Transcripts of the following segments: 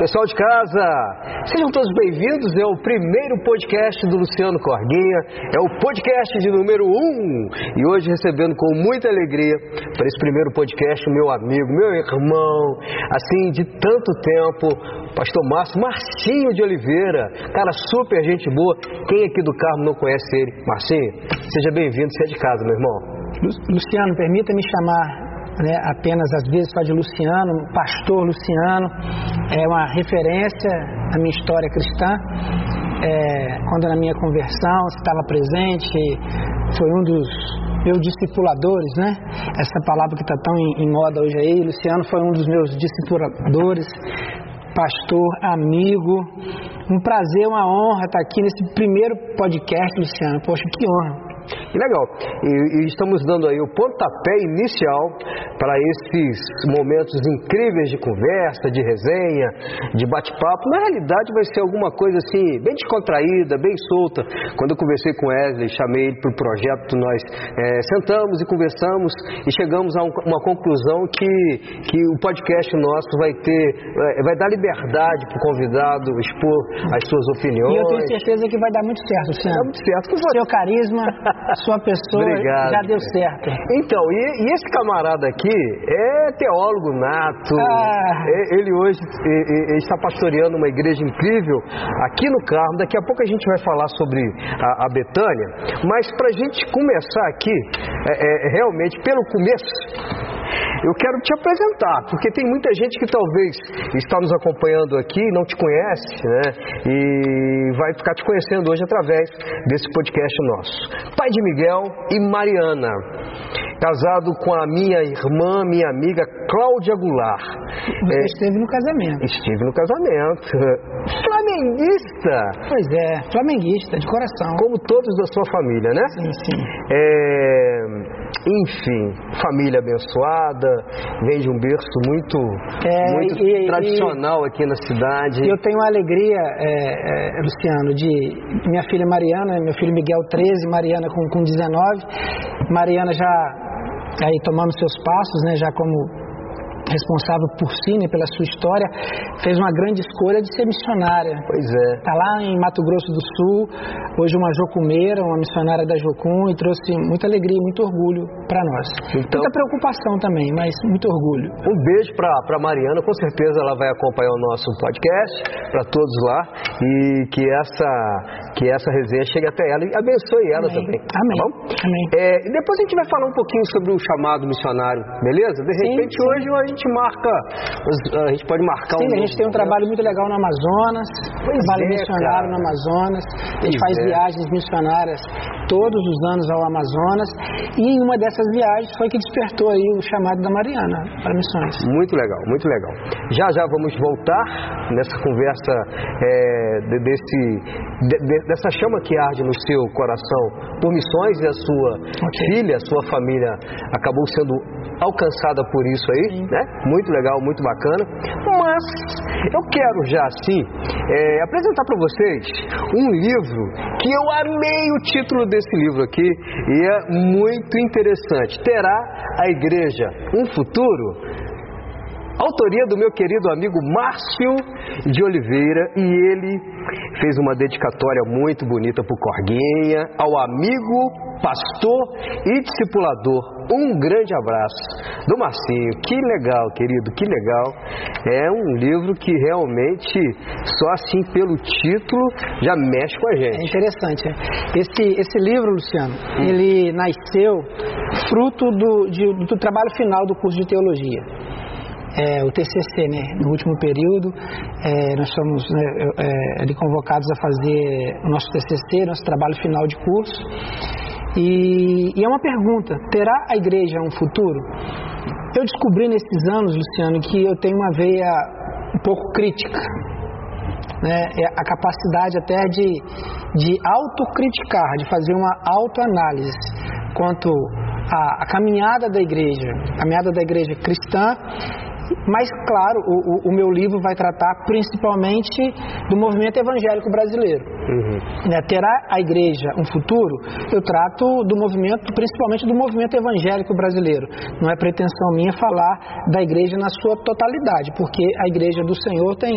Pessoal de casa, sejam todos bem-vindos. É o primeiro podcast do Luciano Corguinha, é o podcast de número 1. Um. E hoje recebendo com muita alegria para esse primeiro podcast meu amigo, meu irmão, assim, de tanto tempo, Pastor Márcio, Marcinho de Oliveira, cara super gente boa. Quem aqui do Carmo não conhece ele? Marcinho, seja bem-vindo, você é de casa, meu irmão. Luciano, permita-me chamar né, apenas às vezes só de Luciano, pastor Luciano, é uma referência na minha história cristã. É, quando na minha conversão estava presente, foi um dos meus discipuladores, né? Essa palavra que está tão em, em moda hoje aí, Luciano foi um dos meus discipuladores, pastor, amigo. Um prazer, uma honra estar aqui nesse primeiro podcast, Luciano. Poxa, que honra. Que legal. E, e, estamos dando aí o pontapé inicial para esses momentos incríveis de conversa, de resenha, de bate-papo. Na realidade, vai ser alguma coisa assim, bem descontraída, bem solta. Quando eu conversei com Wesley, chamei ele para o projeto, nós é, sentamos e conversamos e chegamos a um, uma conclusão que, que o podcast nosso vai ter, é, vai dar liberdade para o convidado expor as suas opiniões. E eu tenho certeza que vai dar muito certo, Sam. Vai dar muito certo. Com Seu carisma. a sua pessoa Obrigado. já deu certo. Então, e, e, esse camarada aqui é teólogo nato. Ah. Ele hoje ele está pastoreando uma igreja incrível aqui no Carmo. Daqui a pouco a gente vai falar sobre a, a Betânia. Mas para a gente começar aqui, é, é, realmente pelo começo, eu quero te apresentar, porque tem muita gente que talvez está nos acompanhando aqui não te conhece, né? E vai ficar te conhecendo hoje através desse podcast nosso. Pai de Miguel e Mariana, casado com a minha irmã, minha amiga Cláudia Goulart. Você é, esteve no casamento. Estive no casamento. Flamenguista! Pois é, flamenguista, de coração. Como todos da sua família, né? Sim, sim. É, enfim, família abençoada, vem de um berço muito, é, muito e, tradicional e, aqui na cidade. Eu tenho a alegria, é, é, Luciano, de minha filha Mariana, meu filho Miguel 13, Mariana com, com 19, Mariana já aí tomando seus passos, né, já como responsável por Cine, pela sua história, fez uma grande escolha de ser missionária. Pois é. Está lá em Mato Grosso do Sul, hoje uma jocumeira, uma missionária da Jocum, e trouxe muita alegria muito orgulho para nós. Então, muita preocupação também, mas muito orgulho. Um beijo para Mariana, com certeza ela vai acompanhar o nosso podcast, para todos lá, e que essa, que essa resenha chegue até ela e abençoe ela Amém. também. Amém. Tá Amém. É, depois a gente vai falar um pouquinho sobre o chamado missionário, beleza? De repente sim, sim. hoje a gente gente marca, a gente pode marcar Sim, um. a gente tem um trabalho muito legal no Amazonas, pois trabalho é, missionário cara. no Amazonas. A gente pois faz é. viagens missionárias todos os anos ao Amazonas. E em uma dessas viagens foi que despertou aí o chamado da Mariana para missões. Muito legal, muito legal. Já já vamos voltar nessa conversa é, de, desse, de, de, dessa chama que arde no seu coração por missões e a sua okay. filha, a sua família acabou sendo alcançada por isso aí, Sim. né? Muito legal, muito bacana. Mas eu quero já assim é, apresentar para vocês um livro que eu amei o título desse livro aqui e é muito interessante. Terá a igreja um futuro? Autoria do meu querido amigo Márcio de Oliveira e ele fez uma dedicatória muito bonita para o Corguinha, ao amigo pastor e discipulador. Um grande abraço do Marcinho. Que legal, querido, que legal. É um livro que realmente, só assim pelo título, já mexe com a gente. É interessante. É. Esse, esse livro, Luciano, hum. ele nasceu fruto do, de, do trabalho final do curso de teologia. É, o TCC, né? No último período, é, nós somos né, é, convocados a fazer o nosso TCC, nosso trabalho final de curso. E, e é uma pergunta: terá a igreja um futuro? Eu descobri nesses anos, Luciano, que eu tenho uma veia um pouco crítica. Né? É a capacidade até de, de autocriticar, de fazer uma autoanálise quanto à, à caminhada da igreja, a caminhada da igreja cristã mas, claro, o, o, meu livro vai tratar principalmente do movimento evangélico brasileiro. uhum. né, terá a igreja um futuro, eu trato do movimento, principalmente do movimento evangélico brasileiro. Não é pretensão minha falar da igreja na sua totalidade, porque a igreja do Senhor tem,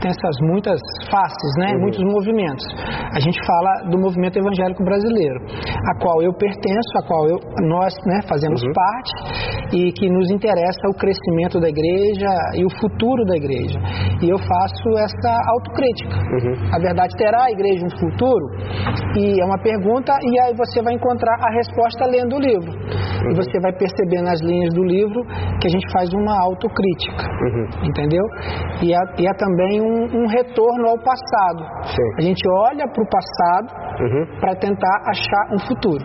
tem essas muitas faces, né, uhum. muitos movimentos. A gente fala do movimento evangélico brasileiro, a qual eu pertenço, a qual eu, nós né, fazemos uhum. parte e que nos interessa o crescimento da igreja e o futuro da igreja. E eu faço essa autocrítica. Uhum. A verdade terá a igreja um futuro? E é uma pergunta, e aí você vai encontrar a resposta lendo o livro. Uhum. E você vai perceber nas linhas do livro que a gente faz uma autocrítica. Uhum. Entendeu? E há, e há também um, um, retorno ao passado. Sim. A gente olha para o passado uhum. para tentar achar um futuro.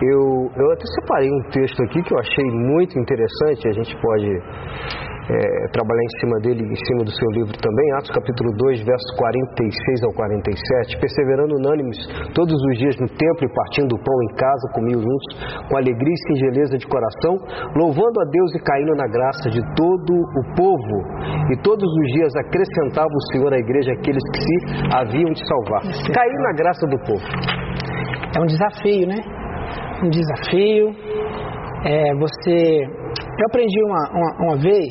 Eu, eu até separei um texto aqui que eu achei muito interessante, a gente pode é, trabalhar em cima dele, em cima do seu livro também, Atos capítulo 2, versos 46 ao 47, perseverando unânimes todos os dias no templo e partindo o pão em casa, comiam juntos, com alegria e singeleza de coração, louvando a Deus e caindo na graça de todo o povo. E todos os dias acrescentava o Senhor à igreja aqueles que se haviam de salvar. Cair na graça do povo. É um desafio, né? Um desafio. É você. Eu aprendi uma, uma, uma vez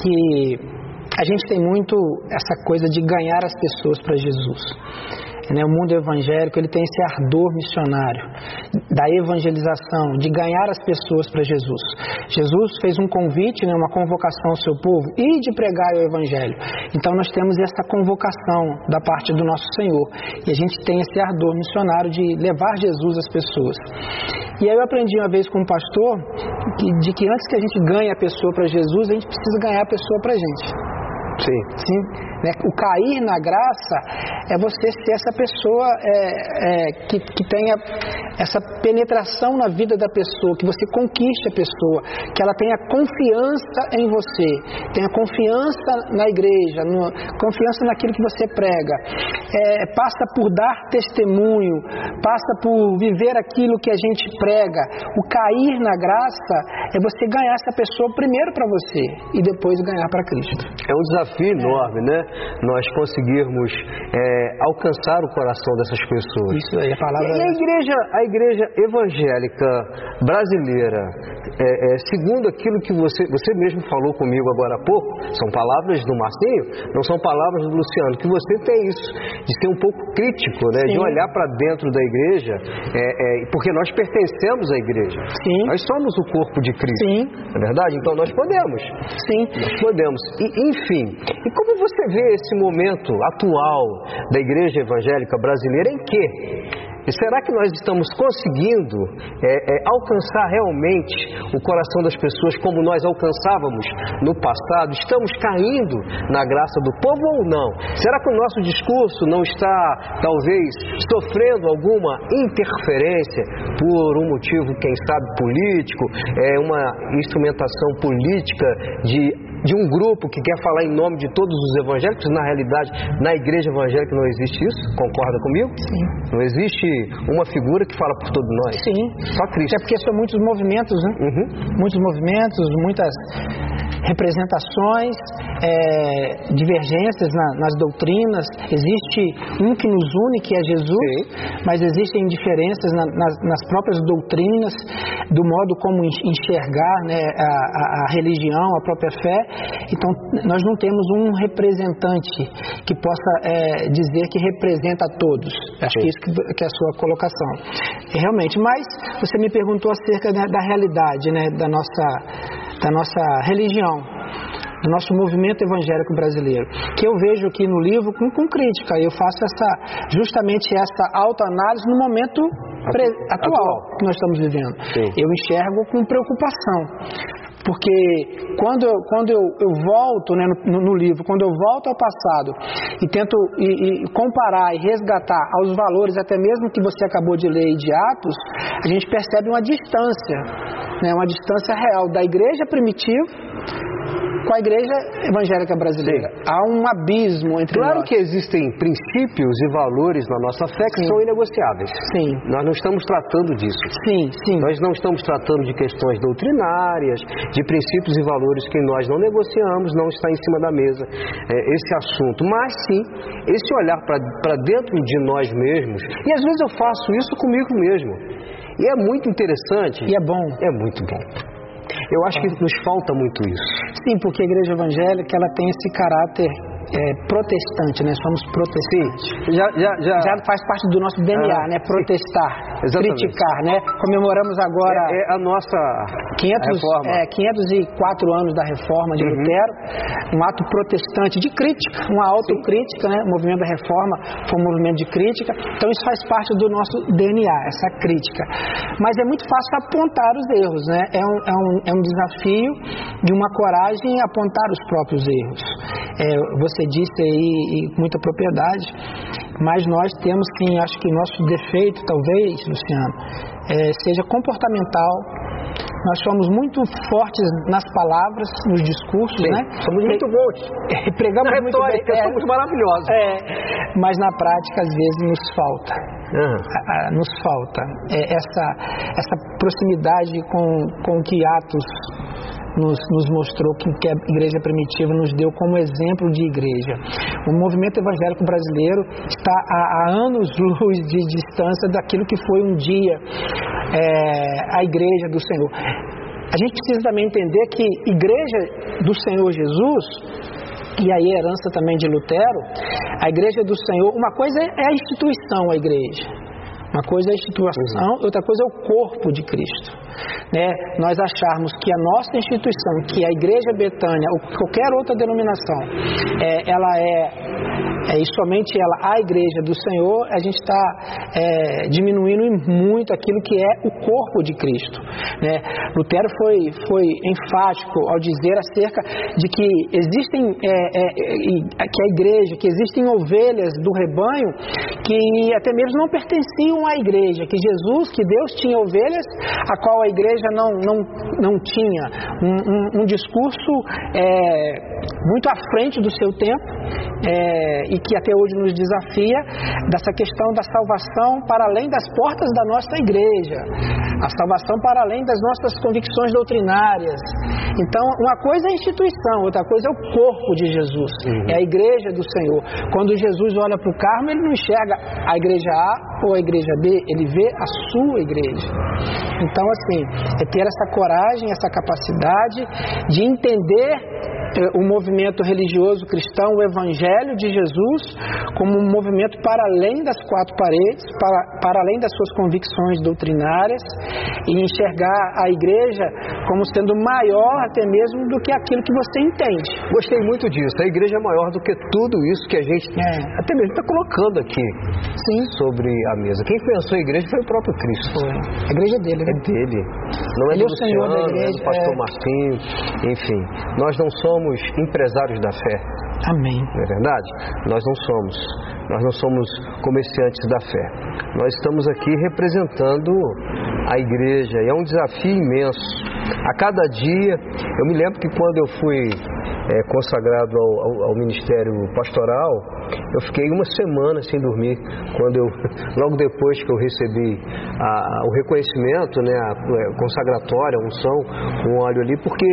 que a gente tem muito essa coisa de ganhar as pessoas para Jesus. Né? O mundo evangélico ele tem esse ardor missionário da evangelização, de ganhar as pessoas para Jesus. Jesus fez um convite, né, uma convocação ao seu povo e de pregar o evangelho. Então nós temos essa convocação da parte do nosso Senhor e a gente tem esse ardor missionário de levar Jesus às pessoas. E aí eu aprendi uma vez com um pastor que, de que antes que a gente ganhe a pessoa para Jesus, a gente precisa ganhar a pessoa para a gente. Sim. Sim? Né? O cair na graça é você ser essa pessoa é, é, que, que tenha essa penetração na vida da pessoa, que você conquiste a pessoa, que ela tenha confiança em você, tenha confiança na igreja, no, confiança naquilo que você prega. É, passa por dar testemunho, passa por viver aquilo que a gente prega. O cair na graça é você ganhar essa pessoa primeiro para você e depois ganhar para Cristo. É um desafio enorme, né? Nós conseguirmos é, alcançar o coração dessas pessoas. Isso aí, a palavra. E a igreja, a igreja evangélica brasileira, é, é, segundo aquilo que você, você mesmo falou comigo agora há pouco, são palavras do Marcinho, não são palavras do Luciano, que você tem isso, de ser um pouco crítico, né? De olhar para dentro da igreja, é, é, porque nós pertencemos à igreja. Sim. Nós somos o corpo de Cristo. Sim. É verdade? Então nós podemos. Sim. Nós podemos. E, enfim, e como você vê esse momento atual da igreja evangélica brasileira em que e será que nós estamos conseguindo é, é, alcançar realmente o coração das pessoas como nós alcançávamos no passado? Estamos caindo na graça do povo ou não? Será que o nosso discurso não está, talvez, sofrendo alguma interferência por um motivo, quem sabe, político, é, uma instrumentação política de de um grupo que quer falar em nome de todos os evangélicos, na realidade, na igreja evangélica não existe isso, concorda comigo? Sim. Não existe uma figura que fala por todos nós. Sim. Só Cristo. É porque são muitos movimentos, né? Uhum. Muitos movimentos, muitas representações, é, divergências na, nas doutrinas. Existe um que nos une, que é Jesus, Sim. mas existem diferenças na, nas, nas, próprias doutrinas, do modo como enxergar né, a, a, a religião, a própria fé. Então, nós não temos um representante que possa é, dizer que representa a todos. Acho Sim. que isso que, é a sua colocação. Realmente, mas você me perguntou acerca da, da realidade né, da, nossa, da nossa religião do nosso movimento evangélico brasileiro, que eu vejo aqui no livro com, com crítica. Eu faço essa justamente essa autoanálise no momento atual, atual, que nós estamos vivendo. Sim. Eu enxergo com preocupação. Porque quando, quando eu, eu volto né, no, no, livro, quando eu volto ao passado e tento e, e comparar e resgatar aos valores, até mesmo que você acabou de ler de Atos, a gente percebe uma distância, né, uma distância real da igreja primitiva com a igreja evangélica brasileira. Sim. Há um abismo entre claro nós. que existem princípios e valores na nossa fé que sim. são inegociáveis. Sim. Nós não estamos tratando disso. Sim, sim. Nós não estamos tratando de questões doutrinárias, de princípios e valores que nós não negociamos, não está em cima da mesa é, esse assunto. Mas sim, esse olhar para dentro de nós mesmos, e às vezes eu faço isso comigo mesmo. E é muito interessante. E é bom. É muito bom. Eu acho que nos falta muito isso. Sim, porque a igreja evangélica ela tem esse caráter é, protestante, né? Somos protestantes. Já, já, já... já faz parte do nosso DNA, ah, né? Protestar, criticar, né? Comemoramos agora... É, é a nossa 500, reforma. É, 504 anos da reforma de uhum. Lutero, um ato protestante de crítica, uma autocrítica, né? O movimento da reforma foi um movimento de crítica, então isso faz parte do nosso DNA, essa crítica. Mas é muito fácil apontar os erros, né? É um, é um, é um desafio de uma coragem apontar os próprios erros. É, você você disse aí com muita propriedade, mas nós temos sim, acho que nosso defeito, talvez, Luciano, é, seja comportamental. Nós somos muito fortes nas palavras, nos discursos, sim, né? Somos muito bons. Pregamos na muito retórica, bem. É, somos maravilhosos. É, mas na prática, às vezes, nos falta. Uhum. Nos falta é, essa, essa proximidade com, com que Atos nos, nos mostrou que, que a igreja primitiva nos deu como exemplo de igreja. O movimento evangélico brasileiro está a anos-luz de distância daquilo que foi um dia é, a igreja do Senhor. A gente precisa também entender que igreja do Senhor Jesus e aí a herança também de Lutero, a igreja do Senhor, uma coisa é a instituição, a igreja. Uma coisa é a instituição, outra coisa é o corpo de Cristo. Né? Nós acharmos que a nossa instituição, que a Igreja Betânia ou qualquer outra denominação, é, ela é é, e somente ela, a igreja do Senhor, a gente está é, diminuindo muito aquilo que é o corpo de Cristo. Né? Lutero foi, foi enfático ao dizer acerca de que existem, é, é que a igreja, que existem ovelhas do rebanho que até mesmo não pertenciam à igreja, que Jesus, que Deus tinha ovelhas, a qual a igreja não, não, não tinha. Um, um, um discurso é, muito à frente do seu tempo é, e que até hoje nos desafia dessa questão da salvação para além das portas da nossa igreja, a salvação para além das nossas convicções doutrinárias. Então, uma coisa é a instituição, outra coisa é o corpo de Jesus, uhum. é a igreja do Senhor. Quando Jesus olha para o Carmo, ele não enxerga a igreja A ou a igreja B, ele vê a sua igreja. Então, assim, é ter essa coragem, essa capacidade de entender o movimento religioso cristão, o Evangelho de Jesus, como um movimento para além das quatro paredes, para, para além das suas convicções doutrinárias, e enxergar a igreja como sendo maior até mesmo do que aquilo que você entende. Gostei muito disso. A igreja é maior do que tudo isso que a gente é. até mesmo está colocando aqui Sim. sobre a mesa. Quem pensou a igreja foi o próprio Cristo. Foi. A igreja é dele, né? É dele. Não é Ele do é o Senhor da igreja, é do pastor é... Martinho, enfim. Nós não somos empresários da fé. Amém. Não é verdade? Nós não somos. Nós não somos comerciantes da fé. Nós estamos aqui representando a igreja e é um desafio imenso. A cada dia, eu me lembro que quando eu fui é, consagrado ao, ao, ao, ministério pastoral, eu fiquei uma semana sem dormir. Quando eu, logo depois que eu recebi a, o reconhecimento, né, a, a é, consagratória, a unção, com óleo ali, porque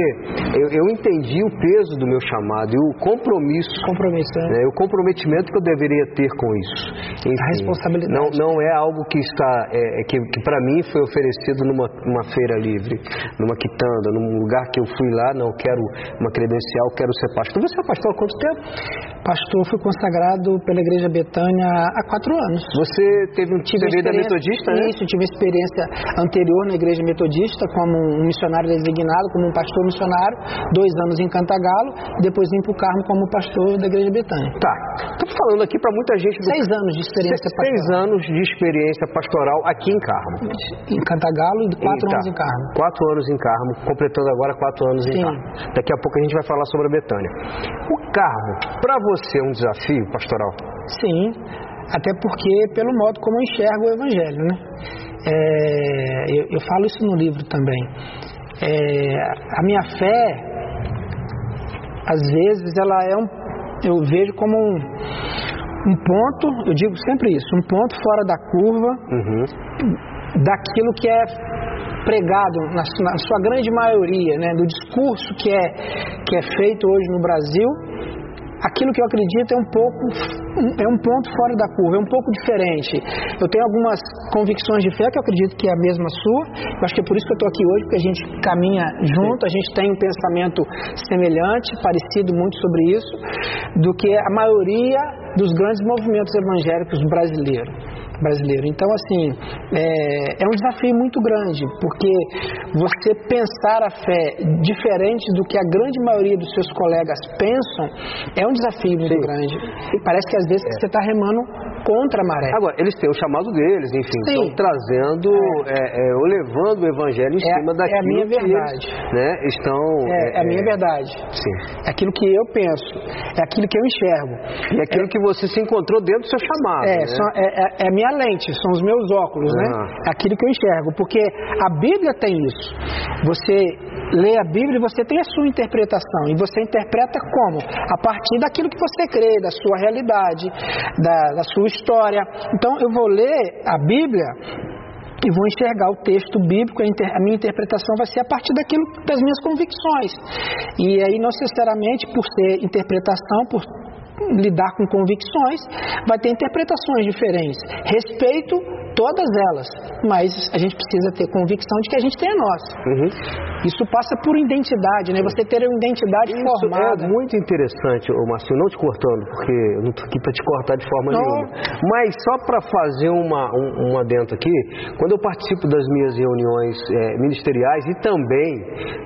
eu, eu, entendi o peso do meu chamado e o compromisso, compromisso né? né, o comprometimento que eu deveria ter com isso. Enfim, a responsabilidade. Não, não é algo que está, é, é que, que para mim foi oferecido numa, numa feira livre, numa quitanda, num lugar que eu fui lá, não quero uma credencial, quero ser pastor. Você é pastor há quanto tempo? Pastor, fui consagrado pela Igreja Betânia há quatro anos. Você teve um tive da metodista, né? Isso, tive experiência anterior na Igreja Metodista como um missionário designado, como um pastor missionário, dois anos em Cantagalo, depois vim para o Carmo como pastor da Igreja Betânia. Tá. Estou falando aqui para muita gente... Do... Seis anos de experiência seis, pastoral. Seis anos de experiência pastoral aqui em Carmo. Em Cantagalo e quatro anos em Carmo. Quatro anos em Carmo, completando agora quatro anos Sim. em Carmo. Daqui a pouco a gente vai falar sobre a Betânia. O carro, para você, é um desafio pastoral? Sim, até porque pelo modo como eu enxergo o Evangelho, né? É, eu, eu, falo isso no livro também. É, a minha fé, às vezes ela é um, eu vejo como um, um ponto, eu digo sempre isso, um ponto fora da curva uhum. daquilo que é pregado na, na, sua grande maioria, né, do discurso que é, que é feito hoje no Brasil aquilo que eu acredito é um pouco é um ponto fora da curva, é um pouco diferente. Eu tenho algumas convicções de fé que eu acredito que é a mesma sua. Eu acho que é por isso que eu estou aqui hoje, porque a gente caminha junto, a gente tem um pensamento semelhante, parecido muito sobre isso, do que a maioria dos grandes movimentos evangélicos brasileiros brasileiro. Então, assim, é, é, um desafio muito grande, porque você pensar a fé diferente do que a grande maioria dos seus colegas pensam é um desafio muito Sim. grande. E parece que às vezes é. você está remando contra a maré. Agora, eles têm o chamado deles, enfim, Sim. estão trazendo, é. É, é, ou levando o evangelho em é, cima daquilo é a minha verdade. Eles, né, estão... É, é a minha verdade. Sim. É aquilo que eu penso, é aquilo que eu enxergo. E é aquilo que você se encontrou dentro do seu chamado, É, né? só, é, a minha lente, são os meus óculos, né? É aquilo que eu enxergo, porque a Bíblia tem isso. Você lê a Bíblia e você tem a sua interpretação. E você interpreta como? A partir daquilo que você crê, da sua realidade, da, da sua história. Então eu vou ler a Bíblia e vou enxergar o texto bíblico, a, minha interpretação vai ser a partir daquilo das minhas convicções. E aí, não necessariamente por ser interpretação, por lidar com convicções, vai ter interpretações diferentes. Respeito todas elas, mas a gente precisa ter convicção de que a gente tem a nossa. Uhum. Isso passa por identidade, né? Você ter uma identidade Isso formada. É muito interessante, ô Márcio, não te cortando, porque eu não estou aqui para te cortar de forma não. nenhuma. Mas só para fazer uma, um, um aqui, quando eu participo das minhas reuniões é, ministeriais e também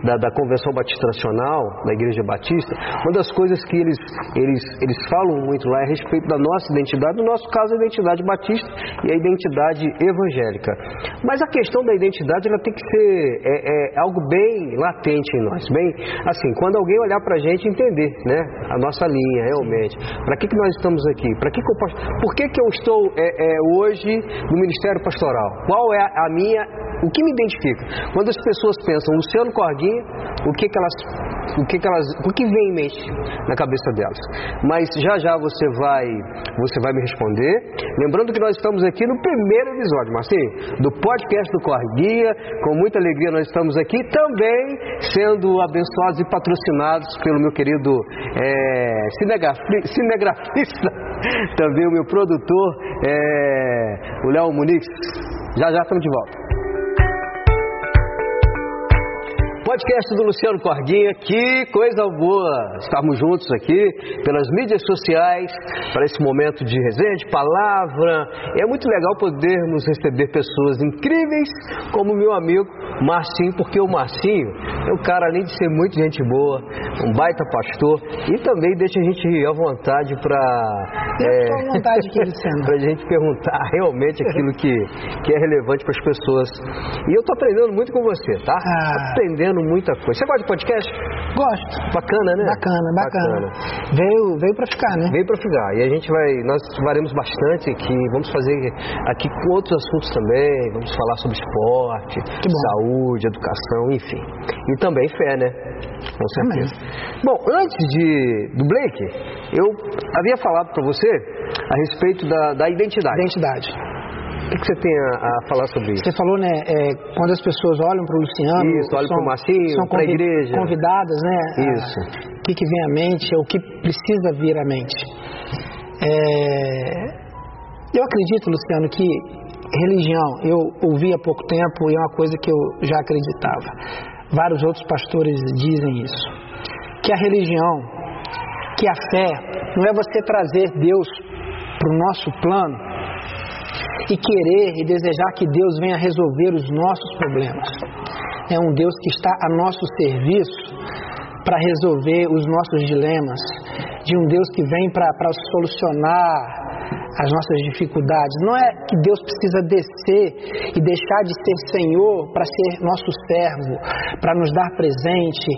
da, da Convenção Batista Nacional, da Igreja Batista, uma das coisas que eles, eles, eles falam muito lá é a respeito da nossa identidade, no nosso caso a identidade batista e a identidade evangélica. Mas a questão da identidade ela tem que ser é, é algo bem latente em nós, bem assim, quando alguém olhar para a gente entender, né, a nossa linha realmente, para que, que nós estamos aqui, para que, que eu por que, que eu estou é, é, hoje no ministério pastoral, qual é a minha, o que me identifica? Quando as pessoas pensam Luciano Corguinha, o que que elas o que, que elas, o que vem em mente na cabeça delas. Mas já já você vai, você vai me responder. Lembrando que nós estamos aqui no primeiro episódio, Marcinho, do podcast do Corre Guia. Com muita alegria nós estamos aqui também sendo abençoados e patrocinados pelo meu querido é, cinegrafista, também o meu produtor, é, o Léo Muniz. Já já estamos de volta. Podcast do Luciano Corguinha, que coisa boa estarmos juntos aqui pelas mídias sociais para esse momento de resenha, de palavra. É muito legal podermos receber pessoas incríveis como meu amigo Marcinho, porque o Marcinho é um cara, além de ser muito gente boa, um baita pastor e também deixa a gente à vontade para. É, vontade aqui, para a gente perguntar realmente aquilo que, que é relevante para as pessoas. E eu estou aprendendo muito com você, tá? Ah. Aprendendo muita coisa. Você gosta de podcast? Gosto. Bacana, né? Bacana, bacana. bacana. Veio, veio para ficar, né? Veio para ficar. E a gente vai, nós faremos bastante aqui, vamos fazer aqui com outros assuntos também, vamos falar sobre esporte, saúde, educação, enfim. E também fé, né? Com certeza. Amém. Bom, antes de, do Blake, eu havia falado para você a respeito da, da identidade. Identidade. O que, você tem a, a, falar sobre isso? Você falou, né, é, quando as pessoas olham para o Luciano... Isso, olham para o Marcinho, para a igreja. convidadas, né? Isso. o que, que vem à mente, o que precisa vir à mente. É, eu acredito, Luciano, que religião, eu ouvi há pouco tempo e é uma coisa que eu já acreditava. Vários outros pastores dizem isso. Que a religião, que a fé, não é você trazer Deus para o nosso plano e querer e desejar que Deus venha resolver os nossos problemas. É um Deus que está a nosso serviço para resolver os nossos dilemas, de um Deus que vem para solucionar as nossas dificuldades. Não é que Deus precisa descer e deixar de ser Senhor para ser nosso servo, para nos dar presente.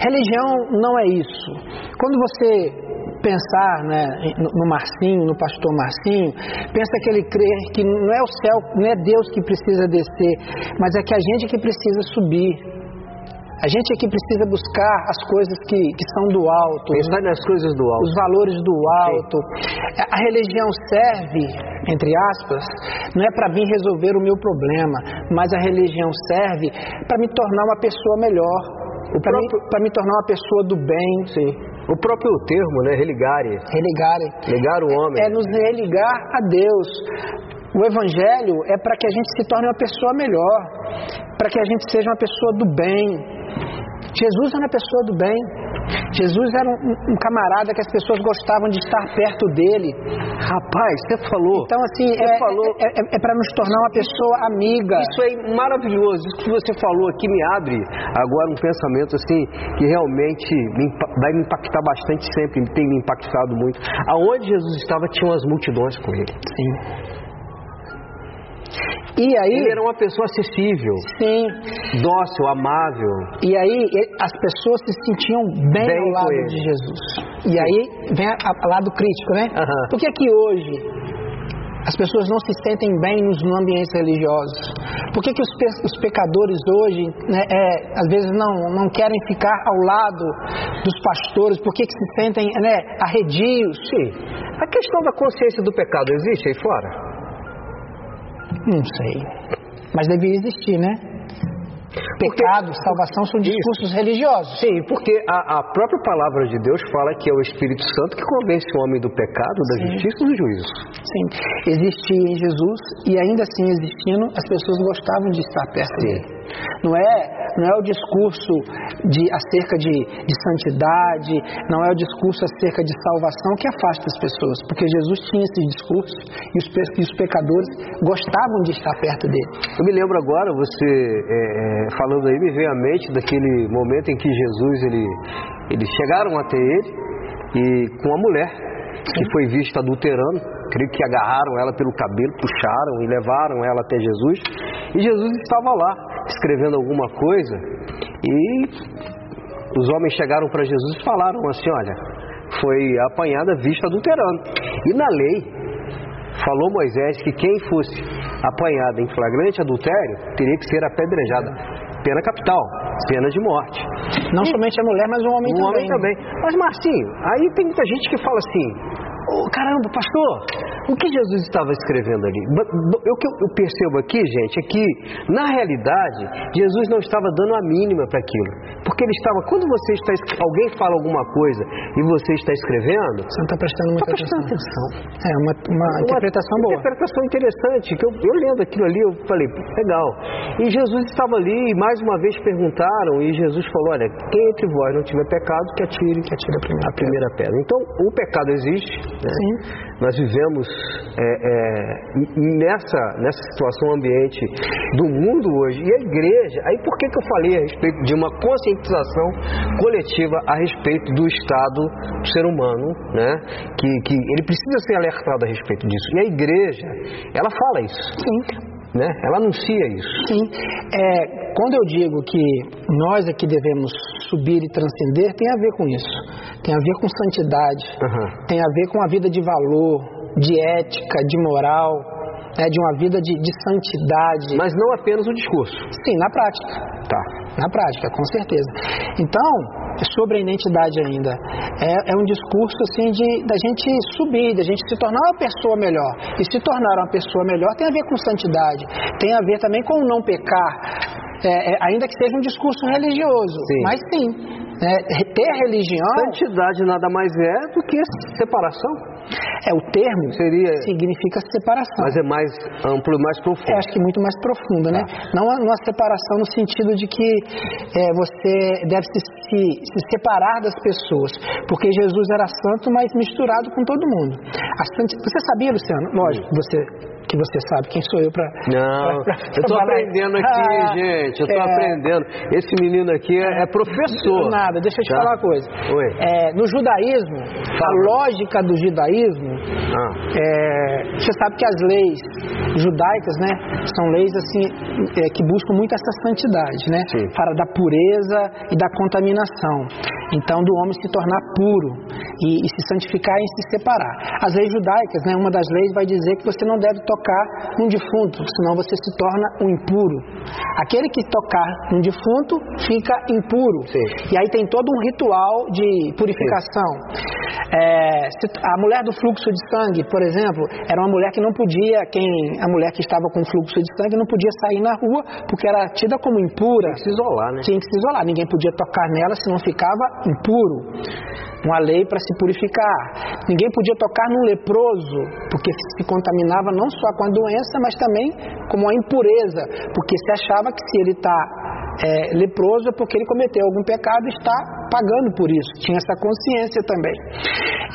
Religião não é isso. Quando você pensar né, no Marcinho, no pastor Marcinho, pensa que ele crê que não é o céu, não é Deus que precisa descer, mas é que a gente que precisa subir. A gente aqui precisa buscar as coisas que, que são do alto. Pensar nas coisas do alto. Os valores do alto. Sim. A religião serve, entre aspas, não é para vir resolver o meu problema, mas a religião serve para me tornar uma pessoa melhor. Para próprio... me, me tornar uma pessoa do bem. Sim. O próprio termo, né? Religare. Religare. Ligar o homem. É, é nos religar a Deus. O Evangelho é para que a gente se torne uma pessoa melhor, para que a gente seja uma pessoa do bem, Jesus era uma pessoa do bem. Jesus era um, um, camarada que as pessoas gostavam de estar perto dele. Rapaz, você falou. Então, assim, é, falou, é, é, é para nos tornar uma pessoa amiga. Isso é maravilhoso. Isso que você falou aqui me abre agora um pensamento assim que realmente me, vai me impactar bastante sempre, tem me impactado muito. Aonde Jesus estava, tinham as multidões com ele. Sim. E aí, ele era uma pessoa acessível, sim, dócil, amável. E aí as pessoas se sentiam bem, bem ao lado de Jesus. E aí vem o lado crítico, né? Uhum. Por que que hoje as pessoas não se sentem bem nos ambientes religiosos? Por que, que os, pe os pecadores hoje, né, é, às vezes, não, não querem ficar ao lado dos pastores? Por que, que se sentem né, arredios? Sim. A questão da consciência do pecado existe aí fora? Não sei. Mas deveria existir, né? Pecado, porque, salvação são discursos isso. religiosos. Sim, porque a, a, própria palavra de Deus fala que é o Espírito Santo que convence o homem do pecado, da Sim. justiça e do juízo. Sim, existia em Jesus e ainda assim existindo, as pessoas gostavam de estar perto dele. Não é, não é o discurso de, acerca de, de santidade, não é o discurso acerca de salvação que afasta as pessoas, porque Jesus tinha esse discurso e os, e os pecadores gostavam de estar perto dele. Eu me lembro agora, você é, é, falando aí, me veio à mente daquele momento em que Jesus, ele, eles chegaram até ele e com a mulher que foi vista adulterando, creio que agarraram ela pelo cabelo, puxaram e levaram ela até Jesus. E Jesus estava lá, escrevendo alguma coisa e os homens chegaram para Jesus e falaram assim: Olha, foi apanhada vista adulterando. E na lei, falou Moisés que quem fosse apanhado em flagrante adultério teria que ser apedrejada. Pena capital, pena de morte. Não e, somente a mulher, mas o homem o também. homem também. Mas Marcinho, aí tem muita gente que fala assim: oh, caramba, pastor, o que Jesus estava escrevendo ali? O que eu percebo aqui, gente, é que, na realidade, Jesus não estava dando a mínima para aquilo. Porque ele estava, quando você está, alguém fala alguma coisa e você está escrevendo. Você não está prestando muita tá prestando atenção. atenção. É uma, uma, uma interpretação boa. Uma interpretação interessante. Que eu, eu lendo aquilo ali, eu falei, legal. E Jesus estava ali e mais uma vez perguntaram, e Jesus falou: olha, quem entre vós não tiver pecado, que atire, que atire a primeira, a primeira pedra. pedra. Então, o pecado existe. Né? Nós vivemos é, é, nessa, nessa situação ambiente do mundo hoje. E a igreja, aí por que, que eu falei a respeito de uma conscientização coletiva a respeito do estado do ser humano, né? Que, que ele precisa ser alertado a respeito disso. E a igreja, ela fala isso. Sim. Né? Ela anuncia isso. Sim. É, quando eu digo que nós aqui devemos subir e transcender, tem a ver com isso. Tem a ver com santidade, uhum. tem a ver com a vida de valor, de ética, de moral, né, de uma vida de, de, santidade. Mas não apenas o discurso. Sim, na prática. Tá. Na prática, com certeza. Então, sobre a identidade ainda, é, é um discurso assim de da gente subir, da gente se tornar uma pessoa melhor. E se tornar uma pessoa melhor tem a ver com santidade, tem a ver também com não pecar. É, é, ainda que seja um discurso religioso, sim. mas sim, é, ter religião. Santidade nada mais é do que separação. É, o termo Seria... significa separação. Mas é mais amplo e mais profundo. É, acho que muito mais profunda, né? Tá. Não uma separação no sentido de que é, você deve se, se, se, separar das pessoas. Porque Jesus era santo, mas misturado com todo mundo. Sant... Você sabia, Luciano? Lógico, você que você sabe quem sou eu para. Não, pra, pra eu estou aprendendo aqui, ah, gente. Eu estou é... aprendendo. Esse menino aqui é, é professor. Nada, deixa eu te tá? falar uma coisa. Oi. É, no judaísmo, Fala. a lógica do judaísmo, ah. É, você sabe que as leis judaicas, né, são leis assim é, que buscam muito essa santidade, né, Sim. para da pureza e da contaminação. Então, do homem se tornar puro e, e se santificar e se separar. As leis judaicas, né, uma das leis vai dizer que você não deve tocar num defunto, senão você se torna um impuro. Aquele que tocar num defunto fica impuro. Sim. E aí tem todo um ritual de purificação. É, a mulher do fluxo de sangue, por exemplo, era uma mulher que não podia, quem a mulher que estava com fluxo de sangue não podia sair na rua porque era tida como impura. Tinha que se isolar, né? Tinha que se isolar. Ninguém podia tocar nela se não ficava impuro. Uma lei para se purificar. Ninguém podia tocar num leproso, porque se contaminava não só com a doença, mas também com a impureza, porque se achava que se ele está é, leproso é porque ele cometeu algum pecado e está pagando por isso. Tinha essa consciência também.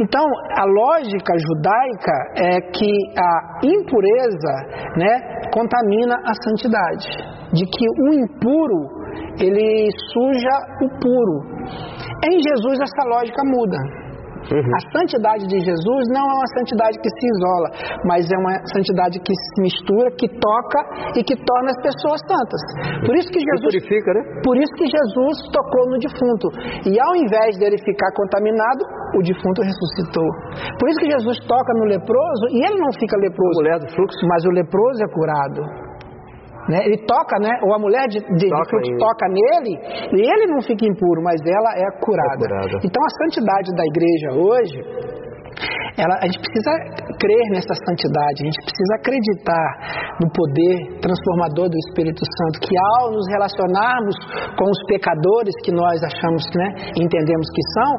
Então, a lógica judaica é que a impureza né, contamina a santidade. De que o impuro ele suja o puro. Em Jesus essa lógica muda. Uhum. A santidade de Jesus não é uma santidade que se isola, mas é uma santidade que se mistura, que toca e que torna as pessoas santas. Por isso que Jesus purifica, né? Por isso que Jesus tocou no defunto. E ao invés dele ficar contaminado, o defunto ressuscitou. Por isso que Jesus toca no leproso e ele não fica leproso. A mulher do fluxo. Mas o leproso é curado. Né? Ele toca, né? Ou a mulher de, de, toca, de toca nele e ele não fica impuro, mas ela é curada. é curada. Então a santidade da igreja hoje ela, a gente precisa crer nessa santidade, a gente precisa acreditar no poder transformador do Espírito Santo, que ao nos relacionarmos com os pecadores que nós achamos, né, entendemos que são,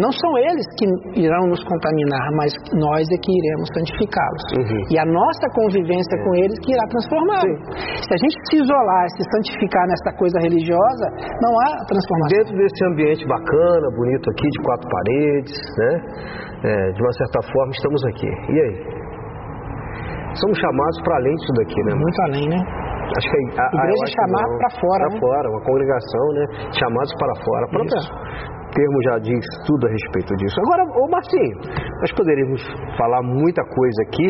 não são eles que irão nos contaminar, mas nós é que iremos santificá-los. Uhum. E a nossa convivência com eles que irá transformá-los. Se a gente se isolar, se santificar nessa coisa religiosa, não há transformação. Dentro desse ambiente bacana, bonito aqui, de quatro paredes, né? É, de uma certa forma, estamos aqui. E aí? Somos chamados para além disso daqui, né? Muito além, né? Acho que a, a, a igreja é chamar para fora. Para né? fora, uma congregação, né? Chamados para fora. Para termo já diz tudo a respeito disso. Agora, ô Marcinho, nós poderíamos falar muita coisa aqui,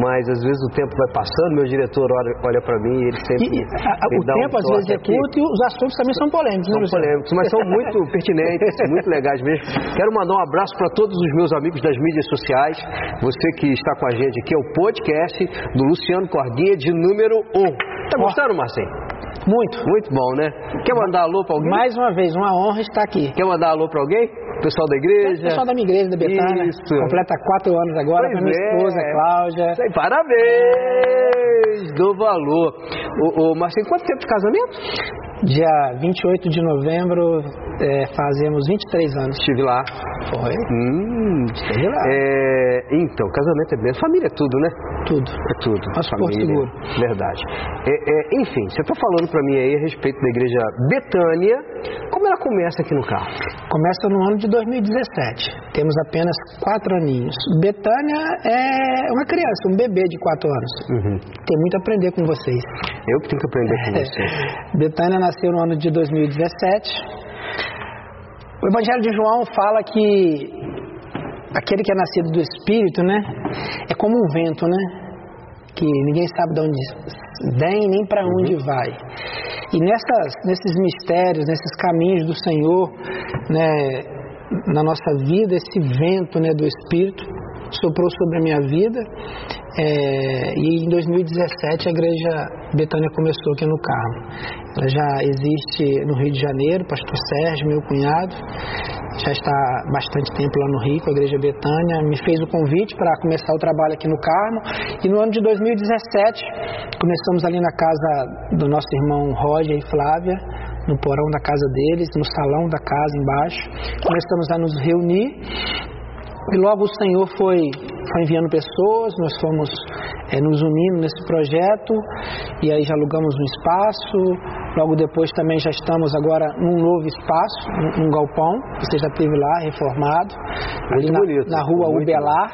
mas às vezes o tempo vai passando, meu diretor olha, para mim e ele sempre. E, a, o tempo um às vezes é curto e os assuntos também são polêmicos, né, São polêmicos, mas são muito pertinentes, muito legais mesmo. Quero mandar um abraço para todos os meus amigos das mídias sociais. Você que está com a gente aqui, é o podcast do Luciano Cordinha de número 1. Tá gostando, Marcinho? Muito. Muito bom, né? Quer mandar alô para alguém? Mais uma vez, uma honra estar aqui. Quer mandar alô para alguém? Pessoal da igreja? Pessoal da minha igreja, da Betânia. Isso. Completa quatro anos agora pois minha é. esposa, Cláudia. Sei, parabéns! Do valor. Ô, ô, Marcinho, quanto tempo de casamento? Dia 28 de novembro, é, fazemos 23 anos. Estive lá. Foi? Hum, estive lá. É, então, casamento é bem. Família é tudo, né? Tudo. É tudo. Nosso família. seguro. Verdade. É, é, enfim, você está falando para mim aí a respeito da igreja Betânia. Como ela começa aqui no carro? Começa no ano de 2017. Temos apenas quatro aninhos. Betânia é uma criança, um bebê de quatro anos. Uhum. Tem muito a aprender com vocês. Eu que tenho que aprender com vocês. Betânia nasceu no ano de 2017. O Evangelho de João fala que aquele que é nascido do Espírito, né, é como um vento, né, que ninguém sabe de onde vem nem para onde uhum. vai. E nessas, nesses mistérios, nesses caminhos do Senhor, né, na nossa vida, esse vento, né, do Espírito soprou sobre a minha vida. É, e em 2017 a igreja Betânia começou aqui no Carmo. Ela já existe no Rio de Janeiro, pastor Sérgio, meu cunhado, já está há bastante tempo lá no Rio, com a igreja Betânia, me fez o convite para começar o trabalho aqui no Carmo. E no ano de 2017 começamos ali na casa do nosso irmão Roger e Flávia, no porão da casa deles, no salão da casa embaixo. Começamos a nos reunir e logo o Senhor foi, foi enviando pessoas, nós fomos é, nos unindo nesse projeto e aí já alugamos um espaço. Logo depois também já estamos agora num novo espaço, num, num galpão, você já esteve lá, reformado, ali na, bonito, na rua Ubelar,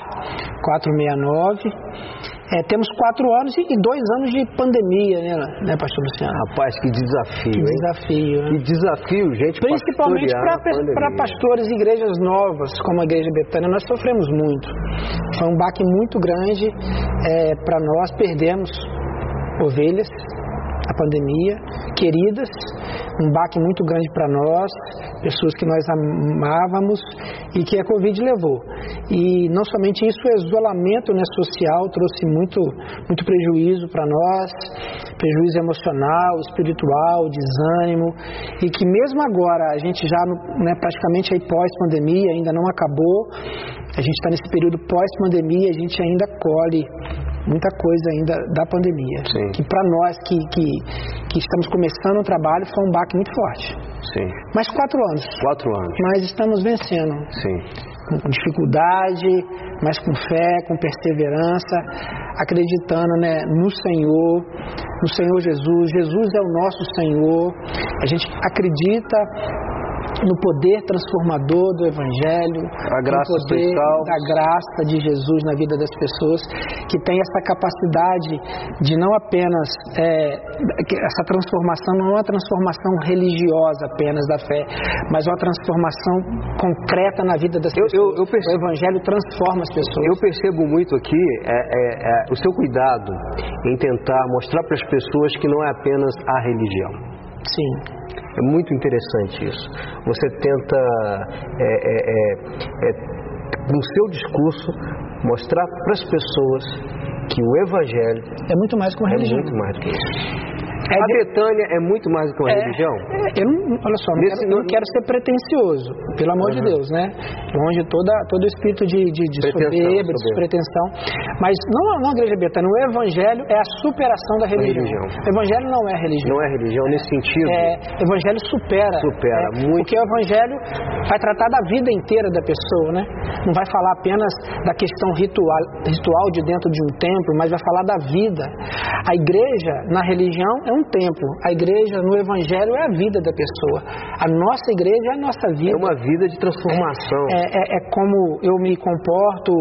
469. É, temos quatro anos e dois anos de pandemia, né, né pastor Luciano? Rapaz, que desafio, Que hein? desafio, né? Que desafio, gente. Principalmente para pastores e igrejas novas, como a Igreja Betânia, nós sofremos muito. Foi um baque muito grande é, para nós, perdemos ovelhas, a pandemia, queridas, um baque muito grande para nós, pessoas que nós amávamos e que a Covid levou. E não somente isso, o isolamento né, social trouxe muito, muito prejuízo para nós, prejuízo emocional, espiritual, desânimo, e que mesmo agora, a gente já né, praticamente aí pós-pandemia, ainda não acabou, a gente está nesse período pós-pandemia, a gente ainda colhe muita coisa ainda da pandemia. Sim. Que para nós que, que, que, estamos começando o trabalho foi um baque muito forte. Sim. Mas quatro anos. Quatro anos. Mas estamos vencendo. Sim. Com dificuldade, mas com fé, com perseverança, acreditando né, no Senhor, no Senhor Jesus. Jesus é o nosso Senhor. A gente acredita no poder transformador do Evangelho, a graça no poder da graça de Jesus na vida das pessoas, que tem essa capacidade de não apenas é, essa transformação não é uma transformação religiosa apenas da fé, mas uma transformação concreta na vida das eu, pessoas. Eu, eu percebo, o Evangelho transforma as pessoas. Eu percebo muito aqui é, é, é, o seu cuidado em tentar mostrar para as pessoas que não é apenas a religião. Sim. É muito interessante isso. Você tenta, é, é, é, é no seu discurso, mostrar para as pessoas que o Evangelho é muito mais que uma religião. É muito mais do que isso. É a Betânia é muito mais do que uma é, religião? Eu não, olha só, não, Nesse, quero, não, quero ser pretencioso, pelo amor uhum. de Deus, né? Longe toda, todo o espírito de, de, de soberba, de pretensão. Mas não, não a igreja betânia, o evangelho é a superação da religião. religião. O evangelho não é religião. Não é religião nesse sentido? É, o evangelho supera. Supera, é, muito. Porque o evangelho vai tratar da vida inteira da pessoa, né? Não vai falar apenas da questão ritual, ritual de dentro de um templo, mas vai falar da vida. A igreja, na religião, é um templo. A igreja no Evangelho é a vida da pessoa. A nossa igreja é a nossa vida. É uma vida de transformação. É, é, é como eu me comporto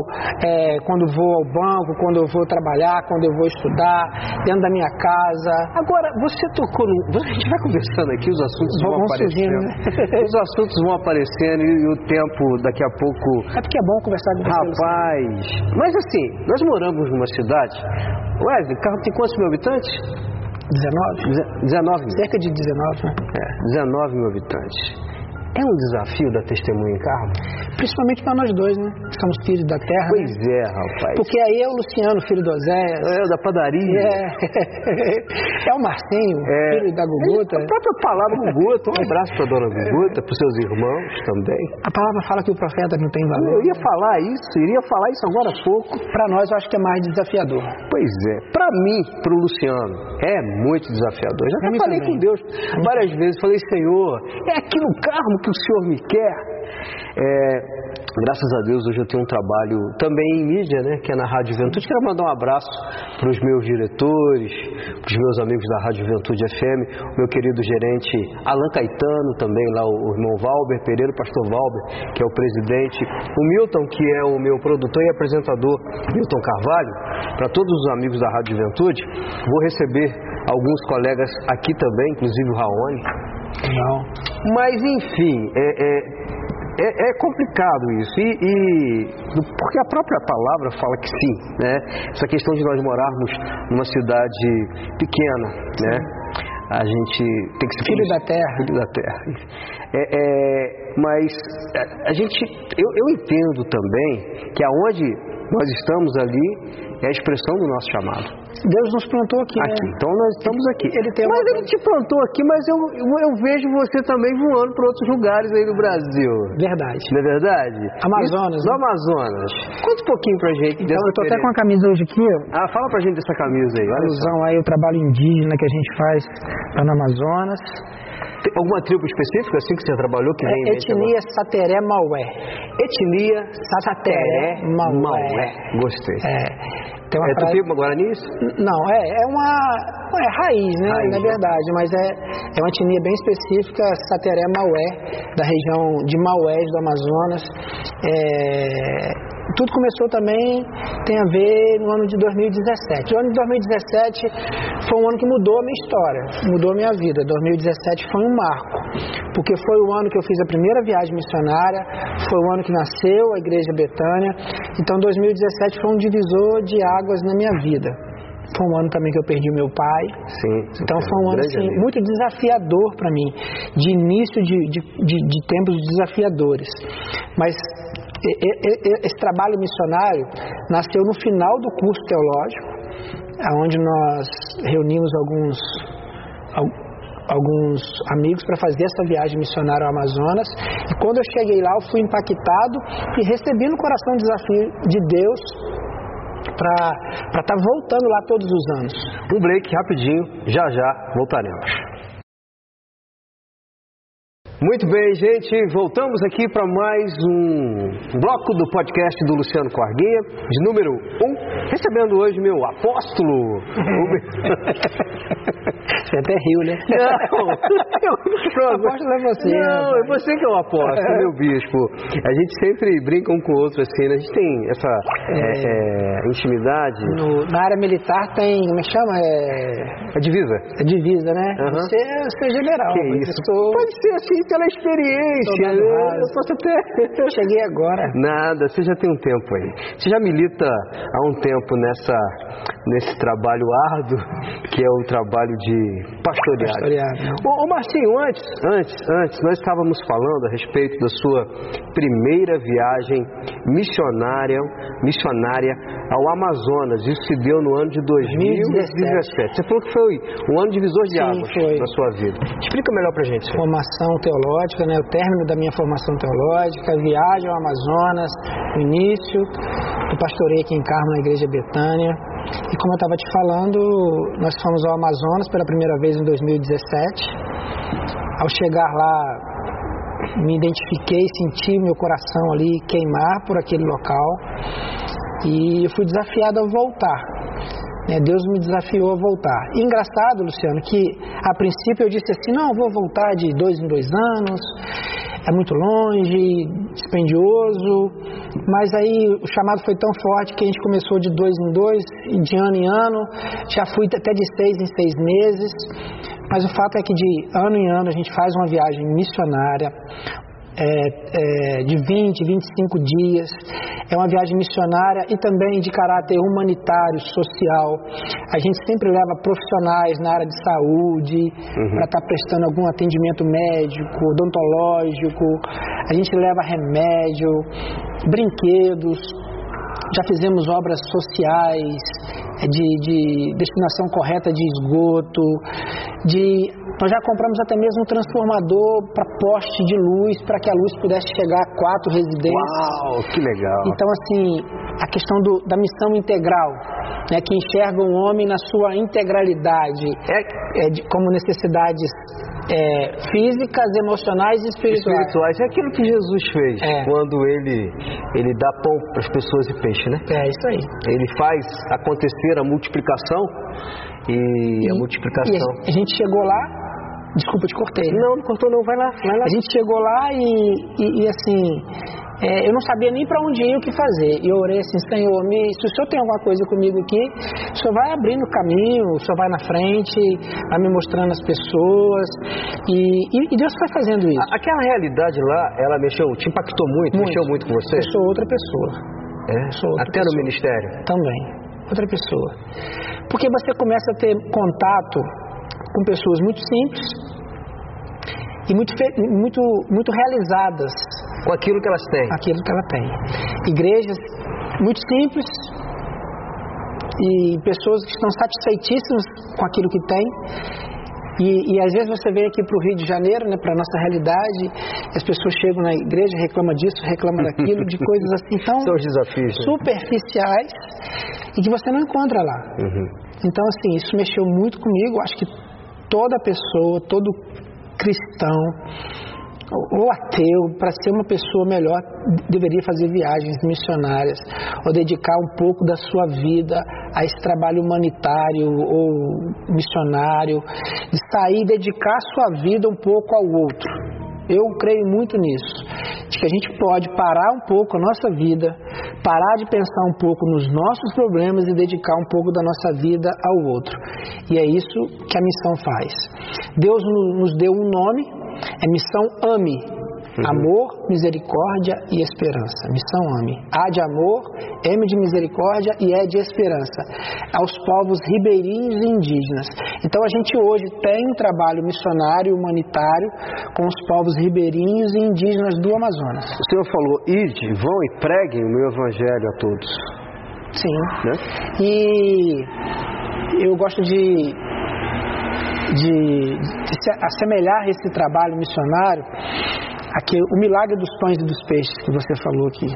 é, quando vou ao banco, quando eu vou trabalhar, quando eu vou estudar, dentro da minha casa. Agora, você tocou no. A gente vai conversando aqui, os assuntos vão, vão aparecendo. Surgindo, né? Os assuntos vão aparecendo e, e, o tempo daqui a pouco. É porque é bom conversar com você. Rapaz, mas assim, nós moramos numa cidade. Wesley, carro tem quantos mil habitantes? 19? 19 mil. Cerca de 19, né? É, 19 mil habitantes. É um desafio da testemunha em carro? Principalmente para nós dois, né? Somos filhos da terra. Pois né? é, rapaz. Porque aí é o Luciano, filho do Oséias. É, da padaria. É, é o Marcinho, é. filho da Guguta. É a própria palavra Guguta. Um abraço para a dona Guguta, para os seus irmãos também. A palavra fala que o profeta não tem valor. Eu ia falar isso, iria falar isso agora há pouco. Para nós, eu acho que é mais desafiador. Pois é. Para mim, para o Luciano, é muito desafiador. Já falei também. com Deus várias vezes. Falei, Senhor, é aqui no carro que o Senhor me quer. É, graças a Deus hoje eu tenho um trabalho também em mídia, né, que é na Rádio Juventude. Quero mandar um abraço para os meus diretores, para os meus amigos da Rádio Juventude FM, o meu querido gerente Alan Caetano, também lá o irmão Valber Pereira, o pastor Valber, que é o presidente, o Milton, que é o meu produtor e apresentador, Milton Carvalho, para todos os amigos da Rádio Juventude. Vou receber alguns colegas aqui também, inclusive o Raoni. Não. Mas enfim, é, é, é, é complicado isso. E, e, porque a própria palavra fala que sim, né? Essa questão de nós morarmos numa cidade pequena, né? A gente tem que ser filho da terra. Filho da terra. É, é, mas a gente, eu, eu entendo também que aonde nós estamos ali é a expressão do nosso chamado. Deus nos plantou aqui. Aqui. Né? Então nós estamos aqui. Ele tem mas ele te plantou aqui, mas eu, eu vejo você também voando para outros lugares aí no Brasil. Verdade. Não é verdade? Amazonas. Isso, né? No Amazonas. Conta um pouquinho pra gente. Então, eu tô até com a camisa hoje aqui. Ah, fala pra gente dessa camisa aí. Olha alusão aí o trabalho indígena que a gente faz lá no Amazonas. Tem alguma tribo específica assim que você trabalhou que vem é, Etnia Sateré Maué. Etnia Sateré Maué. Maué. Gostei. É. Tem uma é frase... tupi Guarani isso? Não, é, é uma é raiz, né? Raiz, na verdade, mas é, é uma etnia bem específica, Sateré Maué, da região de Maués do Amazonas. É, tudo começou também, tem a ver no ano de 2017. O ano de 2017 foi um ano que mudou a minha história, mudou a minha vida. 2017 foi um marco, porque foi o ano que eu fiz a primeira viagem missionária, foi o ano que nasceu a Igreja Betânia. Então 2017 foi um divisor de águas na minha vida. Foi um ano também que eu perdi meu pai. Sim. Então foi um ano assim, muito desafiador para mim, de início de, de, de, de tempos desafiadores. Mas esse trabalho missionário nasceu no final do curso teológico, onde nós reunimos alguns alguns amigos para fazer essa viagem missionária ao Amazonas. E quando eu cheguei lá, eu fui impactado e recebi no coração o desafio de Deus para estar tá voltando lá todos os anos. Um break rapidinho, já já voltaremos. Muito bem, gente, voltamos aqui para mais um bloco do podcast do Luciano Corguinha, de número 1, um, recebendo hoje meu apóstolo. você até riu, né? Não, eu, apóstolo é você. Não, é você que é o apóstolo, meu bispo. A gente sempre brinca um com o outro assim, né? a gente tem essa é, é, intimidade. No, na área militar tem, como é que chama? É... A divisa. A divisa, né? Uhum. Você, você é general. Que isso? Sou... Pode ser assim, pela experiência. Né? Eu posso até. Eu cheguei agora. Nada, você já tem um tempo aí. Você já milita há um tempo nessa, nesse trabalho árduo, que é o trabalho de pastorear. pastorear ô, ô Marcinho, antes, antes, antes, nós estávamos falando a respeito da sua primeira viagem missionária, missionária ao Amazonas. Isso se deu no ano de 2017. Você falou que foi um ano divisor de Sim, águas foi. na sua vida. Explica melhor pra gente. Senhor. Formação teológica, né, o término da minha formação teológica, viagem ao Amazonas, o início do pastoreio aqui em Carmo, na Igreja Betânia. E como eu estava te falando, nós fomos ao Amazonas pela primeira vez em 2017. Ao chegar lá, me identifiquei, senti meu coração ali queimar por aquele local e eu fui desafiado a voltar. Né? Deus me desafiou a voltar. Engraçado, Luciano, que a princípio eu disse assim: não, vou voltar de dois em dois anos, é muito longe, dispendioso. Mas aí o chamado foi tão forte que a gente começou de dois em dois, de ano em ano, já fui até de seis em seis meses. Mas o fato é que de ano em ano a gente faz uma viagem missionária, é, é, de 20, 25 dias. É uma viagem missionária e também de caráter humanitário, social. A gente sempre leva profissionais na área de saúde uhum. para estar tá prestando algum atendimento médico, odontológico. A gente leva remédio, brinquedos. Já fizemos obras sociais, é, de, de destinação correta de esgoto, de nós já compramos até mesmo um transformador para poste de luz, para que a luz pudesse chegar a quatro residências. Uau, que legal! Então, assim, a questão do, da missão integral, né, que enxerga o homem na sua integralidade, é, é de, como necessidades é, físicas, emocionais e espirituais. Espirituais. É aquilo que Jesus fez É. quando ele, ele dá pão para as pessoas e peixe, né? É isso aí. Ele faz acontecer a multiplicação e, a multiplicação. E a gente chegou lá, desculpa, te cortei. né? Não, não cortou não, vai lá, vai lá. A gente chegou lá e, e, e, assim, é, eu não sabia nem para onde ir o que fazer. E eu orei assim, Senhor, me, se o Senhor tem alguma coisa comigo aqui, o Senhor vai abrindo o caminho, o Senhor vai na frente, vai me mostrando as pessoas. E, e, e Deus foi fazendo isso. Aquela realidade lá, ela mexeu, te impactou muito, Muito. mexeu muito com você? Eu sou outra pessoa É? sou outra Até no pessoa. ministério. também. Outra pessoa. Porque você começa a ter contato com pessoas muito simples e muito, muito, muito realizadas Com aquilo que elas têm. aquilo que ela tem. Igrejas muito simples e pessoas que estão satisfeitíssimas com aquilo que têm. E, e às vezes você vem aqui para o Rio de Janeiro, né, para a nossa realidade, as pessoas chegam na igreja, reclamam disso, reclamam daquilo, de coisas assim tão desafios. né? superficiais e que você não encontra lá. Uhum. Então, assim, isso mexeu muito comigo. Acho que toda pessoa, todo cristão ou- ateu, para ser uma pessoa melhor, deveria fazer viagens missionárias ou dedicar um pouco da sua vida a esse trabalho humanitário ou missionário, de sair e dedicar sua vida um pouco ao outro. Eu creio muito nisso, de que a gente pode parar um pouco a nossa vida, parar de pensar um pouco nos nossos problemas e dedicar um pouco da nossa vida ao outro. E é isso que a missão faz. Deus no- nos deu um nome, é missão AME. Uhum. Amor, misericórdia e esperança. Missão AME. A de amor, M de misericórdia e E de esperança. Aos povos ribeirinhos e indígenas. Então a gente hoje tem um trabalho missionário humanitário com os povos ribeirinhos e indígenas do Amazonas. O senhor falou, ide, vão e preguem o meu evangelho a todos. Sim. Né? E eu gosto de de, de se assemelhar esse trabalho missionário Aqui, o milagre dos pães e dos peixes que você falou aqui.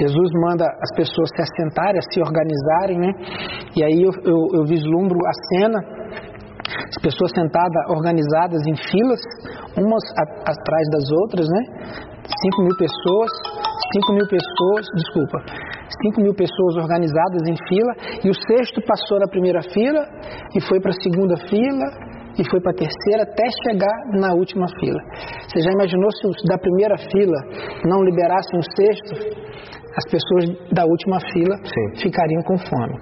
Jesus manda as pessoas se assentarem, se organizarem, né? E aí eu, eu, eu vislumbro a cena, as pessoas sentadas, organizadas em filas, umas a, atrás das outras, né? 5 mil pessoas, 5 mil pessoas, desculpa, 5 mil pessoas organizadas em fila, e o sexto passou da primeira fila e foi para a segunda fila, e foi para a terceira até chegar na última fila. Você já imaginou se os da primeira fila não liberassem o sexto? As pessoas da última fila Sim. ficariam com fome.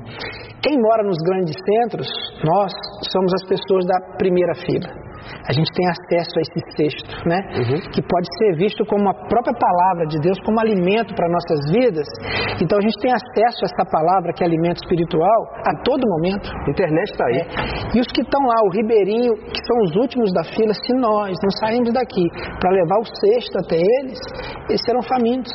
Quem mora nos grandes centros, nós somos as pessoas da primeira fila a gente tem acesso a esse texto, né? Uhum. Que pode ser visto como a própria palavra de Deus, como alimento para nossas vidas. Então a gente tem acesso a essa palavra que é alimento espiritual a todo momento. A internet está aí. É. E os que estão lá, o ribeirinho, que são os últimos da fila, se nós não sairmos daqui para levar o cesto até eles, eles serão famintos.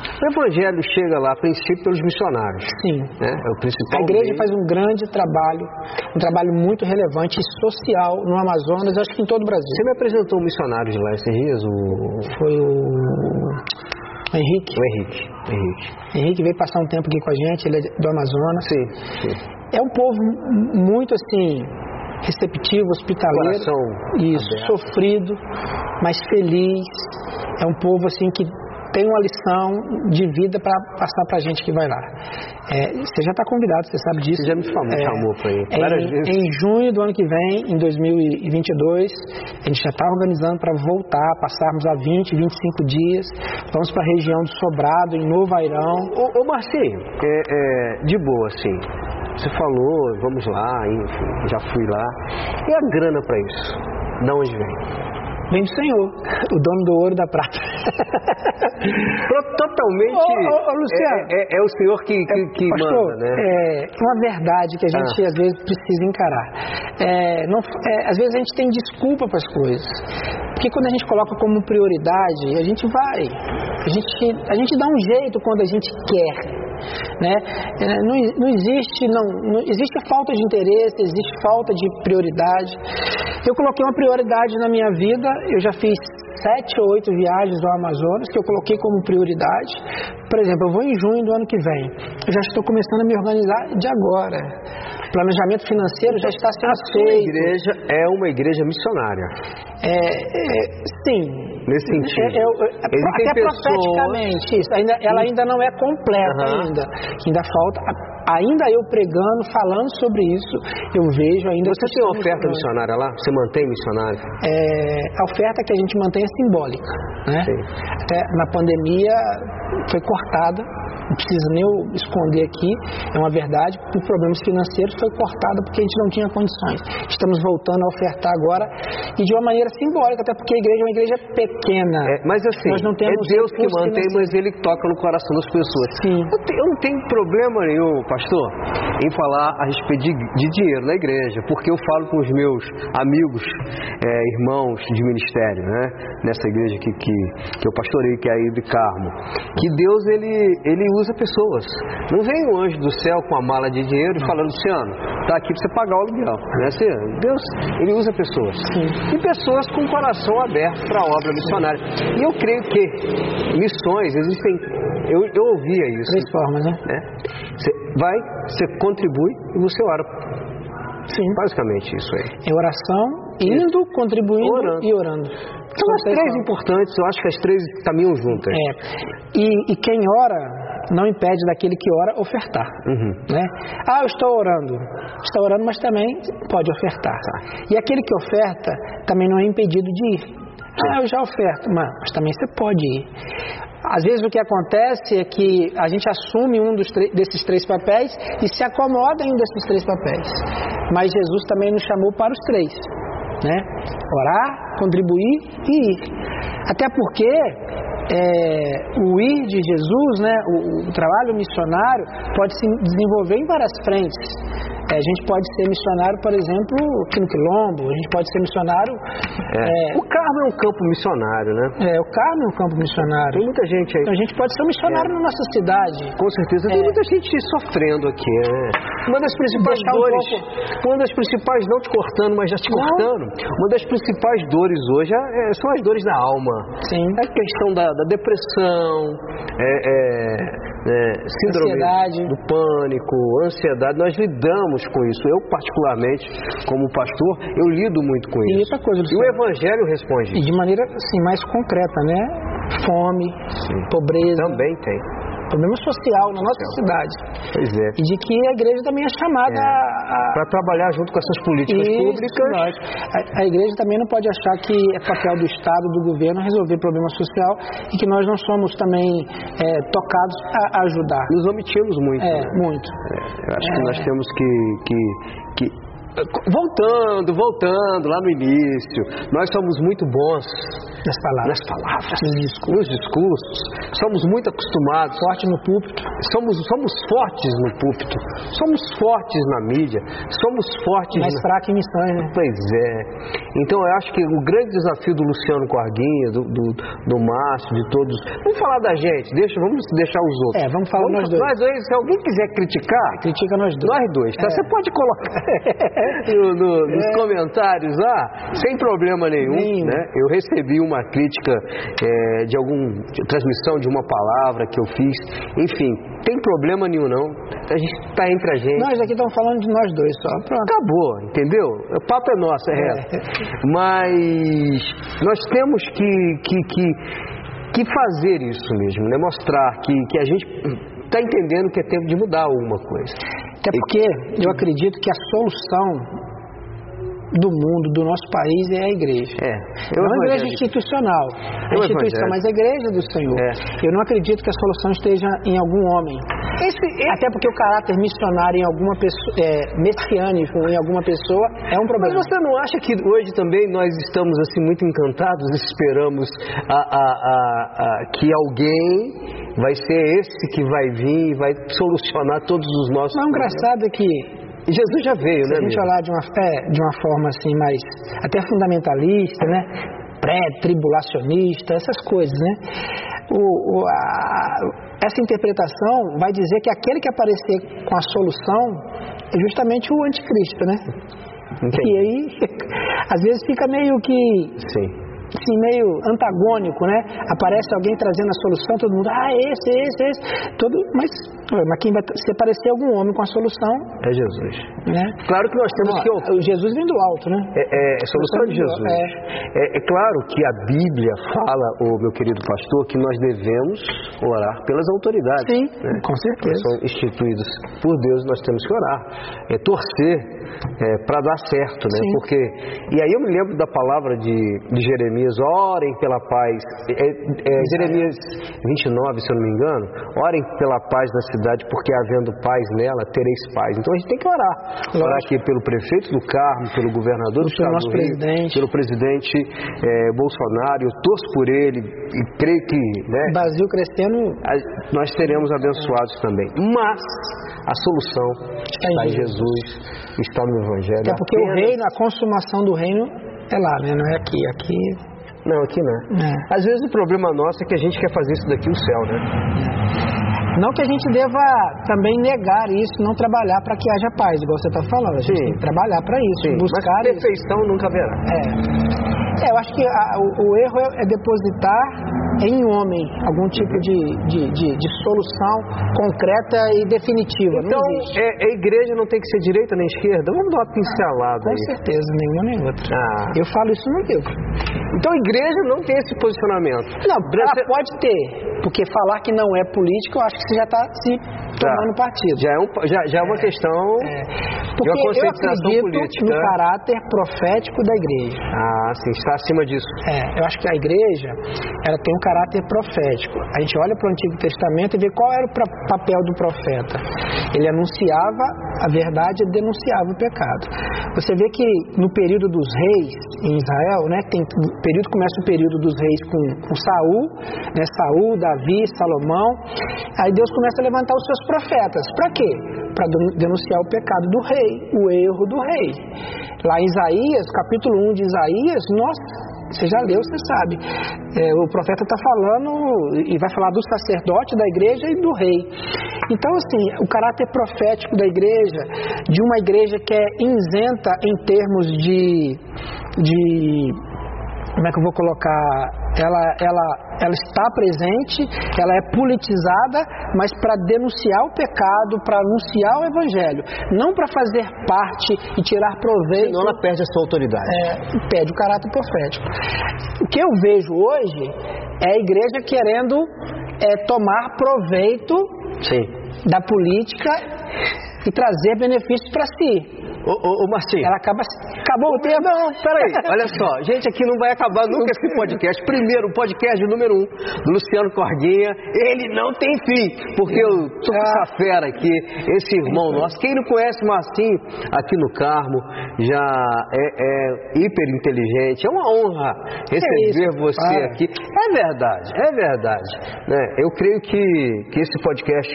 O evangelho chega lá, a princípio, pelos missionários. Sim. Né? É o principal a igreja meio. faz um grande trabalho, um trabalho muito relevante e social no Amazonas, acho que em todo o Brasil. Você me apresentou um missionário de lá esses dias? O... Foi o... o Henrique. O Henrique. Henrique. Henrique veio passar um tempo aqui com a gente, ele é do Amazonas. Sim, sim. É um povo muito assim receptivo, hospitaleiro, Coração isso, aberto. sofrido, mas feliz. É um povo assim que tem uma lição de vida para passar para a gente que vai lá. É, você já está convidado, você sabe disso. Você já me falou, é, chamou para ir várias em, vezes. Em junho do ano que vem, em 2022, a gente já está organizando para voltar, passarmos a 20, 25 dias. Vamos para a região do Sobrado, em Novo Airão. Ô, ô Marcinho, é, é, de boa, assim. Você falou, vamos lá, enfim, já fui lá. E a grana para isso? De onde vem? Vem do Senhor, o dono do ouro e da prata. Totalmente. Ô, ô, ô, Luciano, é, é, é, o Senhor que, que, que pastor, manda, né? É uma verdade que a gente ah. às vezes precisa encarar. É, não, é, às vezes a gente tem desculpa para as coisas. Porque quando a gente coloca como prioridade, a gente vai. A gente, a gente dá um jeito quando a gente quer. Né? É, não, não, existe não, não existe falta de interesse, existe falta de prioridade. Eu coloquei uma prioridade na minha vida, eu já fiz sete ou oito viagens ao Amazonas que eu coloquei como prioridade. Por exemplo, eu vou em junho do ano que vem. Eu já estou começando a me organizar de agora. O planejamento financeiro já está sendo a feito. A igreja é uma igreja missionária. É, é, sim, nesse sentido. É, é, até pessoas... profeticamente, isso. Ainda, ela ainda não é completa uhum. ainda. Ainda falta. Ainda eu pregando, falando sobre isso, eu vejo ainda. Você tem oferta missionária lá? Você mantém missionário? É, a oferta que a gente mantém é simbólica. Né? Até na pandemia foi cortada não precisa nem eu esconder aqui, é uma verdade, por problemas financeiros foi cortada porque a gente não tinha condições. Estamos voltando a ofertar agora e de uma maneira simbólica, até porque a igreja é uma igreja pequena. É, mas assim, Nós não temos é Deus que mantém, mas Ele toca no coração das pessoas. Sim. Eu, te, eu não tenho problema nenhum, pastor, em falar a respeito de, de dinheiro na igreja, porque eu falo com os meus amigos, é, irmãos de ministério, né? Nessa igreja que, que, que eu pastorei, que é a de Carmo, que Deus ele, ele usa usa pessoas. Não vem um anjo do céu com a mala de dinheiro e fala, Luciano, tá aqui para você pagar o aluguel. Né? Assim, Deus, ele usa pessoas. Sim. E pessoas com o coração aberto para a obra missionária. E eu creio que missões existem. Eu, eu ouvia isso. Três formas, né? né? Você vai, você contribui e você ora. Sim. Basicamente isso aí. É oração, indo, contribuindo orando. e orando. São as três importantes, eu acho que as três caminham juntas. É. E, e quem ora não impede daquele que ora ofertar. Uhum. Né? Ah, eu estou orando. Está orando, mas também pode ofertar. Tá. E aquele que oferta também não é impedido de ir. Ah, eu já oferto, mas, mas também você pode ir. Às vezes o que acontece é que a gente assume um desses três papéis e se acomoda em um desses três papéis. Mas Jesus também nos chamou para os três. né? Orar, contribuir e ir. Até porque é, o ir de Jesus, né, o, o, trabalho missionário, pode se desenvolver em várias frentes. É, a gente pode ser missionário, por exemplo, aqui no Quilombo, a gente pode ser missionário. É. É, o Carmo é um campo missionário, né? É, o Carmo é um campo missionário. Tem muita gente aí. Então a gente pode ser um missionário é. na nossa cidade. Com certeza. Tem é. muita gente sofrendo aqui. Né? Uma das principais Deixar dores, um uma das principais, não te cortando, mas já te não. cortando, uma das principais dores hoje são as dores da alma. Sim. A questão da, da depressão, síndrome ansiedade. do pânico, ansiedade. Nós lidamos com isso. Eu, particularmente, como pastor, eu lido muito com e isso. Outra coisa, e o Evangelho responde. E de maneira assim, mais concreta, né? Fome, Sim. pobreza. Também tem problema social na nossa cidade. Pois é. E de que a igreja também é chamada é. a. Para trabalhar junto com essas políticas Isso, públicas. A, a, igreja também não pode achar que é papel do Estado, do governo, resolver problema social e que nós não somos também é, tocados a, ajudar. Nos omitimos muito. É, né? muito. É, eu acho que nós é. temos que, que, que Voltando, voltando lá no início, nós somos muito bons nas palavras, nas palavras nos, discursos. nos discursos. Somos muito acostumados. Forte no púlpito. Somos, somos fortes no púlpito. Somos fortes na mídia. Somos fortes. Mais na... fraco em missões, né? Pois é. Então eu acho que o grande desafio do Luciano Corguinha, do, do, do Márcio, de todos. Vamos falar da gente, deixa, vamos deixar os outros. É, vamos falar vamos, nós dois. Nós dois, se alguém quiser criticar, critica nós dois. Nós dois, tá? É. Você pode colocar. no, no, nos é. comentários lá, sem problema nenhum. Sim. Né? Eu recebi uma crítica é, de alguma transmissão de uma palavra que eu fiz. Enfim, tem problema nenhum não. A gente está entre a gente. Nós aqui estamos falando de nós dois só. Pronto. Acabou, entendeu? O papo é nosso, é, é. reto. Mas nós temos que, que, que, que fazer isso mesmo, né? mostrar que, que a gente está entendendo que é tempo de mudar alguma coisa. Até porque eu acredito que a solução do mundo, do nosso país é a igreja. É. Não a igreja institucional, a eu instituição, mas a igreja do Senhor. É. Eu não acredito que a solução esteja em algum homem. Esse, esse... Até porque o caráter missionário em alguma pessoa, é, messiânico em alguma pessoa é um problema. Mas você não acha que hoje também nós estamos assim muito encantados, esperamos a, a, a, que alguém vai ser esse que vai vir e vai solucionar todos os nossos Não, problemas? engraçado é que Jesus já veio, Se né? Se a gente olhar de uma, é, de uma forma assim mais até fundamentalista, né? Pré-tribulacionista, essas coisas, né? O, o, a, essa interpretação vai dizer que aquele que aparecer com a solução é justamente o anticristo, né? Entendi. E aí, às vezes fica meio que Sim assim, meio antagônico, né? Aparece alguém trazendo a solução, todo mundo, ah, esse, esse, esse. Todo, mas, mas quem vai se aparecer algum homem com a solução é Jesus. Né? Claro que nós temos Não, que. Jesus vem do alto, né? É, é, é solução de Jesus. É. é. É, claro que a Bíblia fala, o meu querido pastor, que nós devemos orar pelas autoridades. Sim, né? com certeza. Que são instituídas por Deus, nós temos que orar. É torcer é, para dar certo, né? Sim. Porque. E aí eu me lembro da palavra de, de Jeremias Jeremias, orem pela paz. É, é, Jeremias 29, se eu não me engano, orem pela paz na cidade, porque havendo paz nela, tereis paz. Então a gente tem que orar. Lógico. Orar aqui pelo prefeito do Carmo, pelo governador do estado do Rio, presidente. pelo presidente é, Bolsonaro. Eu torço por ele e creio que. Né, o Brasil crescendo. Nós seremos abençoados também. Mas a solução está em Jesus, está no Evangelho. É porque Apenas... o reino, a consumação do reino é lá, né? Não é aqui. Aqui não, aqui não. É. Às vezes o problema nosso é que a gente quer fazer isso daqui o céu, né? Não que a gente deva também negar isso, não trabalhar para que haja paz, igual você está falando. A gente Sim. tem que trabalhar para isso, Sim, buscar mas perfeição isso. nunca haverá. É. é eu acho que a, o, o, erro é, é, depositar em homem algum tipo de, de, de, de solução concreta e definitiva. Então, é, a igreja não tem que ser direita nem esquerda? Vamos dar uma pincelada Com aí. certeza, nenhuma nem outra. Ah. Eu falo isso no livro. Então a igreja não tem esse posicionamento. Não, ela pode ter. Porque falar que não é político, eu acho que você já está se tomando tá. partido. Já é, um, já, já é uma questão. É. Porque eu acredito política. no caráter profético da igreja. Ah, sim, está acima disso. É, eu acho que a igreja ela tem um caráter profético. A gente olha para o Antigo Testamento e vê qual era o papel do profeta. Ele anunciava a verdade e denunciava o pecado. Você vê que no período dos reis em Israel, né, tem período começa o período dos reis com, com Saul, né, Saul, Davi, Salomão. Aí Deus começa a levantar os seus profetas. Para quê? Para denunciar o pecado do rei, o erro do rei. Lá em Isaías, capítulo 1 de Isaías, nossa, você já leu, você sabe. É, o profeta está falando e vai falar do sacerdote da igreja e do rei. Então, assim, o caráter profético da igreja, de uma igreja que é isenta em termos de, de como é que eu vou colocar? Ela, ela, ela está presente, ela é politizada, mas para denunciar o pecado, para anunciar o evangelho, não para fazer parte e tirar proveito. Senão ela perde a sua autoridade. É, perde o caráter profético. O que eu vejo hoje é a igreja querendo é, tomar proveito Sim. da política e trazer benefícios para si. Ô, ô, ô Marcinho. Ela acaba. Acabou o tempo? Não, peraí. Olha só, gente, aqui não vai acabar nunca esse podcast. Primeiro, o podcast número um do Luciano Corguinha. Ele não tem fim, porque eu tô com essa fera aqui, esse irmão nosso. Quem não conhece o Marcinho aqui no Carmo já é, é hiper inteligente. É uma honra receber é você Para. aqui. É verdade, é verdade. Né? Eu creio que, que esse podcast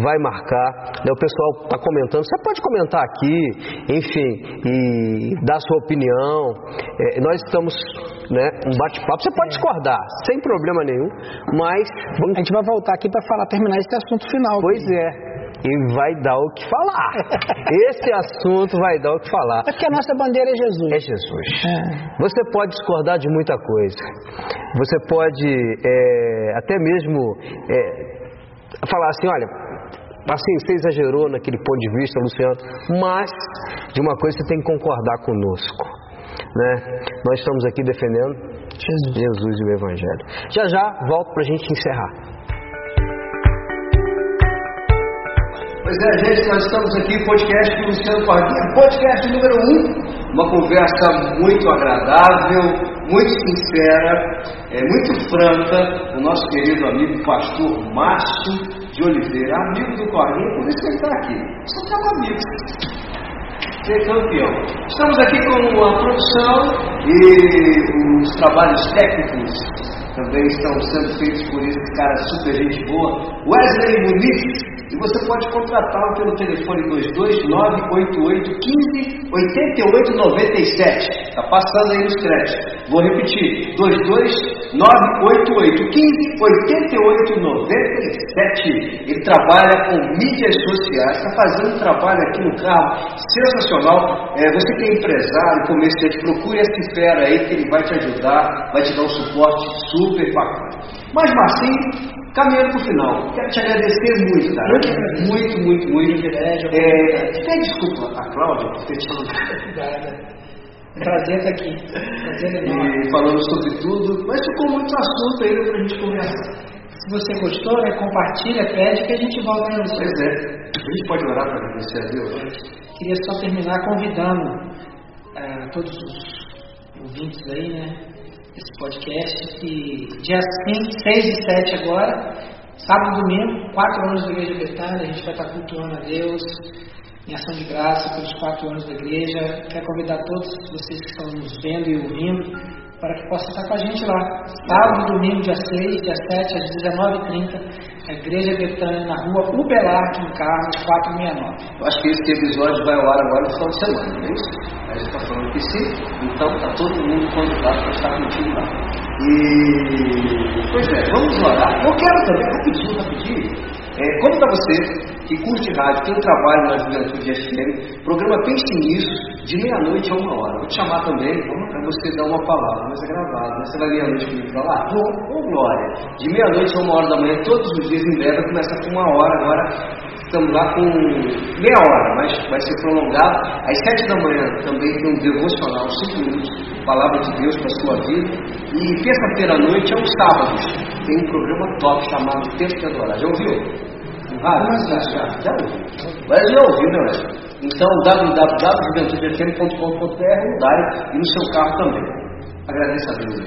vai marcar. Né? O pessoal está comentando. Você pode comentar aqui enfim, e dar sua opinião. É, nós estamos, né, um bate-papo. Você pode discordar, sem problema nenhum, mas a gente vai voltar aqui para falar, terminar esse assunto final. Pois aqui. é. E vai dar o que falar. Esse assunto vai dar o que falar. É porque a nossa bandeira é Jesus. É Jesus. É. Você pode discordar de muita coisa. Você pode é, até mesmo é, falar assim, olha, Assim, você exagerou naquele ponto de vista, Luciano, mas de uma coisa você tem que concordar conosco. Né? Nós estamos aqui defendendo Jesus, Jesus e o Evangelho. Já já volto para a gente encerrar. Pois é, gente, nós estamos aqui, podcast do Luciano Pardinha, podcast número 1, um, uma conversa muito agradável, muito sincera, é, muito franca, o nosso querido amigo pastor Márcio de Oliveira, amigo do Corguinho, por isso que ele está aqui. Só estamos amigos. Ser campeão. Estamos aqui com a produção e os trabalhos técnicos também estão sendo feitos por esse cara super gente boa, Wesley Muniz. E você pode contratá-lo pelo telefone 22988158897. Está passando aí nos créditos. Vou repetir: 22988158897. Ele trabalha com mídias sociais, está fazendo um trabalho aqui no carro sensacional. É, você que é empresário, comerciante, procure esse fera aí que ele vai te ajudar, vai te dar um suporte super bacana. Mas Marcinho, Caminhando para o final, quero te agradecer muito, cara. Muito, muito, muito. É, pede desculpa a Cláudia por ter te falado. Prazer estar aqui. Prazer e falando sobre tudo, mas ficou muito assunto ainda para a gente conversar. Se você gostou, né, compartilha, pede que a gente volta no Pois é. A gente pode orar para agradecer a Deus? Queria só terminar convidando uh, todos os ouvintes aí, né? esse podcast, que dia 5, 6 e 7 agora, sábado e domingo, quatro anos da Igreja Betânia, a gente vai estar cultuando a Deus em ação de graça pelos quatro anos da igreja. Quero convidar todos vocês que estão nos vendo e ouvindo para que possam estar com a gente lá. Sábado e domingo, dia 6, dia 7, às 19h30, a Igreja Betânia, na rua Ubelar, em Carlos, 469. Eu acho que esse episódio vai ao ar agora no final de semana, não é isso? A gente está falando que sim, então está todo mundo convidado para estar contigo lá. E, pois é, vamos orar. Eu quero também, rapidinho, rapidinho, é, como para você que curte rádio, tem um trabalho na Juventude FM, programa Pense Nisso, de meia-noite a uma hora. Vou te chamar também para você dar uma palavra, mas é gravado. Né? Você vai meia-noite comigo para lá? Ô, oh, Glória! De meia-noite a uma hora da manhã, todos os dias em breve, começa com uma hora agora estamos lá com meia hora, mas vai ser prolongado. Às sete da manhã também tem um devocional, cinco minutos, palavra de Deus para a sua vida. E terça-feira à noite é um sábado, tem um programa top chamado Tempo de Adorar. Já ouviu? Várias, já, já, já ouviu. Mas já ouviu, né, Wesley? Então, www.juventudefm.com.br no Dário e no seu carro também. Agradeço a Deus.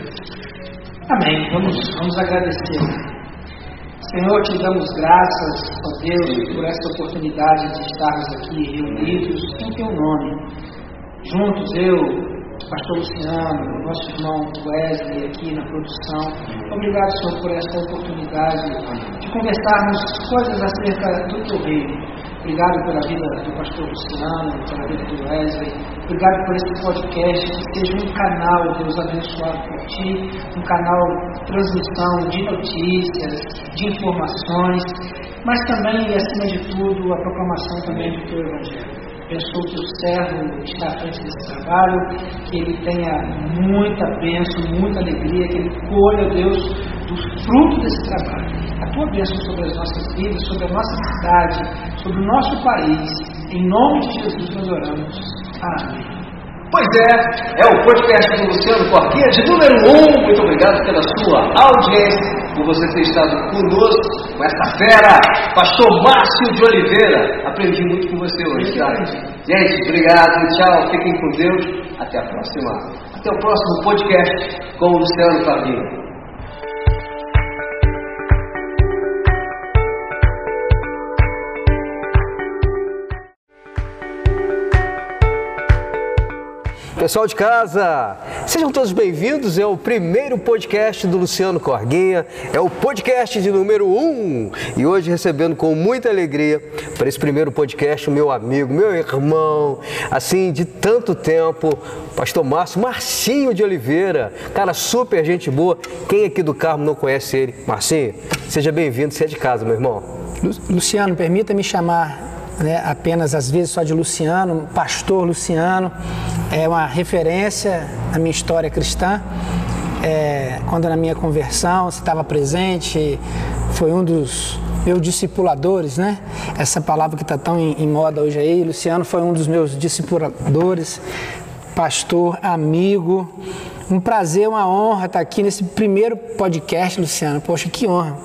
Amém. Vamos, vamos agradecer. Senhor, te damos graças, ó Deus, por esta oportunidade de estarmos aqui reunidos em teu nome. Juntos, eu, Pastor Luciano, nosso irmão Wesley aqui na produção. Obrigado, Senhor, por esta oportunidade de conversarmos coisas acerca do teu reino. Obrigado pela vida do pastor Luciano, pela vida do Wesley. Obrigado por esse podcast que seja um canal, Deus abençoado por ti, um canal de transmissão de notícias, de informações, mas também acima de tudo a proclamação também do teu evangelho. Abençoa o teu servo que está à frente desse trabalho, que ele tenha muita bênção, muita alegria, que ele colha, Deus, do fruto desse trabalho. A tua bênção sobre as nossas vidas, sobre a nossa cidade, sobre o nosso país. Em nome de Jesus nós oramos. Amém. Pois é, é o podcast do Luciano Corquinha de número 1. Um. Muito obrigado pela sua audiência, por você ter estado conosco com essa fera, Pastor Márcio de Oliveira. Aprendi muito com você hoje, tá? Gente, obrigado, tchau, fiquem com Deus. Até a próxima. Até o próximo podcast com o Luciano Corquinha. Pessoal de casa, sejam todos bem-vindos. É o primeiro podcast do Luciano Corguinha, é o podcast de número 1. Um. E hoje recebendo com muita alegria para esse primeiro podcast o meu amigo, meu irmão, assim, de tanto tempo, Pastor Márcio, Marcinho de Oliveira. Cara, super gente boa. Quem aqui do Carmo não conhece ele? Marcinho, seja bem-vindo, você é de casa, meu irmão. Luciano, permita-me chamar né, apenas às vezes só de Luciano, pastor Luciano, é uma referência na minha história cristã. É, quando na minha conversão você estava presente, foi um dos meus discipuladores, né? Essa palavra que está tão em, em moda hoje aí. Luciano foi um dos meus discipuladores, pastor, amigo. Um prazer, uma honra estar aqui nesse primeiro podcast, Luciano. Poxa, que honra.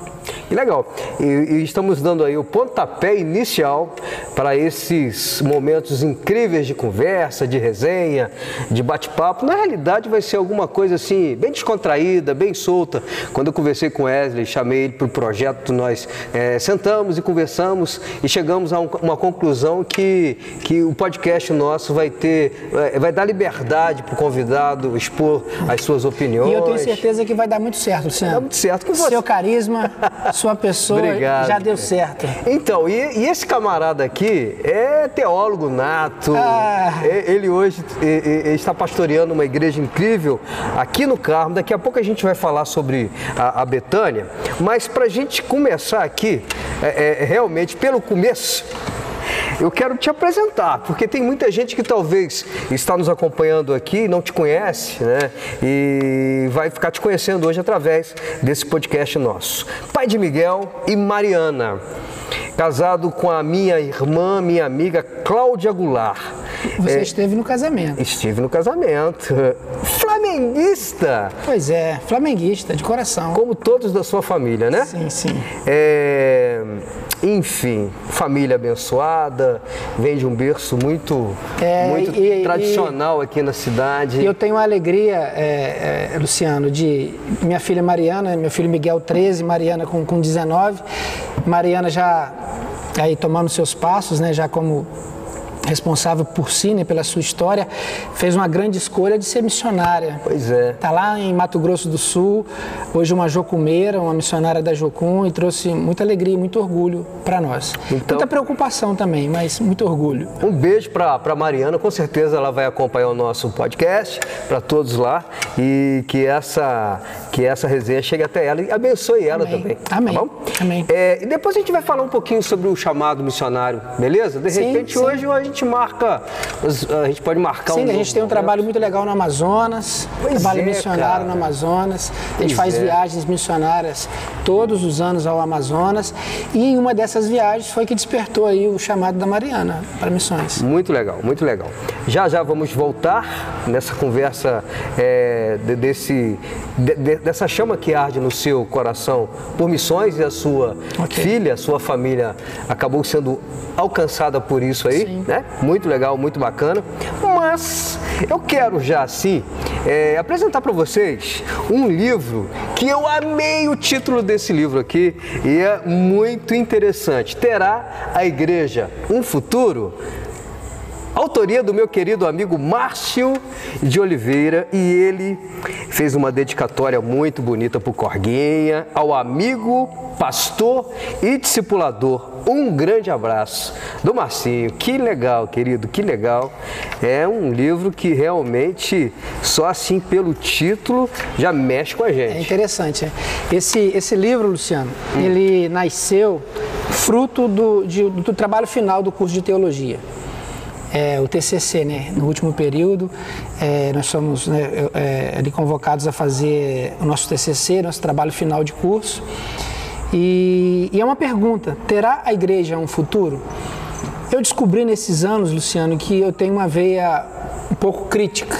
Que legal. E, e, estamos dando aí o pontapé inicial para esses momentos incríveis de conversa, de resenha, de bate-papo. Na realidade, vai ser alguma coisa assim, bem descontraída, bem solta. Quando eu conversei com Wesley, chamei ele para o projeto, nós é, sentamos e conversamos e chegamos a um, uma conclusão que, que o podcast nosso vai ter, é, vai dar liberdade para o convidado expor as suas opiniões. E eu tenho certeza que vai dar muito certo, Luciano. Vai dar muito certo com você. Seu carisma. sua pessoa Obrigado. já deu certo. Então, e, e, esse camarada aqui é teólogo nato. Ah. Ele hoje está pastoreando uma igreja incrível aqui no Carmo. Daqui a pouco a gente vai falar sobre a, a Betânia. Mas para a gente começar aqui, é, é, realmente pelo começo, eu quero te apresentar, porque tem muita gente que talvez está nos acompanhando aqui não te conhece, né? E vai ficar te conhecendo hoje através desse podcast nosso. Pai de Miguel e Mariana casado com a minha irmã, minha amiga Cláudia Goulart. Você é, esteve no casamento. Estive no casamento. Flamenguista! Pois é, flamenguista, de coração. Como todos da sua família, né? Sim, sim. É, enfim, família abençoada, vem de um berço muito, é, muito e, tradicional e, aqui na cidade. Eu tenho a alegria, é, é, Luciano, de minha filha Mariana, meu filho Miguel 13, Mariana com, com 19. Mariana já aí tomando seus passos, né, já como responsável por si, né, pela sua história, fez uma grande escolha de ser missionária. Pois é. Está lá em Mato Grosso do Sul, hoje uma jocumeira, uma missionária da Jocum e trouxe muita alegria e muito orgulho para nós. Então, muita preocupação também, mas muito orgulho. Um beijo para Mariana, com certeza ela vai acompanhar o nosso podcast, para todos lá, e que essa, que essa resenha chegue até ela e abençoe ela Amém. também. Amém. Tá Amém. É, e depois a gente vai falar um pouquinho sobre o chamado missionário, beleza? De repente sim, sim. hoje a gente marca, a gente pode marcar sim, um. Sim, a gente tem um trabalho muito legal no Amazonas, pois trabalho é, missionário cara. no Amazonas. A gente pois faz é. viagens missionárias todos os anos ao Amazonas e em uma dessas viagens foi que despertou aí o chamado da Mariana para missões. Muito legal, muito legal. Já já vamos voltar nessa conversa é, desse, de, de, dessa chama que arde no seu coração por missões e a sua okay. filha, a sua família acabou sendo alcançada por isso aí, Sim. né? Muito legal, muito bacana. Mas eu quero já assim é, apresentar para vocês um livro que eu amei o título desse livro aqui e é muito interessante. Terá a igreja um futuro? Autoria do meu querido amigo Márcio de Oliveira e ele fez uma dedicatória muito bonita para o Corguinha, ao amigo, pastor e discipulador. Um grande abraço do Marcinho. Que legal, querido, que legal. É um livro que realmente, só assim pelo título, já mexe com a gente. É interessante. Esse, esse livro, Luciano, hum. ele nasceu fruto do, de, do trabalho final do curso de teologia é, o TCC, né? No último período, é, nós somos né, é, convocados a fazer o nosso TCC, nosso trabalho final de curso. E, e é uma pergunta: terá a igreja um futuro? Eu descobri nesses anos, Luciano, que eu tenho uma veia um pouco crítica,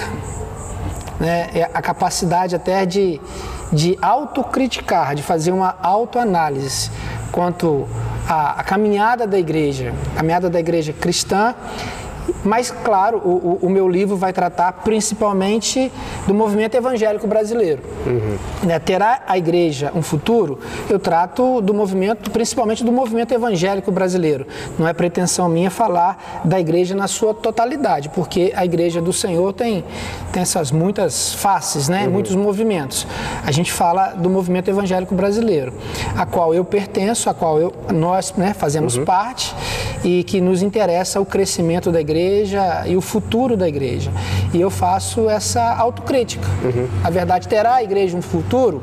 né? É a capacidade até de, de autocriticar, de fazer uma autoanálise quanto à, à caminhada da igreja, caminhada da igreja cristã mas, claro, o, o, meu livro vai tratar principalmente do movimento evangélico brasileiro. Uhum. Né, terá a igreja um futuro? Eu trato do movimento, principalmente do movimento evangélico brasileiro. Não é pretensão minha falar da igreja na sua totalidade, porque a igreja do Senhor tem, tem essas muitas faces, né? Uhum. muitos movimentos. A gente fala do movimento evangélico brasileiro, a qual eu pertenço, a qual eu, nós né, fazemos uhum. parte e que nos interessa o crescimento da igreja e o futuro da igreja. E eu faço essa autocrítica. Uhum. A verdade, terá a igreja um futuro?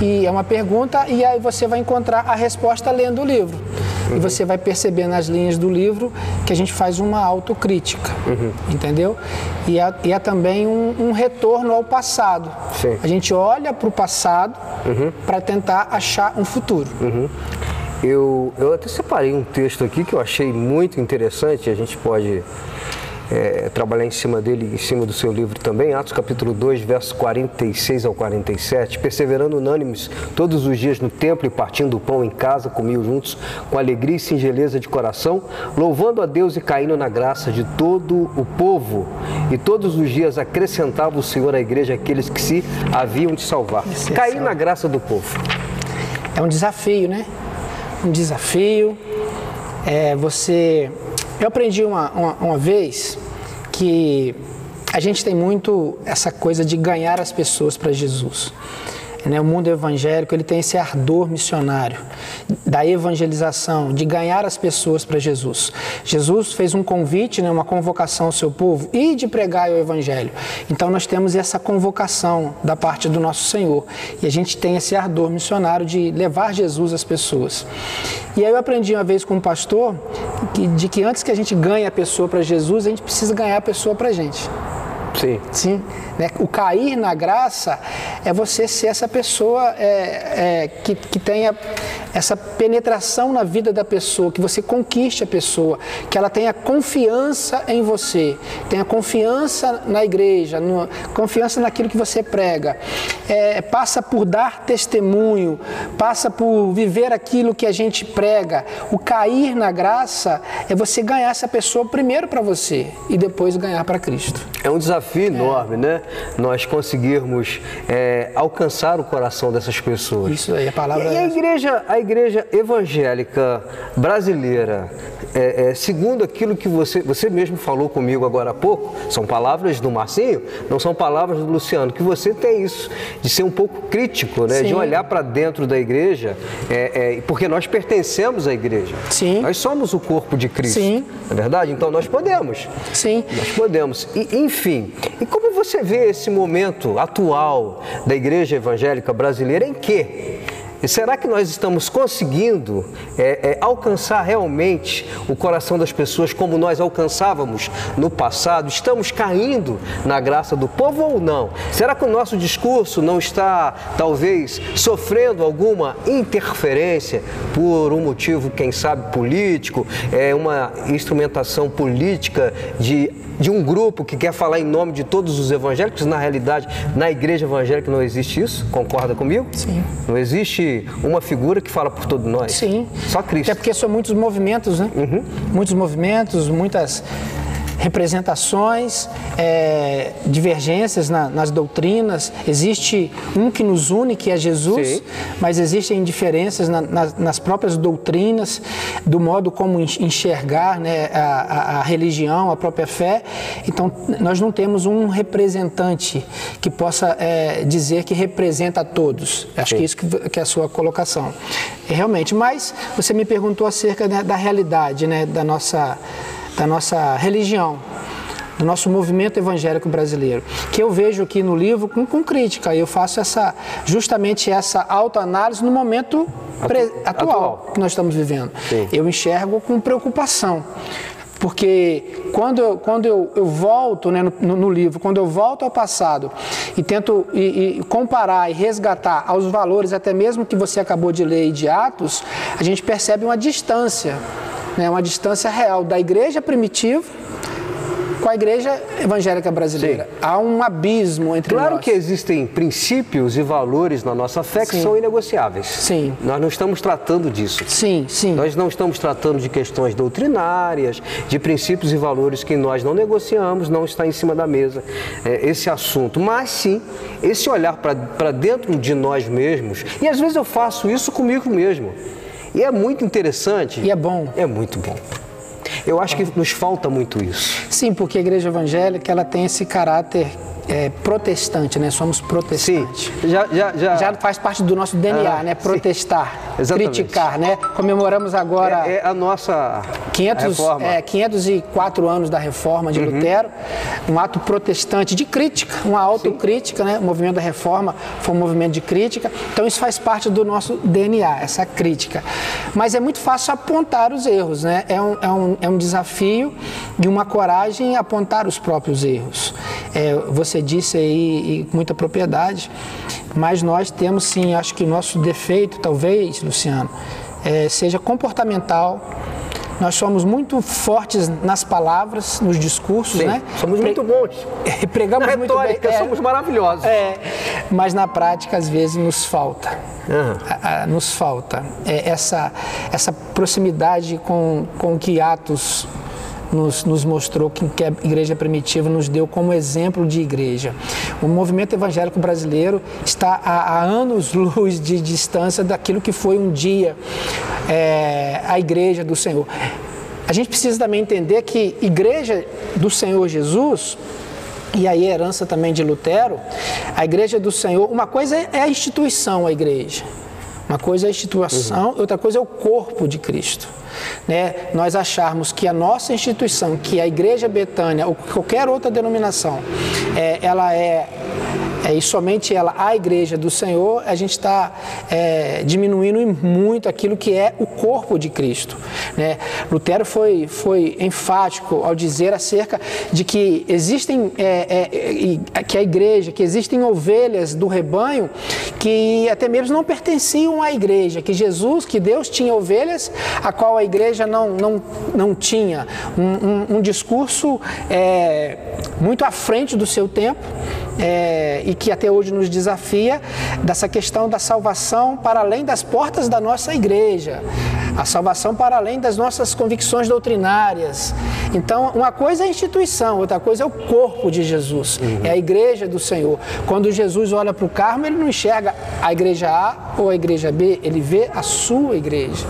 E é uma pergunta, e aí você vai encontrar a resposta lendo o livro. Uhum. E você vai perceber nas linhas do livro que a gente faz uma autocrítica, uhum. entendeu? E é, e é também um, um, retorno ao passado. Sim. A gente olha para o passado uhum. para tentar achar um futuro. Eu, eu até separei um texto aqui que eu achei muito interessante, a gente pode é, trabalhar em cima dele, em cima do seu livro também, Atos capítulo 2, versos 46 ao 47. Perseverando unânimes todos os dias no templo e partindo o pão em casa, comiam juntos com alegria e singeleza de coração, louvando a Deus e caindo na graça de todo o povo. E todos os dias acrescentava o Senhor à igreja aqueles que se haviam de salvar. Cair na graça do povo. É um desafio, né? Um desafio. É, você, eu aprendi uma, uma, uma vez que a gente tem muito essa coisa de ganhar as pessoas para Jesus. Né? O mundo evangélico ele tem esse ardor missionário da evangelização, de ganhar as pessoas para Jesus. Jesus fez um convite, né, uma convocação ao seu povo e de pregar o evangelho. Então nós temos essa convocação da parte do nosso Senhor e a gente tem esse ardor missionário de levar Jesus às pessoas. E aí eu aprendi uma vez com um pastor que, de que antes que a gente ganhe a pessoa para Jesus, a gente precisa ganhar a pessoa para a gente. Sim. Sim. Né? O cair na graça é você ser essa pessoa é, é, que, que tenha essa penetração na vida da pessoa, que você conquiste a pessoa, que ela tenha confiança em você, tenha confiança na igreja, no, confiança naquilo que você prega. É, passa por dar testemunho, passa por viver aquilo que a gente prega. O cair na graça é você ganhar essa pessoa primeiro para você e depois ganhar para Cristo. É um desafio enorme, né? Nós conseguirmos é, alcançar o coração dessas pessoas. Isso aí, a palavra. E, e a é igreja, a igreja evangélica brasileira, é, é, segundo aquilo que você, você mesmo falou comigo agora há pouco, são palavras do Marcinho, não são palavras do Luciano, que você tem isso, de ser um pouco crítico, né? de olhar para dentro da igreja, é, é, porque nós pertencemos à igreja. Sim. Nós somos o corpo de Cristo. Sim. Não é verdade? Então nós podemos. Sim. Nós podemos. E, enfim, e como você vê esse momento atual da igreja evangélica brasileira em que E será que nós estamos conseguindo é, é, alcançar realmente o coração das pessoas como nós alcançávamos no passado? Estamos caindo na graça do povo ou não? Será que o nosso discurso não está, talvez, sofrendo alguma interferência por um motivo, quem sabe, político, é uma instrumentação política de de um grupo que quer falar em nome de todos os evangélicos, na realidade, na igreja evangélica não existe isso, concorda comigo? Sim. Não existe uma figura que fala por todos nós. Sim. Só Cristo. Até porque são muitos movimentos, né? Uhum. Muitos movimentos, muitas representações, é, divergências na, nas doutrinas. Existe um que nos une, que é Jesus, Sim. mas existem diferenças na, nas próprias doutrinas, do modo como enxergar né, a, a, a, religião, a própria fé. Então, nós não temos um representante que possa é, dizer que representa a todos. Acho Sim. que isso que, que é a sua colocação. Realmente, mas você me perguntou acerca né, da realidade né, da nossa da nossa religião, do nosso movimento evangélico brasileiro, que eu vejo aqui no livro com, com crítica. Eu faço essa justamente essa autoanálise no momento atual, atual, que nós estamos vivendo. Sim. Eu enxergo com preocupação. Porque quando eu, quando eu, eu volto né, no, no, livro, quando eu volto ao passado e tento e, e comparar e resgatar aos valores, até mesmo que você acabou de ler de Atos, a gente percebe uma distância né, uma distância real da igreja primitiva com a igreja evangélica brasileira. Sim. Há um abismo entre claro nós. Claro que existem princípios e valores na nossa fé que sim. são inegociáveis. Sim. Nós não estamos tratando disso. Sim, sim. Nós não estamos tratando de questões doutrinárias, de princípios e valores que nós não negociamos, não está em cima da mesa é, esse assunto. Mas sim, esse olhar para dentro de nós mesmos, e às vezes eu faço isso comigo mesmo. E é muito interessante. E é bom. É muito bom. Eu acho que nos falta muito isso. Sim, porque a igreja evangélica ela tem esse caráter é, protestante, né? Somos protestantes. Sim, já, já, já... já faz parte do nosso DNA, ah, né? Protestar, criticar, né? Comemoramos agora... É, é a nossa 500, reforma. É, 504 anos da reforma de uhum. Lutero, um ato protestante de crítica, uma autocrítica, né? O movimento da reforma foi um movimento de crítica, então isso faz parte do nosso DNA, essa crítica. Mas é muito fácil apontar os erros, né? É um, é um, é um desafio e uma coragem apontar os próprios erros. É, você você disse aí e com muita propriedade, mas nós temos sim, acho que o nosso defeito, talvez, Luciano, é, seja comportamental. Nós somos muito fortes nas palavras, nos discursos, sim, né? Somos muito bons. Pregamos Na muito retórica, bem. É, somos maravilhosos. É, mas na prática, às vezes, nos falta. Uhum. A, a, nos falta é, essa, essa proximidade com, com que Atos nos, nos mostrou que, que a igreja primitiva nos deu como exemplo de igreja. O movimento evangélico brasileiro está a, a anos-luz de distância daquilo que foi um dia é, a igreja do Senhor. A gente precisa também entender que igreja do Senhor Jesus e aí a herança também de Lutero, a igreja do Senhor, uma coisa é a instituição, a igreja. Uma coisa é a instituição, uhum. outra coisa é o corpo de Cristo né, nós acharmos que a nossa instituição, que a Igreja Betânia ou qualquer outra denominação, é, ela é é, e somente ela, a igreja do Senhor, a gente está é, diminuindo muito aquilo que é o corpo de Cristo. Né? Lutero foi, foi enfático ao dizer acerca de que existem, é, é, que a igreja, que existem ovelhas do rebanho que até mesmo não pertenciam à igreja, que Jesus, que Deus tinha ovelhas, a qual a igreja não, não, não tinha. Um, um, um discurso é, muito à frente do seu tempo é, e que até hoje nos desafia dessa questão da salvação para além das portas da nossa igreja, a salvação para além das nossas convicções doutrinárias. Então, uma coisa é a instituição, outra coisa é o corpo de Jesus, uhum. é a igreja do Senhor. Quando Jesus olha para o Carmo, ele não enxerga a igreja A ou a igreja B, ele vê a sua igreja.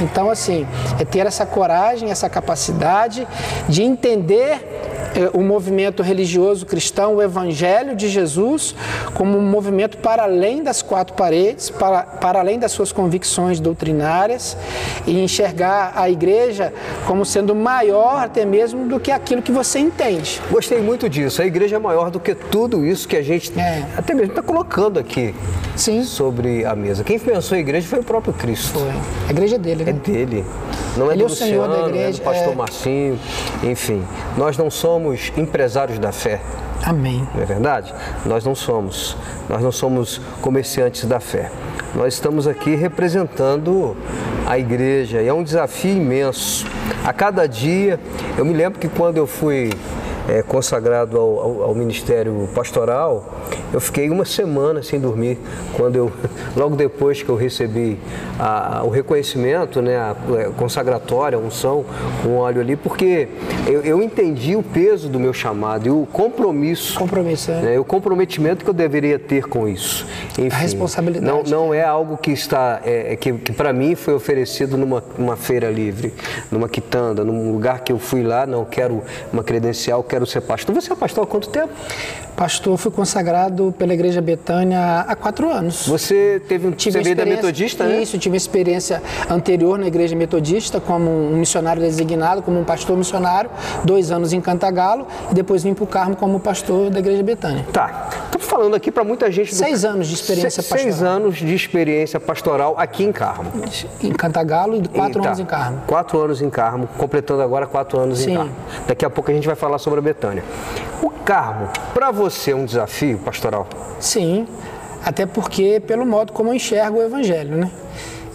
Então, assim, é ter essa coragem, essa capacidade de entender é, o movimento religioso cristão, o Evangelho de Jesus, como um movimento para além das quatro paredes, para, para além das suas convicções doutrinárias, e enxergar a igreja como sendo maior até mesmo do que aquilo que você entende. Gostei muito disso. A igreja é maior do que tudo isso que a gente é. até mesmo está colocando aqui Sim. sobre a mesa. Quem pensou a igreja foi o próprio Cristo. Foi. A igreja é dele, né? É dele. Não é Ele do é o Luciano, Senhor da igreja. É do pastor é... Marcinho, enfim. Nós não somos empresários da fé. Amém. Não é verdade? Nós não somos. Nós não somos comerciantes da fé. Nós estamos aqui representando a igreja e é um desafio imenso. A cada dia, eu me lembro que quando eu fui é, consagrado ao, ao, ao, ministério pastoral, eu fiquei uma semana sem dormir. Quando eu, logo depois que eu recebi a, o reconhecimento, né, a, a é, consagratória, a unção com óleo ali, porque eu, eu, entendi o peso do meu chamado e o compromisso, compromisso é. né, o comprometimento que eu deveria ter com isso. Enfim, a responsabilidade. Não, não é algo que está, é, que, que para mim foi oferecido numa uma feira livre, numa quitanda, num lugar que eu fui lá, não quero uma credencial, quero ser pastor. Você é pastor há quanto tempo? Pastor, fui consagrado pela Igreja Betânia há quatro anos. Você teve um tive você veio da metodista, né? Isso, tive experiência anterior na Igreja Metodista como um missionário designado, como um pastor missionário, dois anos em Cantagalo e depois vim para o Carmo como pastor da Igreja Betânia. Tá. Estamos falando aqui para muita gente. Do... Seis anos de experiência Se, pastoral. Seis anos de experiência pastoral aqui em Carmo. Em Cantagalo e quatro e, tá. anos em Carmo. Quatro anos em Carmo, completando agora quatro anos Sim. em Carmo. Daqui a pouco a gente vai falar sobre a Betânia. O Carmo, para você é um desafio pastoral? Sim, até porque pelo modo como eu enxergo o Evangelho, né?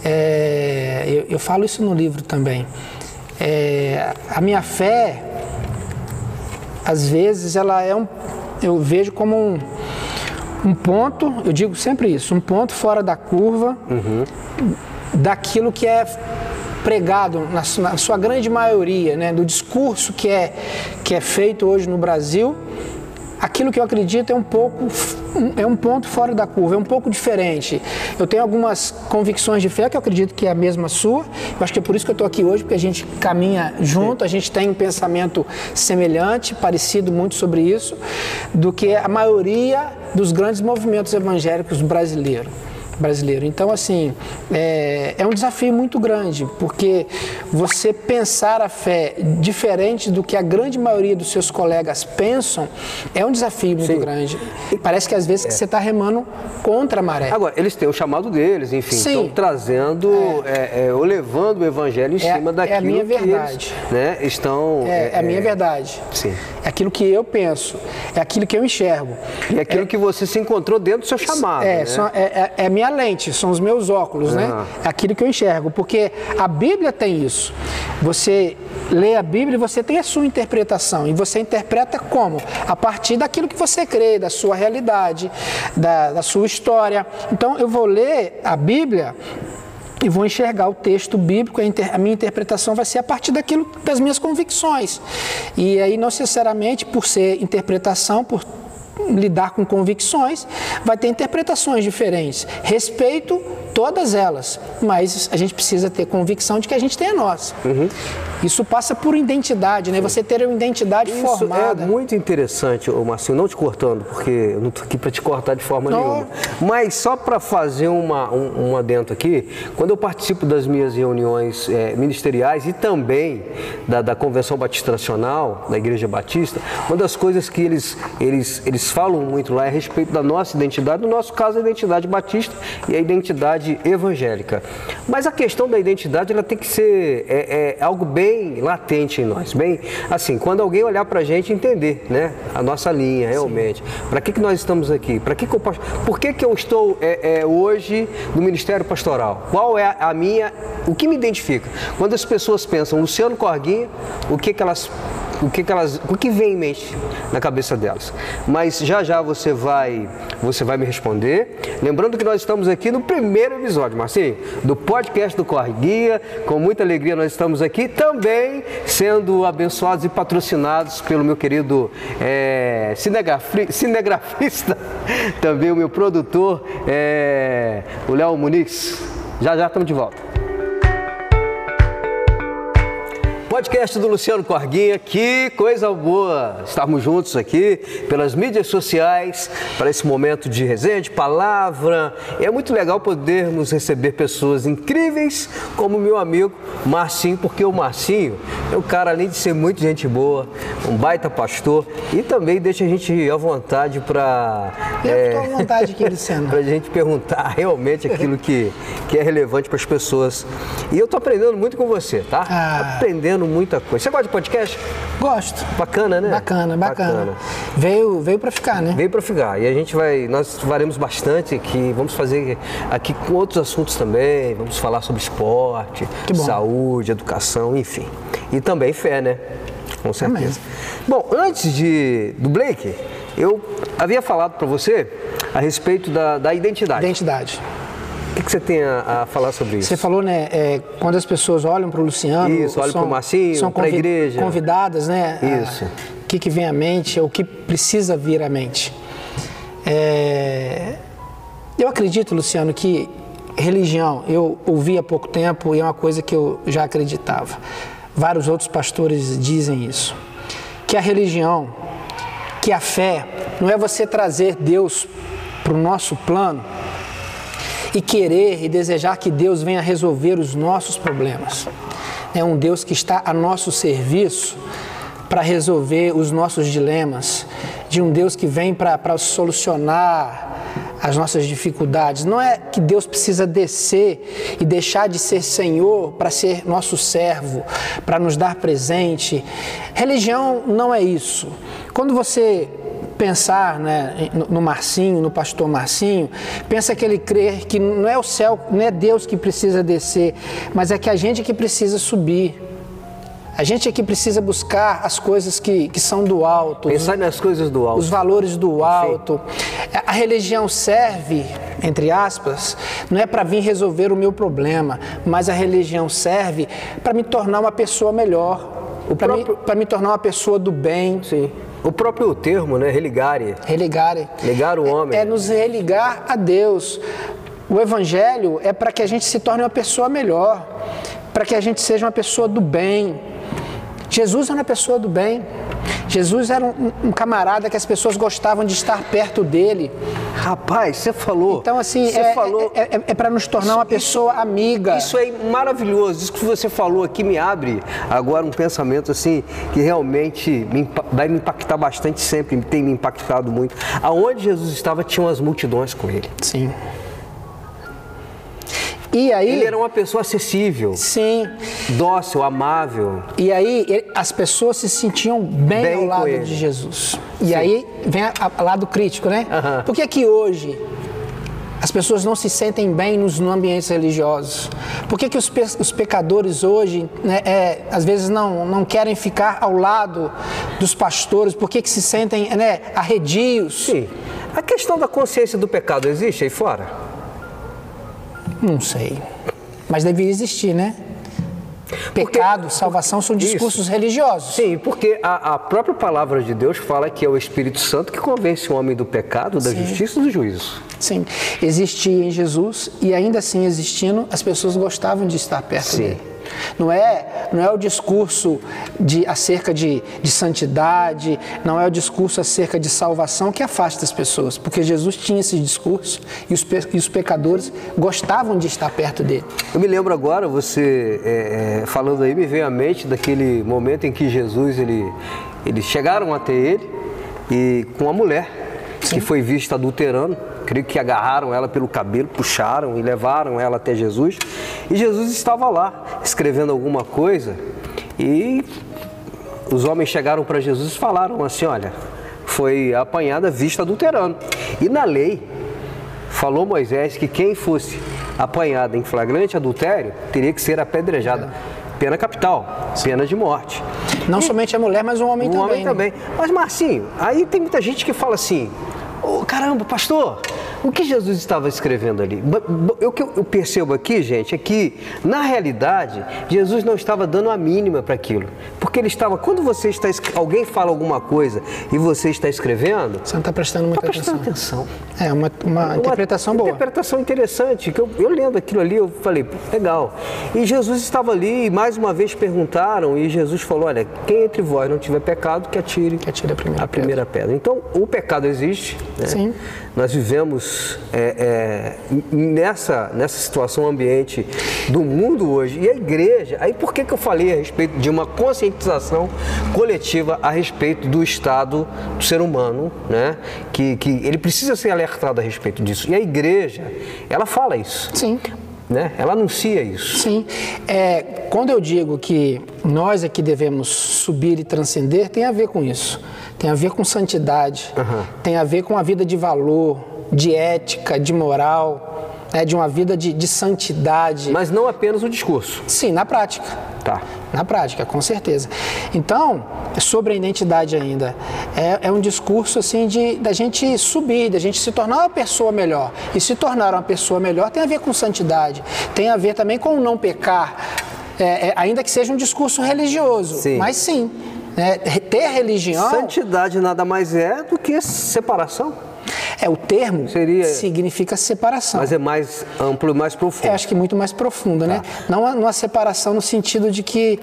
É, eu, eu, falo isso no livro também. É, a minha fé, às vezes, ela é um, eu vejo como um, um ponto, eu digo sempre isso, um ponto fora da curva uhum. daquilo que é pregado na, na sua grande maioria, né, do discurso que é, que é feito hoje no Brasil, aquilo que eu acredito é um pouco é um ponto fora da curva, é um pouco diferente. Eu tenho algumas convicções de fé que eu acredito que é a mesma sua. Acho que é por isso que eu estou aqui hoje, porque a gente caminha junto, a gente tem um pensamento semelhante, parecido muito sobre isso, do que a maioria dos grandes movimentos evangélicos brasileiros brasileiro. Então, assim, é, é, um desafio muito grande, porque você pensar a fé diferente do que a grande maioria dos seus colegas pensam é um desafio muito Sim. grande. E parece que às vezes é. você está remando contra a maré. Agora, eles têm o chamado deles, enfim, estão trazendo, é. é. é. ou levando o evangelho em cima daquilo é a minha verdade. Eles, né, estão... É, a minha verdade. Sim. É aquilo que eu penso, é aquilo que eu enxergo. E é aquilo que você se encontrou dentro do seu chamado, É, né? é, é a minha minha lente, são os meus óculos, né? É aquilo que eu enxergo, porque a Bíblia tem isso. Você lê a Bíblia e você tem a sua interpretação, e você interpreta como? A partir daquilo que você crê, da sua realidade, da, da sua história. Então eu vou ler a Bíblia e vou enxergar o texto bíblico, a minha interpretação vai ser a partir daquilo das minhas convicções. E aí, não necessariamente por ser interpretação, por lidar com convicções, vai ter interpretações diferentes. Respeito todas elas, mas a gente precisa ter convicção de que a gente tem a nossa. Uhum. Isso passa por identidade, né? Você ter uma identidade Isso formada. É muito interessante, Marcinho, não te cortando, porque eu não estou aqui para te cortar de forma não. nenhuma. Mas só para fazer uma, um, um aqui, quando eu participo das minhas reuniões é, ministeriais e também da, da Convenção Batista Nacional, da Igreja Batista, uma das coisas que eles, eles, eles falam muito lá a respeito da nossa identidade, no nosso caso a identidade batista e a identidade evangélica. Mas a questão da identidade ela tem que ser é, é algo bem latente em nós, bem assim, quando alguém olhar para a gente entender, né, a nossa linha realmente, para que que nós estamos aqui, para que que eu por que que eu estou é, é, hoje no Ministério Pastoral? Qual é a minha, o que me identifica? Quando as pessoas pensam Luciano Corguinha, o que que elas o que, que, elas, o que vem em mente na cabeça delas. Mas já já você vai, você vai me responder. Lembrando que nós estamos aqui no primeiro episódio, Marcinho, do podcast do Corre Guia. Com muita alegria nós estamos aqui também sendo abençoados e patrocinados pelo meu querido é, cinegrafista, também o meu produtor, é, o Léo Muniz. Já já estamos de volta. Podcast do Luciano Corguinha, que coisa boa estarmos juntos aqui pelas mídias sociais para esse momento de resenha, de palavra. É muito legal podermos receber pessoas incríveis como meu amigo Marcinho, porque o Marcinho é um cara, além de ser muito gente boa, um baita pastor e também deixa a gente à vontade para. Eu é, estou à vontade aqui, Luciano. para a gente perguntar realmente aquilo que, que é relevante para as pessoas. E eu estou aprendendo muito com você, tá? Ah. Aprendendo aprendendo muita coisa. Você gosta de podcast? Gosto. Bacana, né? Bacana, bacana. bacana. Veio, veio para ficar, né? Veio para ficar. E a gente vai, nós faremos bastante aqui, vamos fazer aqui com outros assuntos também, vamos falar sobre esporte, saúde, educação, enfim. E também fé, né? Com certeza. Amém. Bom, antes de, do Blake, eu havia falado para você a respeito da, da identidade. Identidade. O que você tem a, a, falar sobre isso? Você falou, né, é, quando as pessoas olham para o Luciano... Isso, olham para o Marcinho, para a igreja. convidadas, né? Isso. O que, que vem à mente, o que precisa vir à mente. É, eu acredito, Luciano, que religião, eu ouvi há pouco tempo e é uma coisa que eu já acreditava. Vários outros pastores dizem isso. Que a religião, que a fé, não é você trazer Deus para o nosso plano e querer e desejar que Deus venha resolver os nossos problemas. É um Deus que está a nosso serviço para resolver os nossos dilemas, de um Deus que vem para solucionar as nossas dificuldades. Não é que Deus precisa descer e deixar de ser Senhor para ser nosso servo, para nos dar presente. Religião não é isso. Quando você pensar né, no Marcinho, no pastor Marcinho, pensa que ele crê que não é o céu, não é Deus que precisa descer, mas é que a gente que precisa subir. A gente é que precisa buscar as coisas que, que são do alto. Pensar nas coisas do alto. Os valores do alto. Sim. A religião serve, entre aspas, não é para vir resolver o meu problema, mas a religião serve para me tornar uma pessoa melhor. Para próprio... me, me tornar uma pessoa do bem. Sim. O próprio termo, né? Religare. Religare. Ligar o homem. É, é nos religar a Deus. O Evangelho é para que a gente se torne uma pessoa melhor, para que a gente seja uma pessoa do bem. Jesus é uma pessoa do bem. Jesus era um, um, camarada que as pessoas gostavam de estar perto dele. Rapaz, você falou. Então, assim, é, falou, é, é, é para nos tornar isso, uma pessoa isso, amiga. Isso é maravilhoso. Isso que você falou aqui me abre agora um pensamento assim que realmente me, vai me impactar bastante sempre, tem me impactado muito. Aonde Jesus estava, tinham as multidões com ele. Sim. E aí, ele era uma pessoa acessível. Sim. Dócil, amável. E aí as pessoas se sentiam bem, bem ao lado de Jesus. E sim. aí vem o lado crítico, né? Uhum. Por que que hoje as pessoas não se sentem bem nos, no ambientes religiosos? Por que, que os, pe os pecadores hoje, né, é, às vezes, não, não querem ficar ao lado dos pastores? Por que, que se sentem né, arredios? Sim. A questão da consciência do pecado existe aí fora? Não sei. Mas deveria existir, né? Pecado, porque, salvação são discursos isso. religiosos. Sim, porque a, a, própria palavra de Deus fala que é o Espírito Santo que convence o homem do pecado, da Sim. justiça e do juízo. Sim, existia em Jesus e ainda assim existindo, as pessoas gostavam de estar perto Sim. dele. Não é, não é o discurso de, acerca de, de santidade, não é o discurso acerca de salvação que afasta as pessoas, porque Jesus tinha esse discurso e os, e os pecadores gostavam de estar perto dele. Eu me lembro agora, você é, é, falando aí, me veio à mente daquele momento em que Jesus, ele, eles chegaram até ele e com a mulher Sim. que foi vista adulterando creio que agarraram ela pelo cabelo, puxaram e levaram ela até Jesus. E Jesus estava lá, escrevendo alguma coisa, e os homens chegaram para Jesus e falaram assim: Olha, foi apanhada vista adulterando. E na lei, falou Moisés que quem fosse apanhada em flagrante adultério teria que ser apedrejada. Pena capital, pena de morte. Não e, somente a mulher, mas o homem o também. homem né? também. Mas Marcinho, aí tem muita gente que fala assim: oh, caramba, pastor, O que Jesus estava escrevendo ali? O que eu percebo aqui, gente, é que, na realidade, Jesus não estava dando a mínima para aquilo. Porque ele estava, quando você está, alguém fala alguma coisa e você está escrevendo. Você não está prestando muita tá prestando atenção. atenção. É, uma, uma, uma interpretação boa. Uma interpretação interessante. Que eu, eu lendo aquilo ali, eu falei, legal. E Jesus estava ali e mais uma vez perguntaram, e Jesus falou: Olha, quem entre vós não tiver pecado, que atire, que atire a primeira, a primeira pedra. pedra. Então, o pecado existe. Né? Sim. Nós vivemos é, é, nessa, nessa situação ambiente do mundo hoje. E a igreja, aí por que, que eu falei a respeito de uma conscientização coletiva a respeito do estado do ser humano, né? Que, que ele precisa ser alertado a respeito disso. E a igreja, ela fala isso. Sim. Né? Ela anuncia isso. Sim. É, quando eu digo que nós é que devemos subir e transcender, tem a ver com isso tem a ver com santidade, uhum. tem a ver com a vida de valor, de ética, de moral, né, de uma vida de, de santidade. Mas não apenas o discurso. Sim, na prática. Tá. Na prática, com certeza. Então, sobre a identidade ainda, é, é, um discurso assim de da gente subir, da gente se tornar uma pessoa melhor. E se tornar uma pessoa melhor tem a ver com santidade, tem a ver também com não pecar, é, é, ainda que seja um discurso religioso. Sim. Mas sim, né? Ter religião. Santidade nada mais é do que separação. É, o termo Seria... significa separação. Mas é mais amplo e mais profundo. É, acho que muito mais profundo, né? tá. Não uma separação no sentido de que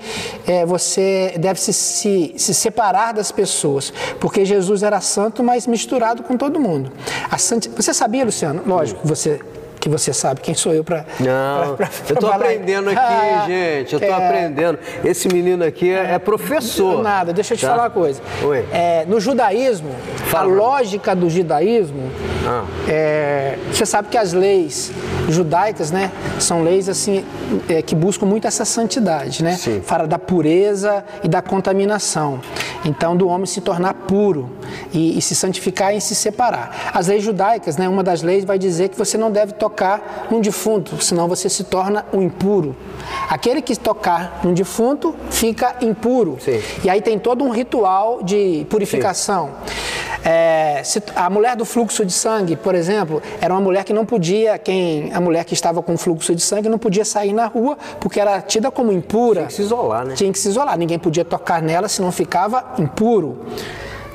é, você deve se, se, se, separar das pessoas. Porque Jesus era santo, mas misturado com todo mundo. A santi... Você sabia, Luciano? Lógico, você que você sabe quem sou eu para. Não, pra, pra, eu estou aprendendo aqui, ah, gente. Eu estou é... aprendendo. Esse menino aqui é, é, professor. Nada, deixa eu te tá? falar uma coisa. Oi. É, no judaísmo, Fala. a lógica do judaísmo, ah. é, você sabe que as leis judaicas, né, são leis assim é, que buscam muito essa santidade, né? Sim. Fala da pureza e da contaminação. Então, do homem se tornar puro e, e se santificar e se separar. As leis judaicas, né, uma das leis vai dizer que você não deve tocar num defunto, senão você se torna um impuro. Aquele que tocar num defunto fica impuro. Sim. E aí tem todo um ritual de purificação. É, a mulher do fluxo de sangue, por exemplo, era uma mulher que não podia, quem a mulher que estava com fluxo de sangue não podia sair na rua porque era tida como impura. Tinha que se isolar, né? Tinha que se isolar. Ninguém podia tocar nela se não ficava impuro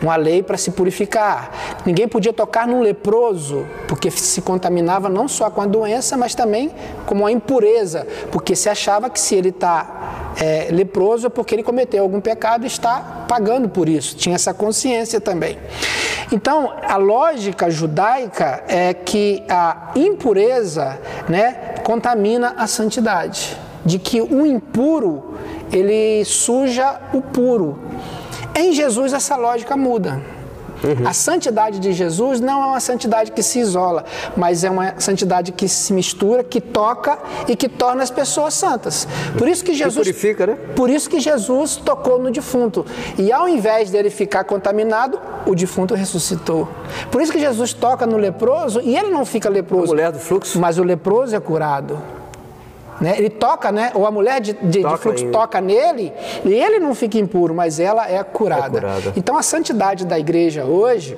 uma lei para se purificar. Ninguém podia tocar num leproso, porque se contaminava não só com a doença, mas também com a impureza, porque se achava que se ele está é, leproso é porque ele cometeu algum pecado e está pagando por isso. Tinha essa consciência também. Então, a lógica judaica é que a impureza né, contamina a santidade, de que o impuro ele suja o puro. Em Jesus essa lógica muda. Uhum. A santidade de Jesus não é uma santidade que se isola, mas é uma santidade que se mistura, que toca e que torna as pessoas santas. Por isso que Jesus que purifica, né? Por isso que Jesus tocou no defunto e ao invés dele ficar contaminado, o defunto ressuscitou. Por isso que Jesus toca no leproso e ele não fica leproso. A mulher do fluxo. Mas o leproso é curado. Né? Ele toca, né? ou a mulher de, de, toca de fluxo toca nele e ele não fica impuro, mas ela é curada. é curada. Então a santidade da igreja hoje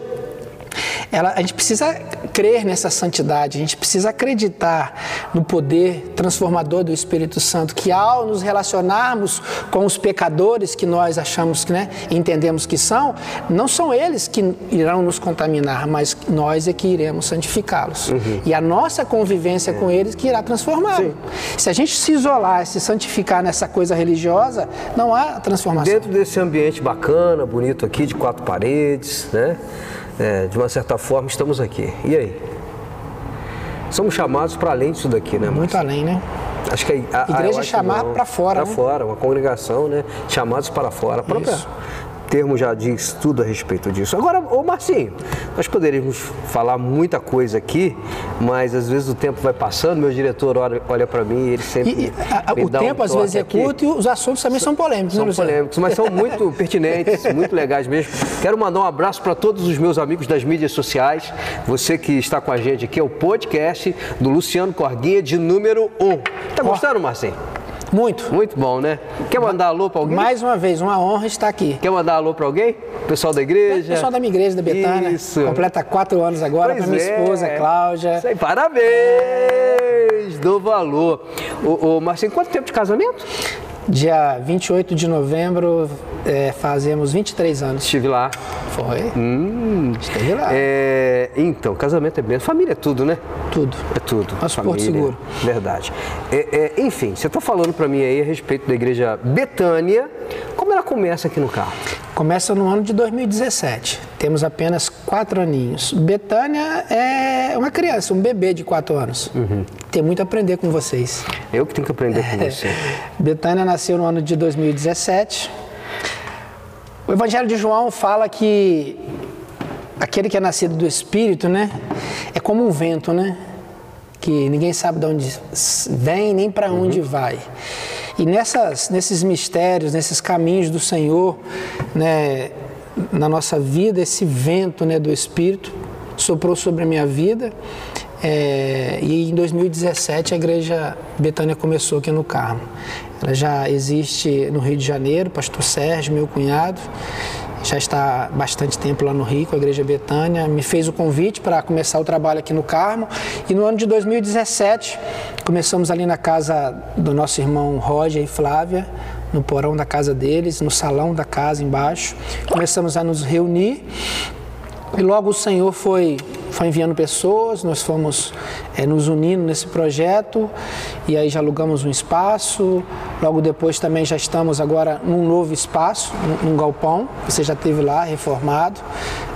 ela, a gente precisa crer nessa santidade, a gente precisa acreditar no poder transformador do Espírito Santo, que ao nos relacionarmos com os pecadores que nós achamos que, né, entendemos que são, não são eles que irão nos contaminar, mas nós é que iremos santificá-los. Uhum. E a nossa convivência é. com eles que irá transformá-los. Se a gente se isolar, se santificar nessa coisa religiosa, não há transformação. Dentro desse ambiente bacana, bonito aqui, de quatro paredes, né? É, de uma certa forma, estamos aqui. E aí? Somos chamados para além disso daqui, né? Muito além, né? Acho que a, a igreja é chamar para fora. Para né? fora, uma congregação, né? Chamados para fora. A própria, Isso termo já diz tudo a respeito disso. Agora, ô Marcinho, nós poderíamos falar muita coisa aqui, mas às vezes o tempo vai passando, meu diretor olha, olha para mim e ele sempre. E, a, o tempo um às vezes é aqui. curto e os assuntos também são polêmicos, São né, polêmicos, mas são muito pertinentes, muito legais mesmo. Quero mandar um abraço para todos os meus amigos das mídias sociais. Você que está com a gente aqui é o podcast do Luciano Corguinha de número 1. Tá gostando, Marcinho? Muito. Muito bom, né? Quer mandar alô para alguém? Mais uma vez, uma honra estar aqui. Quer mandar alô para alguém? Pessoal da igreja? Pessoal da minha igreja, da Betânia. Isso. Completa quatro anos agora, para minha é. esposa, Cláudia. Aí, parabéns! Do valor. Ô, ô, Marcinho, quanto tempo de casamento? Dia 28 de novembro, é, fazemos 23 anos. Estive lá. Foi? Hum. Esteve lá. É, então, casamento é bem. Família é tudo, né? Tudo. É tudo. Nosso Família, porto seguro. Verdade. É, é, enfim, você está falando para mim aí a respeito da igreja Betânia. Como ela começa aqui no carro? Começa no ano de 2017. Temos apenas quatro aninhos. Betânia é uma criança, um bebê de quatro anos. Uhum. Tem muito a aprender com vocês. Eu que tenho que aprender com você. Betânia nasceu no ano de 2017. O Evangelho de João fala que aquele que é nascido do Espírito, né, é como um vento, né, que ninguém sabe de onde vem nem para onde vai. E nessas, nesses mistérios, nesses caminhos do Senhor, né, na nossa vida, esse vento, né, do Espírito soprou sobre a minha vida. É, e em 2017 a igreja Betânia começou aqui no Carmo. Ela já existe no Rio de Janeiro, pastor Sérgio, meu cunhado, já está há bastante tempo lá no Rio, com a igreja Betânia, me fez o convite para começar o trabalho aqui no Carmo. E no ano de 2017 começamos ali na casa do nosso irmão Roger e Flávia, no porão da casa deles, no salão da casa embaixo. Começamos a nos reunir e logo o Senhor foi, foi enviando pessoas, nós fomos é, nos unindo nesse projeto e aí já alugamos um espaço. Logo depois também já estamos agora num novo espaço, num, num galpão, você já teve lá reformado,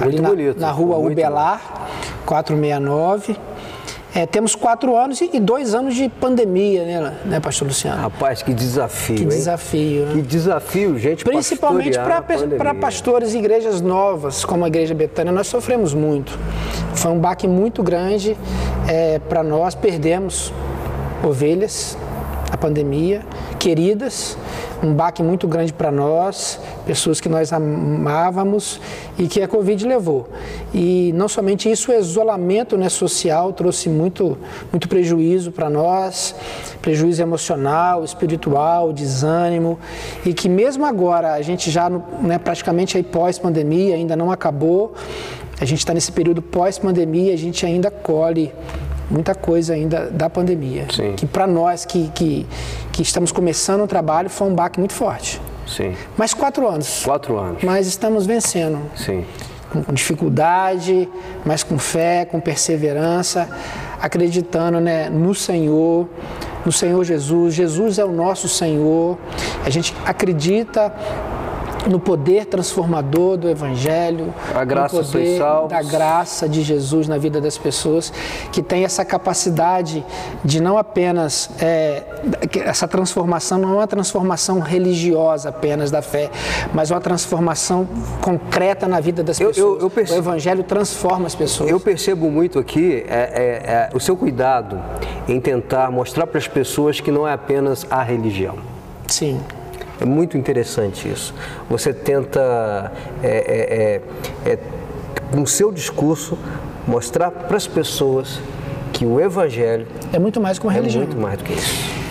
Muito ali na, bonito, na rua Ubelar, 469. É, temos quatro anos e, e dois anos de pandemia, né, né pastor Luciano? Rapaz, que desafio, que desafio, né? Que desafio, gente. Principalmente para pastores e igrejas novas, como a Igreja Betânia, nós sofremos muito. Foi um baque muito grande é, para nós, perdemos ovelhas, a pandemia, queridas, um baque muito grande para nós, pessoas que nós amávamos e que a Covid levou. E não somente isso, o isolamento né, social trouxe muito, muito prejuízo para nós, prejuízo emocional, espiritual, desânimo, e que mesmo agora, a gente já né, praticamente aí pós-pandemia, ainda não acabou, a gente está nesse período pós-pandemia, a gente ainda colhe muita coisa ainda da pandemia. Sim. Que para nós que, que, que estamos começando o trabalho foi um baque muito forte. Sim. Mais quatro anos. Quatro anos. Mas estamos vencendo. Sim. Com com dificuldade, mas com fé, com perseverança, acreditando né, no Senhor, no Senhor Jesus. Jesus é o nosso Senhor. A gente acredita no poder transformador do Evangelho, A graça no poder da graça de Jesus na vida das pessoas, que tem essa capacidade de não apenas é, essa transformação não é uma transformação religiosa apenas da fé, mas uma transformação concreta na vida das Eu- eu- pessoas. eu perce- O Evangelho transforma as pessoas. Eu percebo muito aqui é, é, é, o seu cuidado em tentar mostrar para as pessoas que não é apenas a religião. Sim, É muito interessante isso. Você tenta, é, é, é, é, com o seu discurso, mostrar para as pessoas que o Evangelho é muito mais que uma é religião. muito mais do que isso.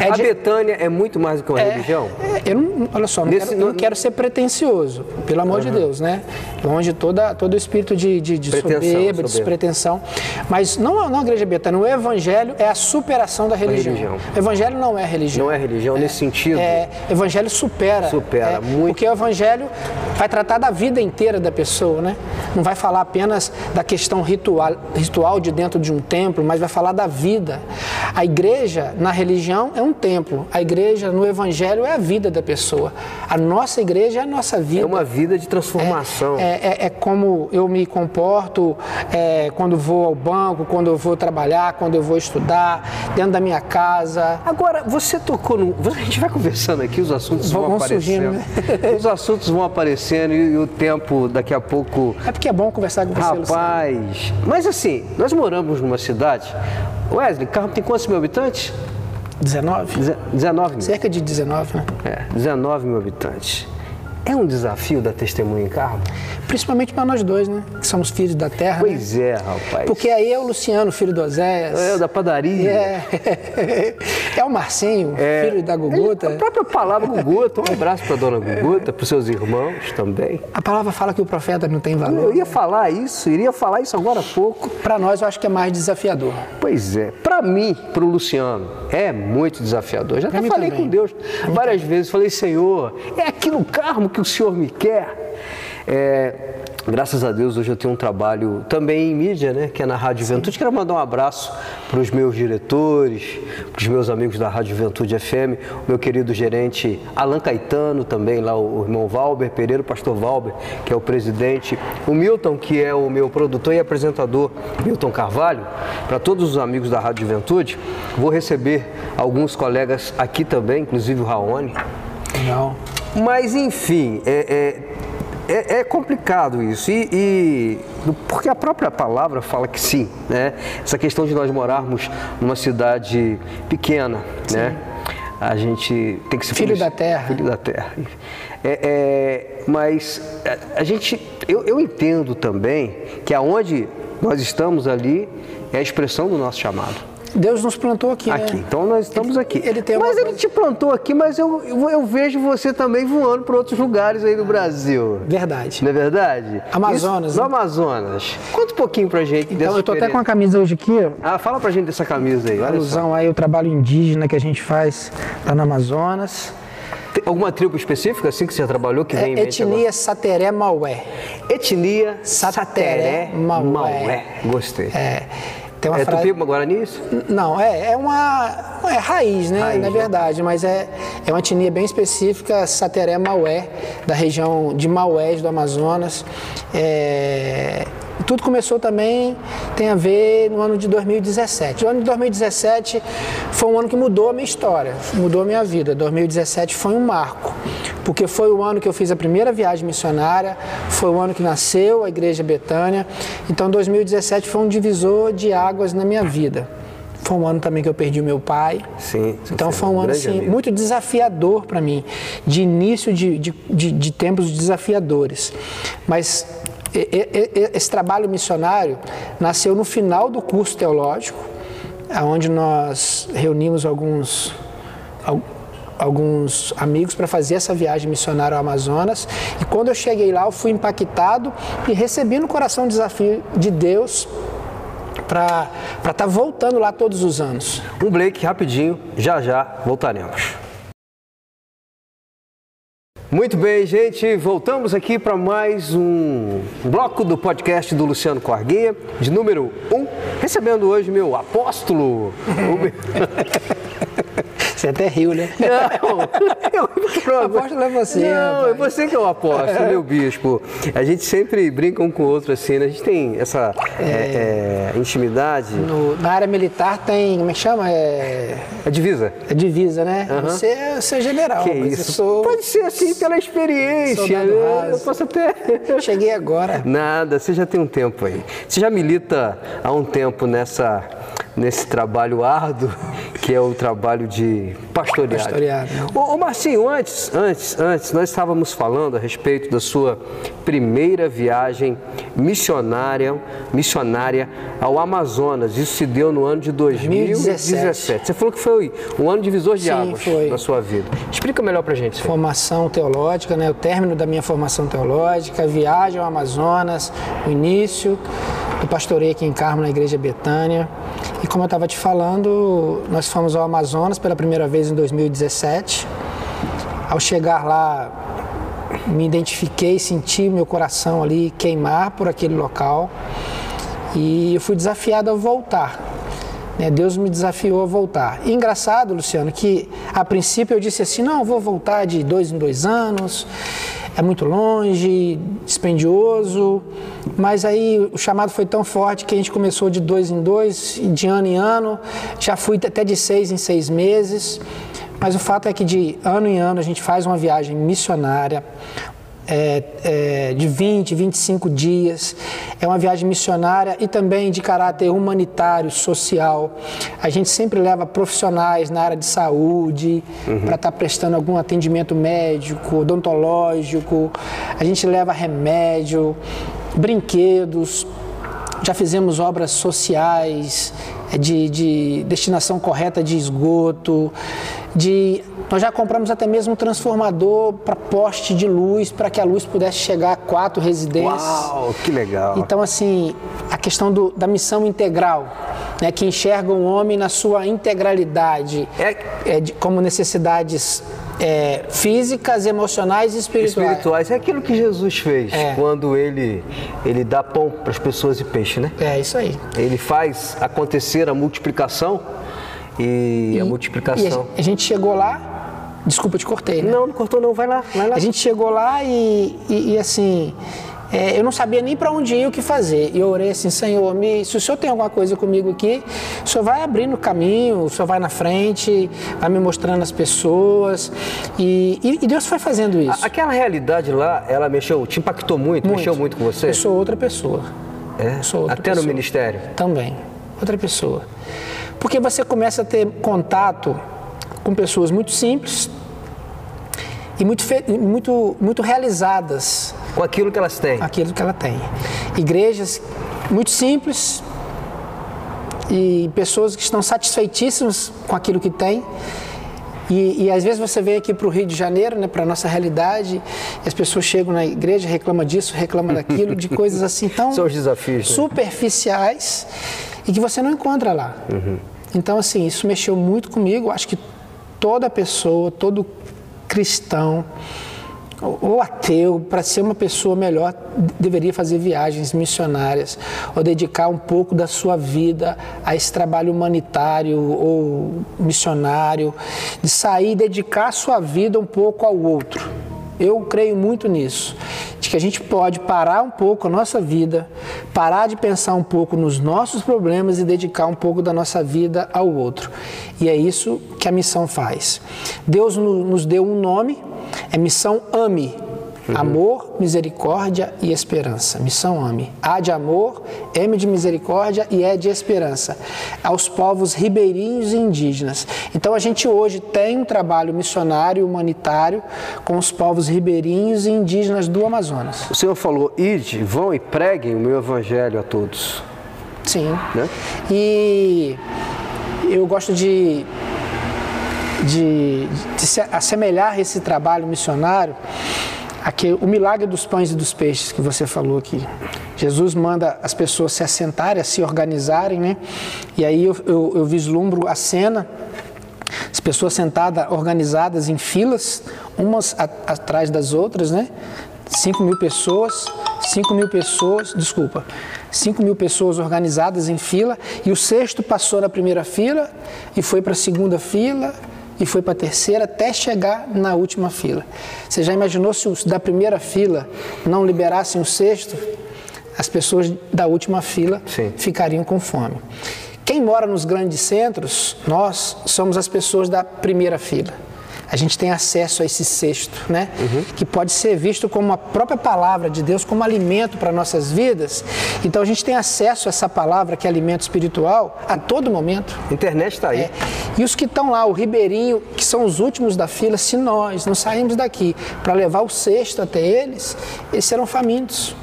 É a de- Betânia é muito mais do que uma religião? É, eu não, olha só, não, Nesse- quero, não no- quero ser pretencioso, pelo amor de Deus, né? Longe toda, todo o espírito de, de, de Pretensão, soberba, de despretensão. Mas não, não a igreja betânia, o evangelho é a superação da religião. religião. O evangelho não é religião. Não é religião nesse sentido? É, o evangelho supera. Supera, é, muito. Porque o evangelho vai tratar da vida inteira da pessoa, né? Não vai falar apenas da questão ritual, ritual de dentro de um templo, mas vai falar da vida. A igreja, na religião, é um templo. A igreja, no evangelho, é a vida da pessoa. A nossa igreja é a nossa vida. É uma vida de transformação. É, é- é como eu me comporto é, quando vou ao banco, quando eu vou trabalhar, quando eu vou estudar, dentro da minha casa. Agora, você tocou no. A gente vai conversando aqui, os assuntos vão, Vão aparecendo. surgindo, né? Os assuntos vão aparecendo e, e o tempo daqui a pouco. É porque é bom conversar com você, Luciano. Rapaz. Mas assim, nós moramos numa cidade. Wesley, Carmo tem quantos mil habitantes? 19? Deze- 19 mil. Cerca de 19, né? É, 19 mil habitantes. É um desafio da testemunha em Carmo? Principalmente para nós dois, né? Que somos filhos da terra. Pois né? é, rapaz. Porque aí é o Luciano, filho do Oséias. É, da padaria. É, é o Marcinho, é. filho da Guguta. A própria palavra Guguta. Um abraço para dona Guguta, para os seus irmãos também. A palavra fala que o profeta não tem valor. Eu ia falar isso, iria falar isso agora há pouco. Para nós, eu acho que é mais desafiador. Pois é. Para mim, para o Luciano, é muito desafiador. Já até falei também. com Deus várias vezes. Falei, Senhor, é aqui no Carmo que o Senhor me quer. É, graças a Deus, hoje eu tenho um trabalho também em mídia, né, que é na Rádio Juventude. Quero mandar um abraço para os meus diretores, para os meus amigos da Rádio Juventude FM, o meu querido gerente Alan Caetano, também lá o irmão Valber Pereira, o pastor Valber, que é o presidente, o Milton, que é o meu produtor e apresentador, Milton Carvalho, para todos os amigos da Rádio Juventude. Vou receber alguns colegas aqui também, inclusive o Raoni. Não. Mas, enfim, é, é, é, é complicado isso. E, e, porque a própria palavra fala que sim, né? Essa questão de nós morarmos numa cidade pequena, sim. né? A gente tem que ser filho da terra. Filho da terra. É, é, mas a, a gente, eu, eu entendo também que aonde nós estamos ali é a expressão do nosso chamado. Deus nos plantou aqui. Aqui, né? então nós estamos ele, aqui. Ele mas ele te plantou aqui, mas eu, eu vejo você também voando para outros lugares aí no Brasil. Verdade. Não é verdade? Amazonas. Isso, no Amazonas. Conta um pouquinho pra gente então, eu tô até com a camisa hoje aqui. Ah, fala pra gente dessa camisa aí. Alusão aí o trabalho indígena que a gente faz lá no Amazonas. Tem alguma tribo específica assim que você trabalhou que é, vem em Etnia Sateré Maué. Etnia Sateré, Maué. Maué. Gostei. É. Tem uma é frase... tupi guarani isso? Não, é, é uma é raiz, né? Raiz, na né? verdade, mas é, é uma etnia bem específica, Sateré Maué, da região de Maués do Amazonas. É, tudo começou também, tem a ver no ano de 2017. O ano de 2017 foi um ano que mudou a minha história, mudou a minha vida. 2017 foi um marco, porque foi o ano que eu fiz a primeira viagem missionária, foi o ano que nasceu a Igreja Betânia. Então 2017 foi um divisor de águas na minha vida. Foi um ano também que eu perdi o meu pai. Sim. Então foi um ano assim, muito desafiador para mim, de início de, de, de, de tempos desafiadores. Mas esse trabalho missionário nasceu no final do curso teológico, onde nós reunimos alguns, alguns amigos para fazer essa viagem missionária ao Amazonas. E quando eu cheguei lá, eu fui impactado e recebi no coração o desafio de Deus para estar tá voltando lá todos os anos. Um break rapidinho, já já voltaremos. Muito bem, gente, voltamos aqui para mais um bloco do podcast do Luciano Corguinha, de número 1, um, recebendo hoje meu apóstolo. Você até riu, né? Não, eu, o apóstolo é você. Não, é você que é o apóstolo, meu bispo. A gente sempre brinca um com o outro assim, né? A gente tem essa é, é, intimidade. No, na área militar tem, como é que chama? É, é divisa. É divisa, né? Uhum. Você, você é general. Que isso? Sou... Pode ser assim pela experiência. Né? Eu posso até. Cheguei agora. Nada, você já tem um tempo aí. Você já milita há um tempo nessa nesse trabalho árduo que é o trabalho de pastorear. Pastorear. Né? Ô, ô Marcinho, antes, antes, antes, nós estávamos falando a respeito da sua primeira viagem missionária, missionária ao Amazonas. Isso se deu no ano de 2017. 2017. Você falou que foi um ano divisor de Sim, águas foi. na sua vida. Explica melhor pra gente. Formação teológica, né? O término da minha formação teológica, viagem ao Amazonas, o início do pastoreio aqui em Carmo, na Igreja Betânia. E como eu estava te falando, nós fomos ao Amazonas pela primeira vez em 2017. Ao chegar lá, me identifiquei, senti meu coração ali queimar por aquele local e eu fui desafiado a voltar. Né? Deus me desafiou a voltar. E engraçado, Luciano, que a princípio eu disse assim: não, vou voltar de dois em dois anos é muito longe, dispendioso, mas aí o chamado foi tão forte que a gente começou de dois em dois, de ano em ano, já fui até de seis em seis meses, mas o fato é que de ano em ano a gente faz uma viagem missionária, é, é, de 20, 25 dias. É uma viagem missionária e também de caráter humanitário, social. A gente sempre leva profissionais na área de saúde uhum. para estar tá prestando algum atendimento médico, odontológico. A gente leva remédio, brinquedos. Já fizemos obras sociais, é de, de destinação correta de esgoto, de nós já compramos até mesmo um transformador para poste de luz para que a luz pudesse chegar a quatro residências. Uau, que legal! Então assim a questão do, da missão integral, né, que enxerga o homem na sua integralidade, é, é de, como necessidades é, físicas, emocionais e espirituais. Espirituais. É aquilo que Jesus fez é. quando ele, ele dá pão para as pessoas e peixe, né? É, isso aí. Ele faz acontecer a multiplicação e, e a multiplicação. E a gente chegou lá. Desculpa, te cortei, né? Não, não cortou não, vai lá, vai lá. A gente chegou lá e, e, e assim, é, eu não sabia nem para onde ir o que fazer. E eu orei assim, Senhor, me, se o Senhor tem alguma coisa comigo aqui, o Senhor vai abrindo o caminho, o Senhor vai na frente, vai me mostrando as pessoas. E, e, e Deus foi fazendo isso. Aquela realidade lá, ela mexeu, te impactou muito, muito. mexeu muito com você? Eu sou outra pessoa. É? Sou outra Até pessoa. no ministério? Também, outra pessoa. Porque você começa a ter contato com pessoas muito simples e muito, muito, muito realizadas com aquilo que elas têm. Aquilo que ela tem. Igrejas muito simples e pessoas que estão satisfeitíssimas com aquilo que têm. E, e, às vezes você vem aqui para o Rio de Janeiro, né, para a nossa realidade, e as pessoas chegam na igreja, reclamam disso, reclamam daquilo, de coisas assim tão São os desafios, né? superficiais e que você não encontra lá. Uhum. Então, assim, isso mexeu muito comigo. Acho que toda pessoa, todo cristão, ou ateu, para ser uma pessoa melhor, deveria fazer viagens missionárias ou dedicar um pouco da sua vida a esse trabalho humanitário ou missionário, de sair e dedicar a sua vida um pouco ao outro. Eu creio muito nisso, de que a gente pode parar um pouco a nossa vida, parar de pensar um pouco nos nossos problemas e dedicar um pouco da nossa vida ao outro. E é isso que a missão faz. Deus nos deu um nome é missão AME. Uhum. Amor, misericórdia e esperança. Missão AME. A de amor, M de misericórdia e E de esperança. Aos povos ribeirinhos e indígenas. Então a gente hoje tem um trabalho missionário humanitário com os povos ribeirinhos e indígenas do Amazonas. O Senhor falou: ide, vão e preguem o meu evangelho a todos. Sim. Né? E eu gosto de de, de se assemelhar esse trabalho missionário aqui, o milagre dos pães e dos peixes que você falou aqui. Jesus manda as pessoas se assentarem, se organizarem, né? E aí eu, eu, eu vislumbro a cena, as pessoas sentadas, organizadas em filas, umas a, atrás das outras, né? 5 mil pessoas, 5 mil pessoas, desculpa, 5 mil pessoas organizadas em fila, e o sexto passou na primeira fila e foi para a segunda fila e foi para a terceira até chegar na última fila. Você já imaginou se os da primeira fila não liberassem o sexto? As pessoas da última fila Sim. ficariam com fome. Quem mora nos grandes centros, nós somos as pessoas da primeira fila a gente tem acesso a esse cesto, né? Uhum. Que pode ser visto como a própria palavra de Deus, como alimento para nossas vidas. Então a gente tem acesso a essa palavra que é alimento espiritual a todo momento. A internet está aí. É. E os que estão lá, o ribeirinho, que são os últimos da fila, se nós não sairmos daqui para levar o cesto até eles, eles serão famintos.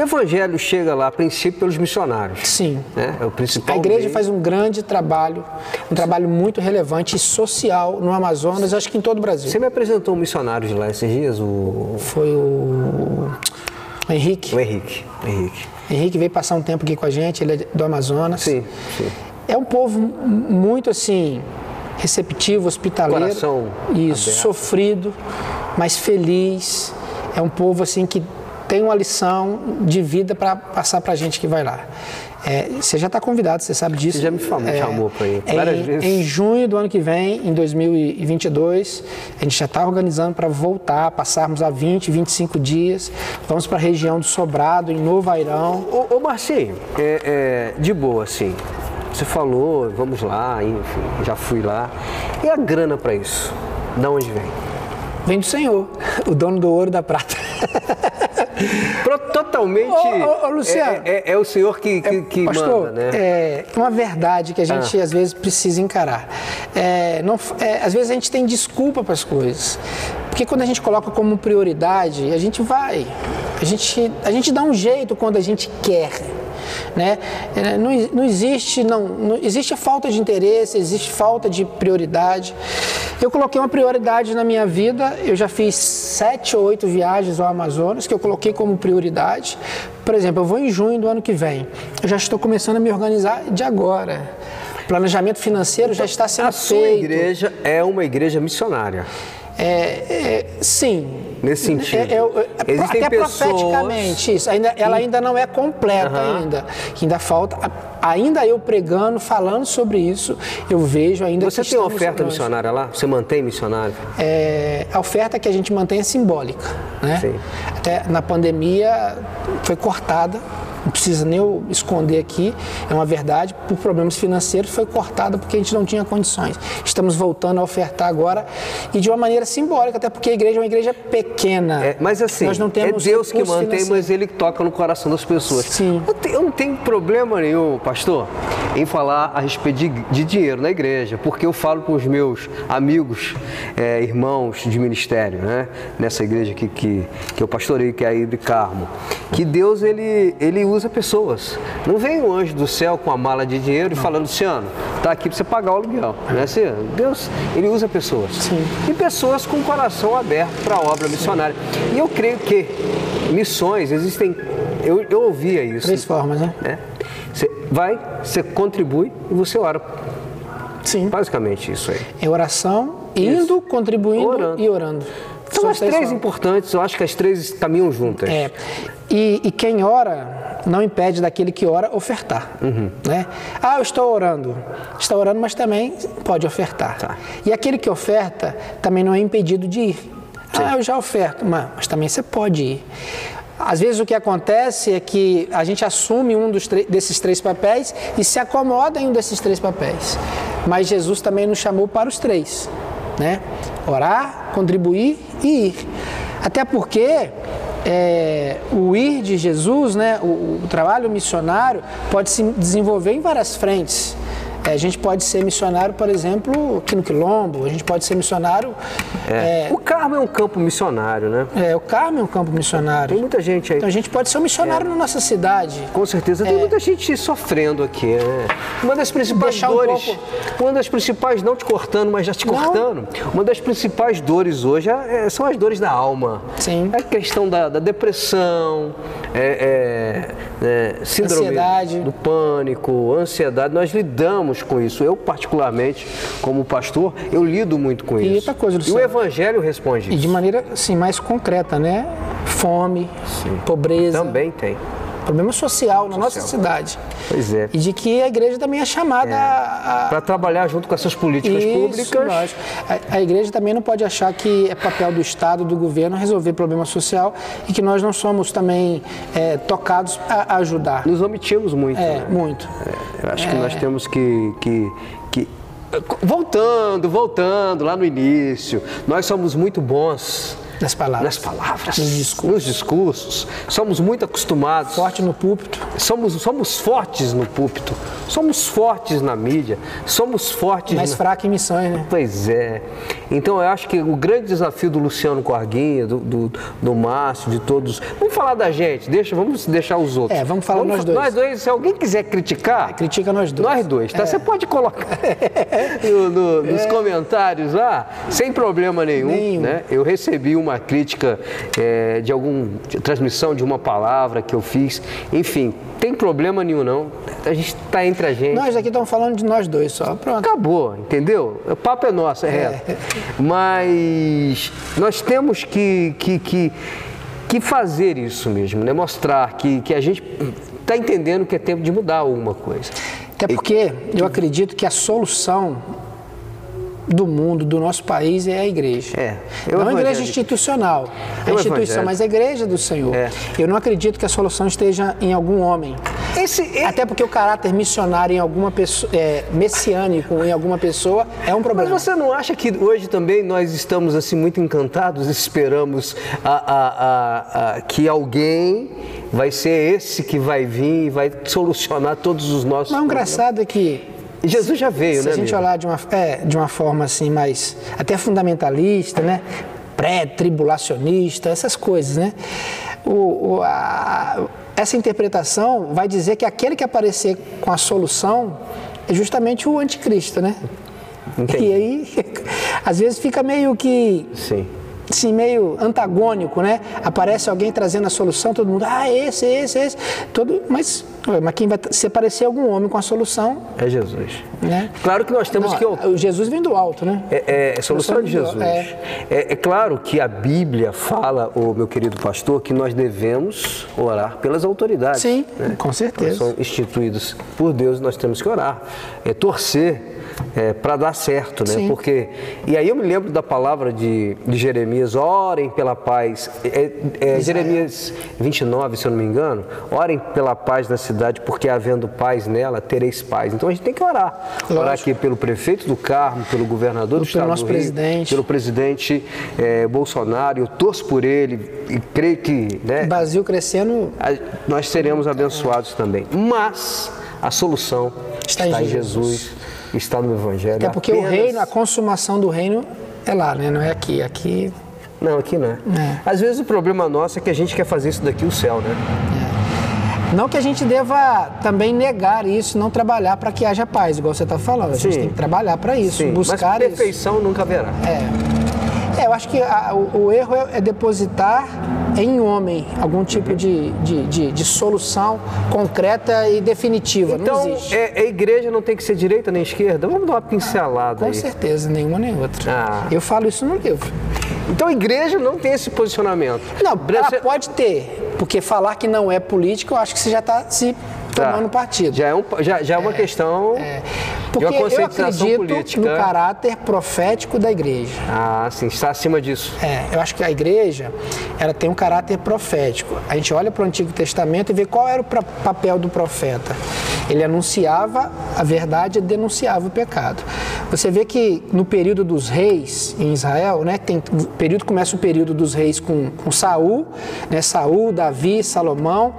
O evangelho chega lá, a princípio, pelos missionários. Sim. Né? É o principal. A igreja meio. faz um grande trabalho, um trabalho muito relevante e social no Amazonas, acho que em todo o Brasil. Você me apresentou um missionário de lá esses dias? O... Foi o... o Henrique. O Henrique. Henrique. Henrique veio passar um tempo aqui com a gente, ele é do Amazonas. Sim, sim. É um povo muito assim receptivo, hospitaleiro. Coração isso, aberto. sofrido, mas feliz. É um povo assim que tem uma lição de vida para passar para a gente que vai lá. É, você já está convidado, você sabe disso. Você já me falou, é, chamou para ir várias em, vezes. Em junho do ano que vem, em 2022, a gente já está organizando para voltar, passarmos a 20, 25 dias. Vamos para a região do Sobrado, em Novo Airão. Ô, ô Marcinho, é, é, de boa, assim, você falou, vamos lá, enfim, já fui lá. E a grana para isso? Da onde vem? Vem do Senhor, o dono do ouro da prata. Totalmente. Ô, ô, ô, Luciano, é, é, é, o senhor que, que, que pastor, manda, né? É uma verdade que a gente ah. às vezes precisa encarar. É, não, é, às vezes a gente tem desculpa para as coisas. Porque quando a gente coloca como prioridade, a gente vai. A gente, a gente dá um jeito quando a gente quer. Né? É, não, não, existe não, não existe falta de interesse, existe falta de prioridade. Eu coloquei uma prioridade na minha vida. Eu já fiz sete ou oito viagens ao Amazonas que eu coloquei como prioridade. Por exemplo, eu vou em junho do ano que vem. Eu já estou começando a me organizar de agora. O planejamento financeiro já está sendo a feito. A sua igreja é uma igreja missionária. É, é, sim. Nesse sentido. É, é, Existem até pessoas... profeticamente isso. Ainda, ela ainda não é completa uhum. ainda. Ainda falta. Ainda eu pregando, falando sobre isso, eu vejo ainda. Você tem oferta missionária lá? Você mantém missionário? É, a oferta que a gente mantém é simbólica, né? Sim. Até na pandemia foi cortada não precisa nem eu esconder aqui, é uma verdade, por problemas financeiros foi cortada porque a gente não tinha condições. Estamos voltando a ofertar agora e de uma maneira simbólica, até porque a igreja é uma igreja pequena. É, mas assim, Nós não temos é Deus que mantém, mas Ele toca no coração das pessoas. Sim. Eu, te, eu não tenho problema nenhum, pastor, em falar a respeito de, de dinheiro na igreja, porque eu falo com os meus amigos, é, irmãos de ministério, né? Nessa igreja que, que, que eu pastorei, que é a de Carmo, que Deus, ele, ele usa pessoas. Não vem um anjo do céu com a mala de dinheiro e falando, Luciano, tá aqui para você pagar o aluguel. Né? Assim, Deus, ele usa pessoas. Sim. E pessoas com o coração aberto para a obra missionária. E eu creio que missões existem. Eu, eu ouvia isso. Três formas, né? É. Você vai, você contribui e você ora. Sim. Basicamente isso aí. É oração, indo, isso. contribuindo orando. e orando. São, São as três formas. importantes, eu acho que as três caminham juntas. É. E, e quem ora não impede daquele que ora ofertar. Uhum. Né? Ah, eu estou orando. Está orando, mas também pode ofertar. Tá. E aquele que oferta também não é impedido de ir. Sim. Ah, eu já oferto, mas, mas também você pode ir. Às vezes o que acontece é que a gente assume um desses três papéis e se acomoda em um desses três papéis. Mas Jesus também nos chamou para os três, né? Orar, contribuir e ir. Até porque é, o ir de Jesus, né, o, o, trabalho missionário, pode se desenvolver em várias frentes. É, a gente pode ser missionário, por exemplo, aqui no Quilombo, a gente pode ser missionário. É. É... O Carmo é um campo missionário, né? É, o Carmo é um campo missionário. Tem muita gente aí. Então a gente pode ser um missionário é. na nossa cidade. Com certeza, tem é. muita gente sofrendo aqui. Né? Uma das principais Deixar dores, um pouco... uma das principais, não te cortando, mas já te não. cortando, uma das principais dores hoje é, são as dores da alma. Sim. A questão da, da depressão, síndrome ansiedade. do pânico, ansiedade. Nós lidamos lidamos com isso. Eu, particularmente, como pastor, eu lido muito com e isso. Outra coisa, Luciano, e o Evangelho responde isso. E de maneira assim, mais concreta, né? Fome, Sim. pobreza. Também tem problema social na social. nossa cidade. Pois é. E de que a igreja também é chamada é. a. Para trabalhar junto com essas políticas Isso, públicas. Lógico. A, a, igreja também não pode achar que é papel do Estado, do governo, resolver problema social e que nós não somos também é, tocados a, ajudar. Nos omitimos muito. É, né? muito. É, eu acho que nós é. temos que, que, que voltando, voltando lá no início, nós somos muito bons nas palavras. Nas palavras. Nos discursos. Nos discursos. Somos muito acostumados. Forte no púlpito. Somos, somos fortes no púlpito. Somos fortes na mídia. Somos fortes. Mais na... fraco em missões, né? Pois é. Então eu acho que o grande desafio do Luciano Corguinha, do, do, do Márcio, de todos. Vamos falar da gente, deixa, vamos deixar os outros. É, vamos falar vamos, nós dois. Nós dois, se alguém quiser criticar. É, critica nós dois. Nós dois, tá? É. Você pode colocar no, no, nos é. comentários lá, sem problema nenhum. nenhum. Né? Eu recebi uma uma crítica é, de alguma transmissão de uma palavra que eu fiz. Enfim, tem problema nenhum não. A gente está entre a gente. Nós aqui estamos falando de nós dois só. Pronto. Acabou, entendeu? O papo é nosso, é, reto. É. Mas nós temos que, que, que, que fazer isso mesmo, né? Mostrar que, que a gente está entendendo que é tempo de mudar alguma coisa. Até porque eu acredito que a solução do mundo, do nosso país, é a igreja. É. É não a igreja institucional, a instituição, mas a igreja do Senhor. É. Eu não acredito que a solução esteja em algum homem. Esse, Até porque o caráter missionário em alguma pessoa, é, messiânico em alguma pessoa é um Mas problema. você não acha que hoje também nós estamos assim muito encantados, esperamos a, a- que alguém vai ser esse que vai vir e vai solucionar todos os nossos Mas o problemas? engraçado é que E Jesus já veio, se né? a gente amigo? olhar de uma, é, de uma forma assim mais até fundamentalista, né? Pré-tribulacionista, essas coisas, né? O, o- a- essa interpretação vai dizer que aquele que aparecer com a solução é justamente o anticristo, né? Entendi. E aí, às vezes fica meio que Sim. Assim, meio antagônico, né? Aparece alguém trazendo a solução, todo mundo, ah, esse, esse, esse. Todo, mas, mas quem vai se aparecer algum homem com a solução, É Jesus. né? Claro que nós temos Não, que o Jesus vem do alto, né? É, é, é solução de Jesus. de- É. é claro que a Bíblia fala, o meu querido pastor, que nós devemos orar pelas autoridades. Sim, né? com certeza. Elas são instituídos por Deus, nós temos que orar, é, torcer para dar certo, né? Sim. Porque e aí eu me lembro da palavra de, de Jeremias, orem pela paz. É, é, Jeremias 29, se eu não me engano, orem pela paz da cidade, porque havendo paz nela, tereis paz. Então a gente tem que orar. Orar Lógico. aqui pelo prefeito do Carmo, pelo governador do Pelo estado nosso do Rio, presidente. pelo presidente eh, Bolsonaro. Eu torço por ele e creio que né, O Brasil crescendo nós seremos abençoados também. Mas a solução Está está, em em Jesus, está no Evangelho. Até porque o Apenas- reino, a consumação do reino é lá, né? Não é aqui. Aqui Não, aqui não é. É. Às vezes o problema nosso é que a gente quer fazer isso daqui o céu, né? Não que a gente deva também negar isso, não trabalhar para que haja paz, igual você está falando. A gente Sim. tem que trabalhar para isso, Sim, buscar mas isso. perfeição nunca haverá. É. É, eu acho que a- o, o erro é, é depositar em homem algum tipo de, de, de- de solução concreta e definitiva. não Então, existe. é, a igreja não tem que ser direita nem esquerda? Vamos dar uma pincelada Com aí. certeza, nenhuma nem outra. Ah. Eu falo isso no livro. Então a igreja não tem esse posicionamento. Não, ela Você- pode ter, porque falar que não é política, eu acho que você já está se Tá. tomando partido. Já é, um- já, já é uma questão Porque eu acredito política. no caráter profético da igreja. Ah, sim, está acima disso. É, eu acho que a igreja ela tem um caráter profético. A gente olha para o Antigo Testamento e vê qual era o papel do profeta. Ele anunciava a verdade e denunciava o pecado. Você vê que no período dos reis em Israel, né, tem o período começa o período dos reis com, com Saul, né, Saul, Davi, Salomão.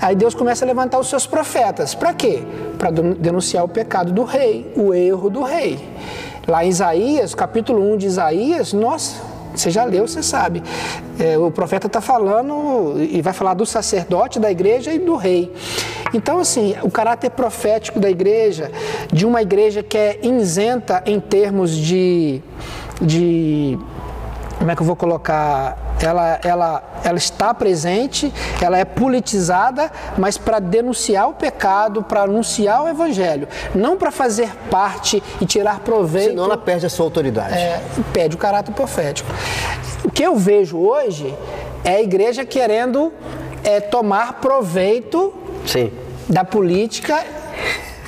Aí Deus começa a levantar os seus profetas. Para quê? Para denunciar o pecado do rei, o erro do rei. Lá em Isaías, capítulo 1 de Isaías, nossa, você já leu, você sabe. É, o profeta está falando e vai falar do sacerdote da igreja e do rei. Então, assim, o caráter profético da igreja, de uma igreja que é isenta em termos de. de como é que eu vou colocar? Ela, ela, ela está presente, ela é politizada, mas para denunciar o pecado, para anunciar o evangelho, não para fazer parte e tirar proveito Senão ela perde a sua autoridade. é, pede o caráter profético. O que eu vejo hoje é a igreja querendo é, tomar proveito Sim. da política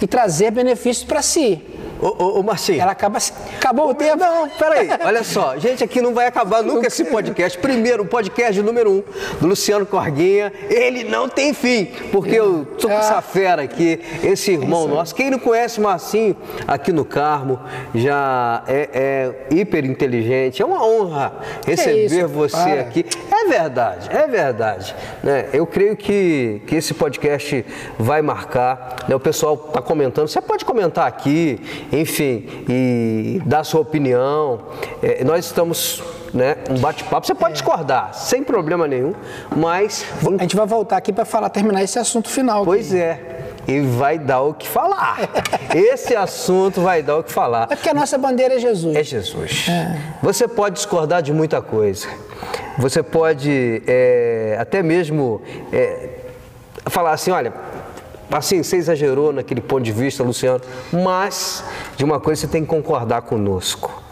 e trazer benefícios para si. Ô, ô, ô Marcinho. Ela acaba. Acabou o tempo. Não, peraí, olha só, gente, aqui não vai acabar nunca esse podcast. Primeiro, o podcast número um do Luciano Corguinha, ele não tem fim, porque eu tô com essa fera aqui, esse irmão nosso. Quem não conhece o Marcinho aqui no Carmo já é, é hiper inteligente, é uma honra receber isso, você para. aqui. É verdade, é verdade. Né? Eu creio que, que esse podcast vai marcar. né? O pessoal está comentando. Você pode comentar aqui, enfim, e dar sua opinião. É, nós estamos. Né, um bate-papo. Você pode discordar, sem problema nenhum, mas. A gente vai voltar aqui para falar, terminar esse assunto final. Pois é. E vai dar o que falar. Esse assunto vai dar o que falar. É porque a nossa bandeira é Jesus. É Jesus. Você pode discordar de muita coisa. Você pode é, até mesmo é, falar assim, olha, assim, você exagerou naquele ponto de vista, Luciano, mas de uma coisa você tem que concordar conosco.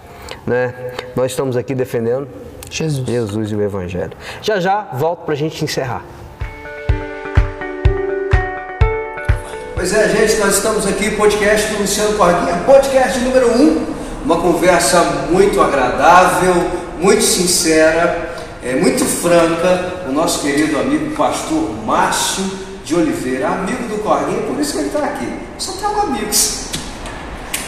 Né? Nós estamos aqui defendendo Jesus. Jesus e o Evangelho. Já já volto para a gente encerrar. Pois é, gente, nós estamos aqui, podcast do Luciano Corguinha, podcast número 1. Um. uma conversa muito agradável, muito sincera, é, muito franca. O nosso querido amigo pastor Márcio de Oliveira, amigo do Corguinho, por isso que ele está aqui. Só temos amigos.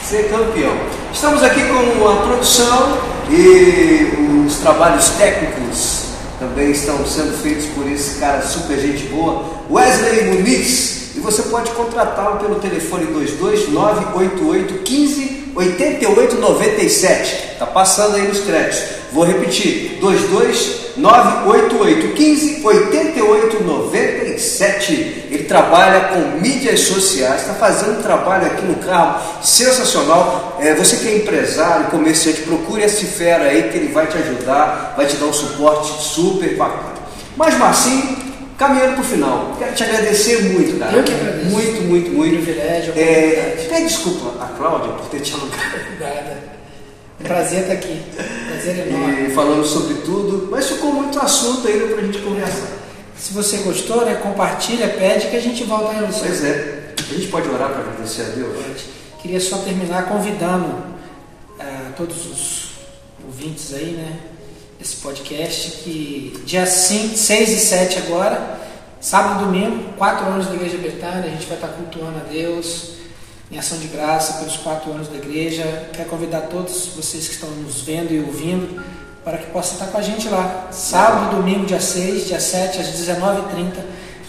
Ser campeão. Estamos aqui com a produção e os trabalhos técnicos também estão sendo feitos por esse cara super gente boa, Wesley Muniz. E você pode contratá-lo pelo telefone 22988 15 8897. Está passando aí nos créditos. Vou repetir: 22988 15 8897. Ele trabalha com mídias sociais, está fazendo um trabalho aqui no carro sensacional. É, você que é empresário, comerciante, procure esse fera aí que ele vai te ajudar, vai te dar um suporte super bacana. Mas Marcinho, caminhando para o final, quero te agradecer muito, cara. Eu que agradeço. Muito, muito, muito. Privilégio, É, pede desculpa a Cláudia por ter te alugado. Obrigada. Um prazer estar aqui. Prazer enorme. E falando sobre tudo, mas ficou muito assunto ainda para a gente conversar. Se você gostou, né, compartilha, pede que a gente volta aí no seu. Pois é, a gente pode orar para agradecer a Deus? Queria só terminar convidando eh, todos os ouvintes aí, né? Esse podcast que dia 5, 6 e 7 agora, sábado e domingo, quatro anos da Igreja Betânia, a gente vai estar cultuando a Deus em ação de graça pelos quatro anos da igreja. Quero convidar todos vocês que estão nos vendo e ouvindo para que possam estar com a gente lá. Sábado e domingo, dia 6, dia 7, às 19h30,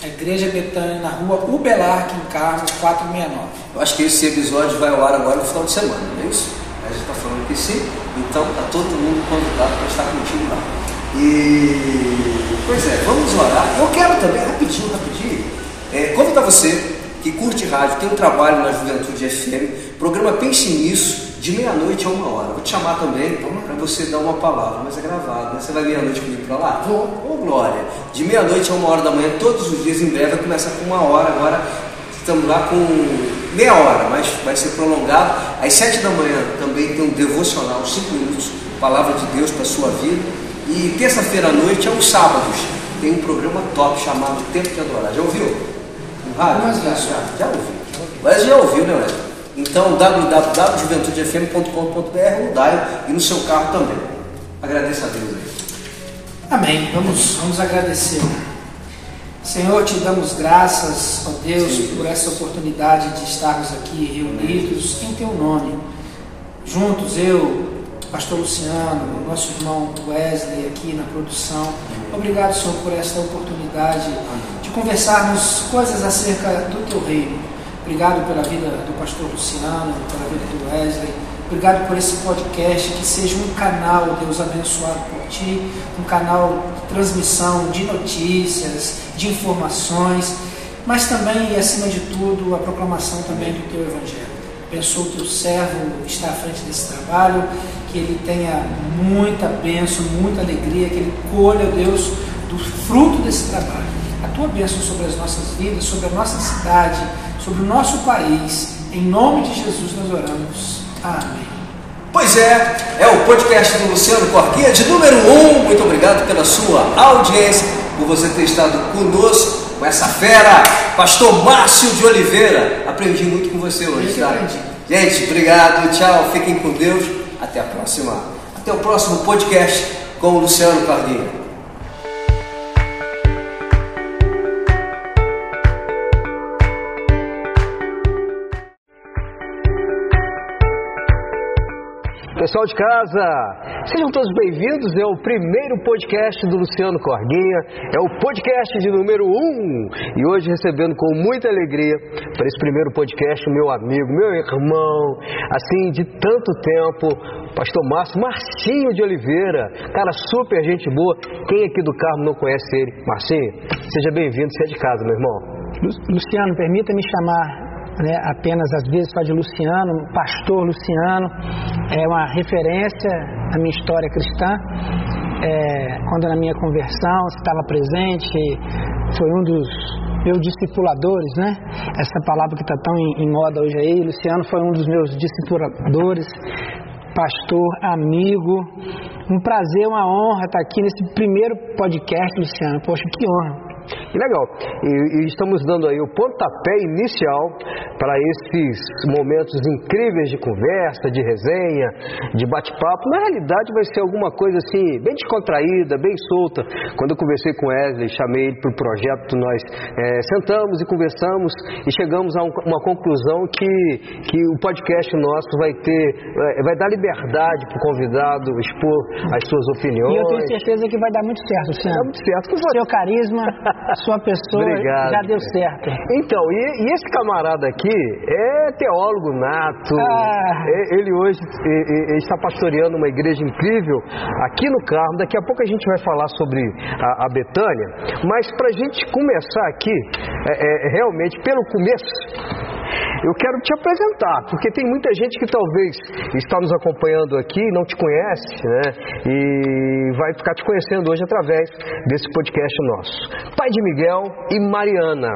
a Igreja Betânia, na rua Ubelarque, em Carmo, 469. Eu acho que esse episódio vai ao ar agora no final de semana, não é isso? A gente está falando que sim, então está todo mundo convidado para estar contigo lá. E, pois é, vamos orar. Eu quero também, rapidinho, rapidinho, é, convidar você que curte rádio, tem um trabalho na Juventude FM, programa Pense Nisso, de meia-noite a uma hora. Vou te chamar também para você dar uma palavra, mas é gravado, né? Você vai meia-noite comigo para lá? Vou. Ô, Glória! De meia-noite a uma hora da manhã, todos os dias, em breve, vai começar com uma hora, agora estamos lá com meia hora, mas vai ser prolongado. Às sete da manhã também tem um devocional, cinco minutos, palavra de Deus para a sua vida. E terça-feira à noite, aos sábados, tem um programa top chamado Tempo de Adorar. Já ouviu? Rádio? Mas já. já, já ouviu. Mas já ouviu, né, Wesley? Então, www.juventudefm.com.br no Daio e no seu carro também. Agradeço a Deus aí. Amém. Vamos, vamos agradecer. Senhor, te damos graças, ó Deus, Sim. por essa oportunidade de estarmos aqui reunidos em teu nome. Juntos, eu, Pastor Luciano, nosso irmão Wesley aqui na produção. Obrigado, Senhor, por esta oportunidade de conversarmos coisas acerca do teu reino. Obrigado pela vida do pastor Luciano, pela vida do Wesley. Obrigado por esse podcast, que seja um canal, Deus abençoado por ti, um canal de transmissão de notícias, de informações, mas também e acima de tudo a proclamação também do teu evangelho. Abençoa o teu servo está à frente desse trabalho, que ele tenha muita bênção, muita alegria, que ele colha, Deus, do fruto desse trabalho. A tua bênção sobre as nossas vidas, sobre a nossa cidade, sobre o nosso país. Em nome de Jesus nós oramos. Amém. Pois é, é o podcast do Luciano Corquinha de número 1. Um. Muito obrigado pela sua audiência, por você ter estado conosco, com essa fera, pastor Márcio de Oliveira. Aprendi muito com você hoje, tá? Gente, obrigado, tchau, fiquem com Deus. Até a próxima. Até o próximo podcast com o Luciano Corquinha. Pessoal de casa, sejam todos bem-vindos. É o primeiro podcast do Luciano Corguinha, é o podcast de número 1. Um. E hoje recebendo com muita alegria para esse primeiro podcast o meu amigo, meu irmão, assim, de tanto tempo, Pastor Márcio, Marcinho de Oliveira, cara super gente boa. Quem aqui do Carmo não conhece ele? Marcinho, seja bem-vindo, você é de casa, meu irmão. Lu- Luciano, permita-me chamar né, apenas às vezes só de Luciano, pastor Luciano, é uma referência à minha história cristã. É, quando na minha conversão estava presente, foi um dos meus discipuladores, né? Essa palavra que está tão em, em moda hoje aí, Luciano foi um dos meus discipuladores, pastor, amigo. Um prazer, uma honra estar aqui nesse primeiro podcast, Luciano. Poxa, que honra. Legal. E, e estamos dando aí o pontapé inicial para esses momentos incríveis de conversa, de resenha, de bate-papo. Na realidade, vai ser alguma coisa assim, bem descontraída, bem solta. Quando eu conversei com Wesley, chamei ele para o projeto, nós é, sentamos e conversamos e chegamos a um, uma conclusão que, que o podcast nosso vai ter, é, vai dar liberdade para o convidado expor as suas opiniões. E eu tenho certeza que vai dar muito certo, Luciano. Dá muito certo. Com Seu carisma, sua pessoa Obrigado. já deu certo. Então, e, e esse camarada aqui é teólogo nato. Ah. Ele hoje é- está pastoreando uma igreja incrível aqui no Carmo. Daqui a pouco a gente vai falar sobre a, a Betânia. Mas para a gente começar aqui, é- é, realmente pelo começo. Eu quero te apresentar, porque tem muita gente que talvez está nos acompanhando aqui não te conhece, né? E vai ficar te conhecendo hoje através desse podcast nosso. Pai de Miguel e Mariana,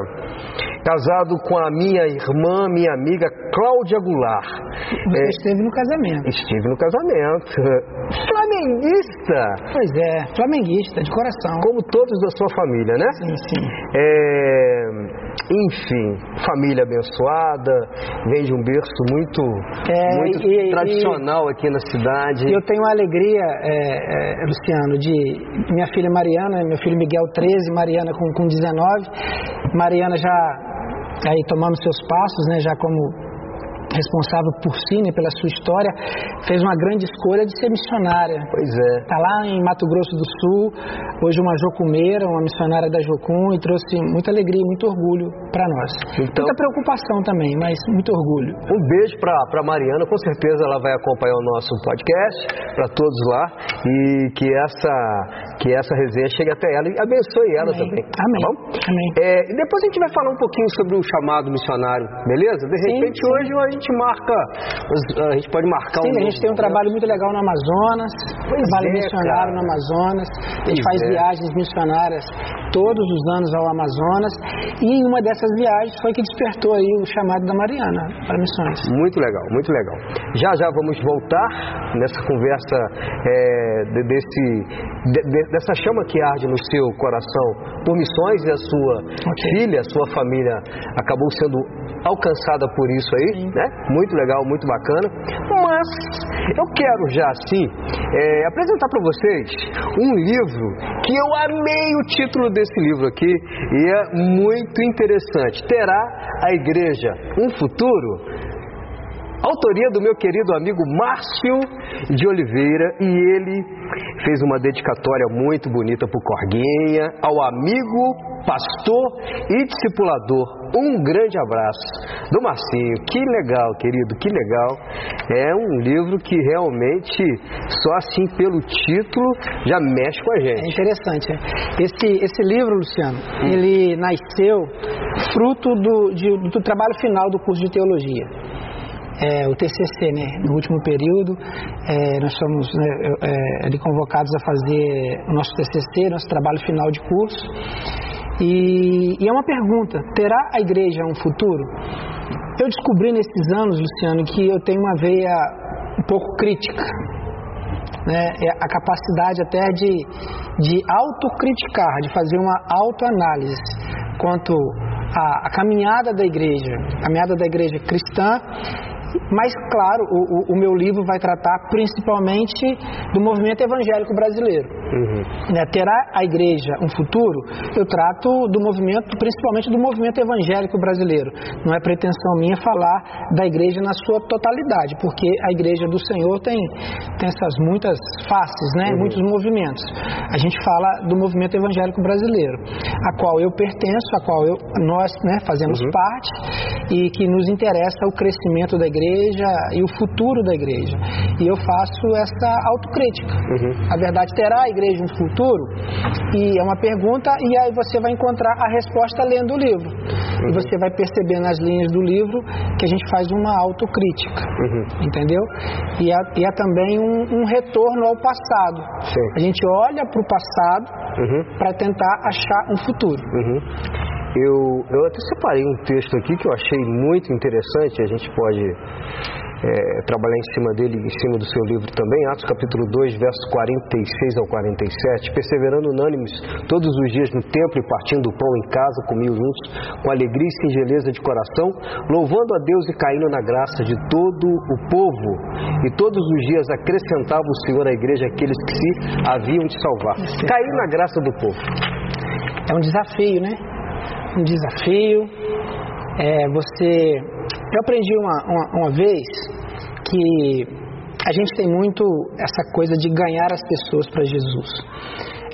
casado com a minha irmã, minha amiga Cláudia Goulart. Você É, esteve no casamento. estive no casamento. Flamenguista, Pois é, flamenguista, de coração. como todos da sua família, né? Sim, sim. É, enfim, família abençoada, vem de um berço muito, É, muito e- e- tradicional aqui na cidade. E eu tenho a alegria, é, é, Luciano, de minha filha Mariana, meu filho Miguel 13, Mariana com, com 19. Mariana já aí tomando seus passos, né, já como responsável por si, né, pela sua história, fez uma grande escolha de ser missionária. Pois é. Está lá em Mato Grosso do Sul, hoje uma jocumeira, uma missionária da Jocum, e trouxe muita alegria muito orgulho para nós. Então- Muita preocupação também, mas muito orgulho. Um beijo para Mariana, com certeza ela vai acompanhar o nosso podcast, para todos lá, e que essa, que essa resenha chegue até ela e abençoe ela Amém. também. Amém. Tá? Amém. É, e depois a gente vai falar um pouquinho sobre o chamado missionário, beleza? De Sim, repente sim. hoje a gente marca, a gente pode marcar Sim, um. a gente tem um trabalho muito legal no Amazonas, Pois trabalho é, missionário cara. no Amazonas. A gente Pois faz é. viagens missionárias todos os anos ao Amazonas. E em uma dessas viagens foi que despertou aí o chamado da Mariana para missões. Muito legal, muito legal. Já já vamos voltar nessa conversa é, de- desse, de- de- dessa chama que arde no seu coração por missões e a sua filha, a sua família acabou sendo alcançada por isso aí, né? Muito legal, muito bacana. Mas eu quero já assim é, apresentar para vocês um livro que eu amei o título desse livro aqui e é muito interessante. Terá a igreja um futuro? Autoria do meu querido amigo Márcio de Oliveira e ele fez uma dedicatória muito bonita para o Corguinha, ao amigo, pastor e discipulador. Um grande abraço do Marcinho. Que legal, querido, que legal. É um livro que realmente, só assim pelo título, já mexe com a É gente. interessante. é. Esse, esse livro, Luciano, ele nasceu fruto do, de- do trabalho final do curso de teologia. É, o TCC, né? No último período, é, nós somos né, é, convocados a fazer o nosso TCC, nosso trabalho final de curso. E, e é uma pergunta: terá a igreja um futuro? Eu descobri nesses anos, Luciano, que eu tenho uma veia um pouco crítica né, é a capacidade até de, de autocriticar, de fazer uma autoanálise quanto à, à caminhada da igreja, a caminhada da igreja cristã. Mas, claro, o, o- o meu livro vai tratar principalmente do movimento evangélico brasileiro. Né, terá a igreja um futuro? Eu trato do movimento, principalmente do movimento evangélico brasileiro. Não é pretensão minha falar da igreja na sua totalidade, porque a igreja do Senhor tem, tem essas muitas faces, né, muitos movimentos. A gente fala do movimento evangélico brasileiro, a qual eu pertenço, a qual eu, nós né, fazemos parte e que nos interessa o crescimento da igreja e o futuro da igreja. E eu faço essa autocrítica. A verdade terá a igreja um futuro? E é uma pergunta, e aí você vai encontrar a resposta lendo o livro. E você vai perceber nas linhas do livro que a gente faz uma autocrítica. Entendeu? E há, e há também um, um retorno ao passado. Sim. A gente olha para o passado Uhum. para tentar achar um futuro. Eu, eu até separei um texto aqui que eu achei muito interessante, a gente pode é, trabalhar em cima dele, em cima do seu livro também, Atos capítulo 2, versos 46 ao 47, perseverando unânimes todos os dias no templo e partindo o pão em casa, comiam juntos, com alegria e singeleza de coração, louvando a Deus e caindo na graça de todo o povo. E todos os dias acrescentava o Senhor à igreja aqueles que se haviam de salvar. Cair na graça do povo. É um desafio, né? Um desafio. É, você. Eu aprendi uma, uma, uma vez que a gente tem muito essa coisa de ganhar as pessoas para Jesus.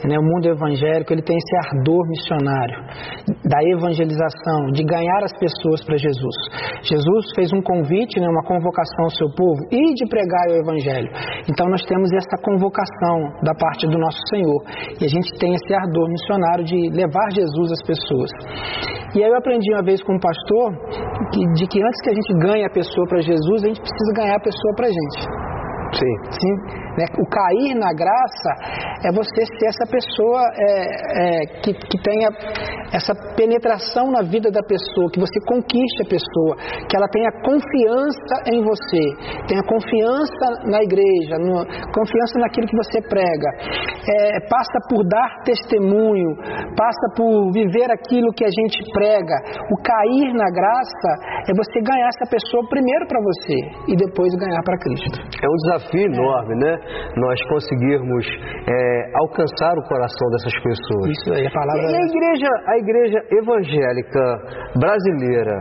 Né? O mundo evangélico ele tem esse ardor missionário da evangelização, de ganhar as pessoas para Jesus. Jesus fez um convite, né, uma convocação ao seu povo e de pregar o evangelho. Então nós temos essa convocação da parte do nosso Senhor e a gente tem esse ardor missionário de levar Jesus às pessoas. E aí eu aprendi uma vez com um pastor que, de que antes que a gente ganhe a pessoa para Jesus, a gente precisa ganhar a pessoa para a gente. Sim. Sim. Né? O cair na graça é você ser essa pessoa é, é, que, que tenha essa penetração na vida da pessoa, que você conquiste a pessoa, que ela tenha confiança em você, tenha confiança na igreja, no, confiança naquilo que você prega. É, passa por dar testemunho, passa por viver aquilo que a gente prega. O cair na graça é você ganhar essa pessoa primeiro para você e depois ganhar para Cristo. É um desafio enorme, né? Nós conseguirmos é, alcançar o coração dessas pessoas. Isso aí, a palavra. E a igreja, a igreja evangélica brasileira,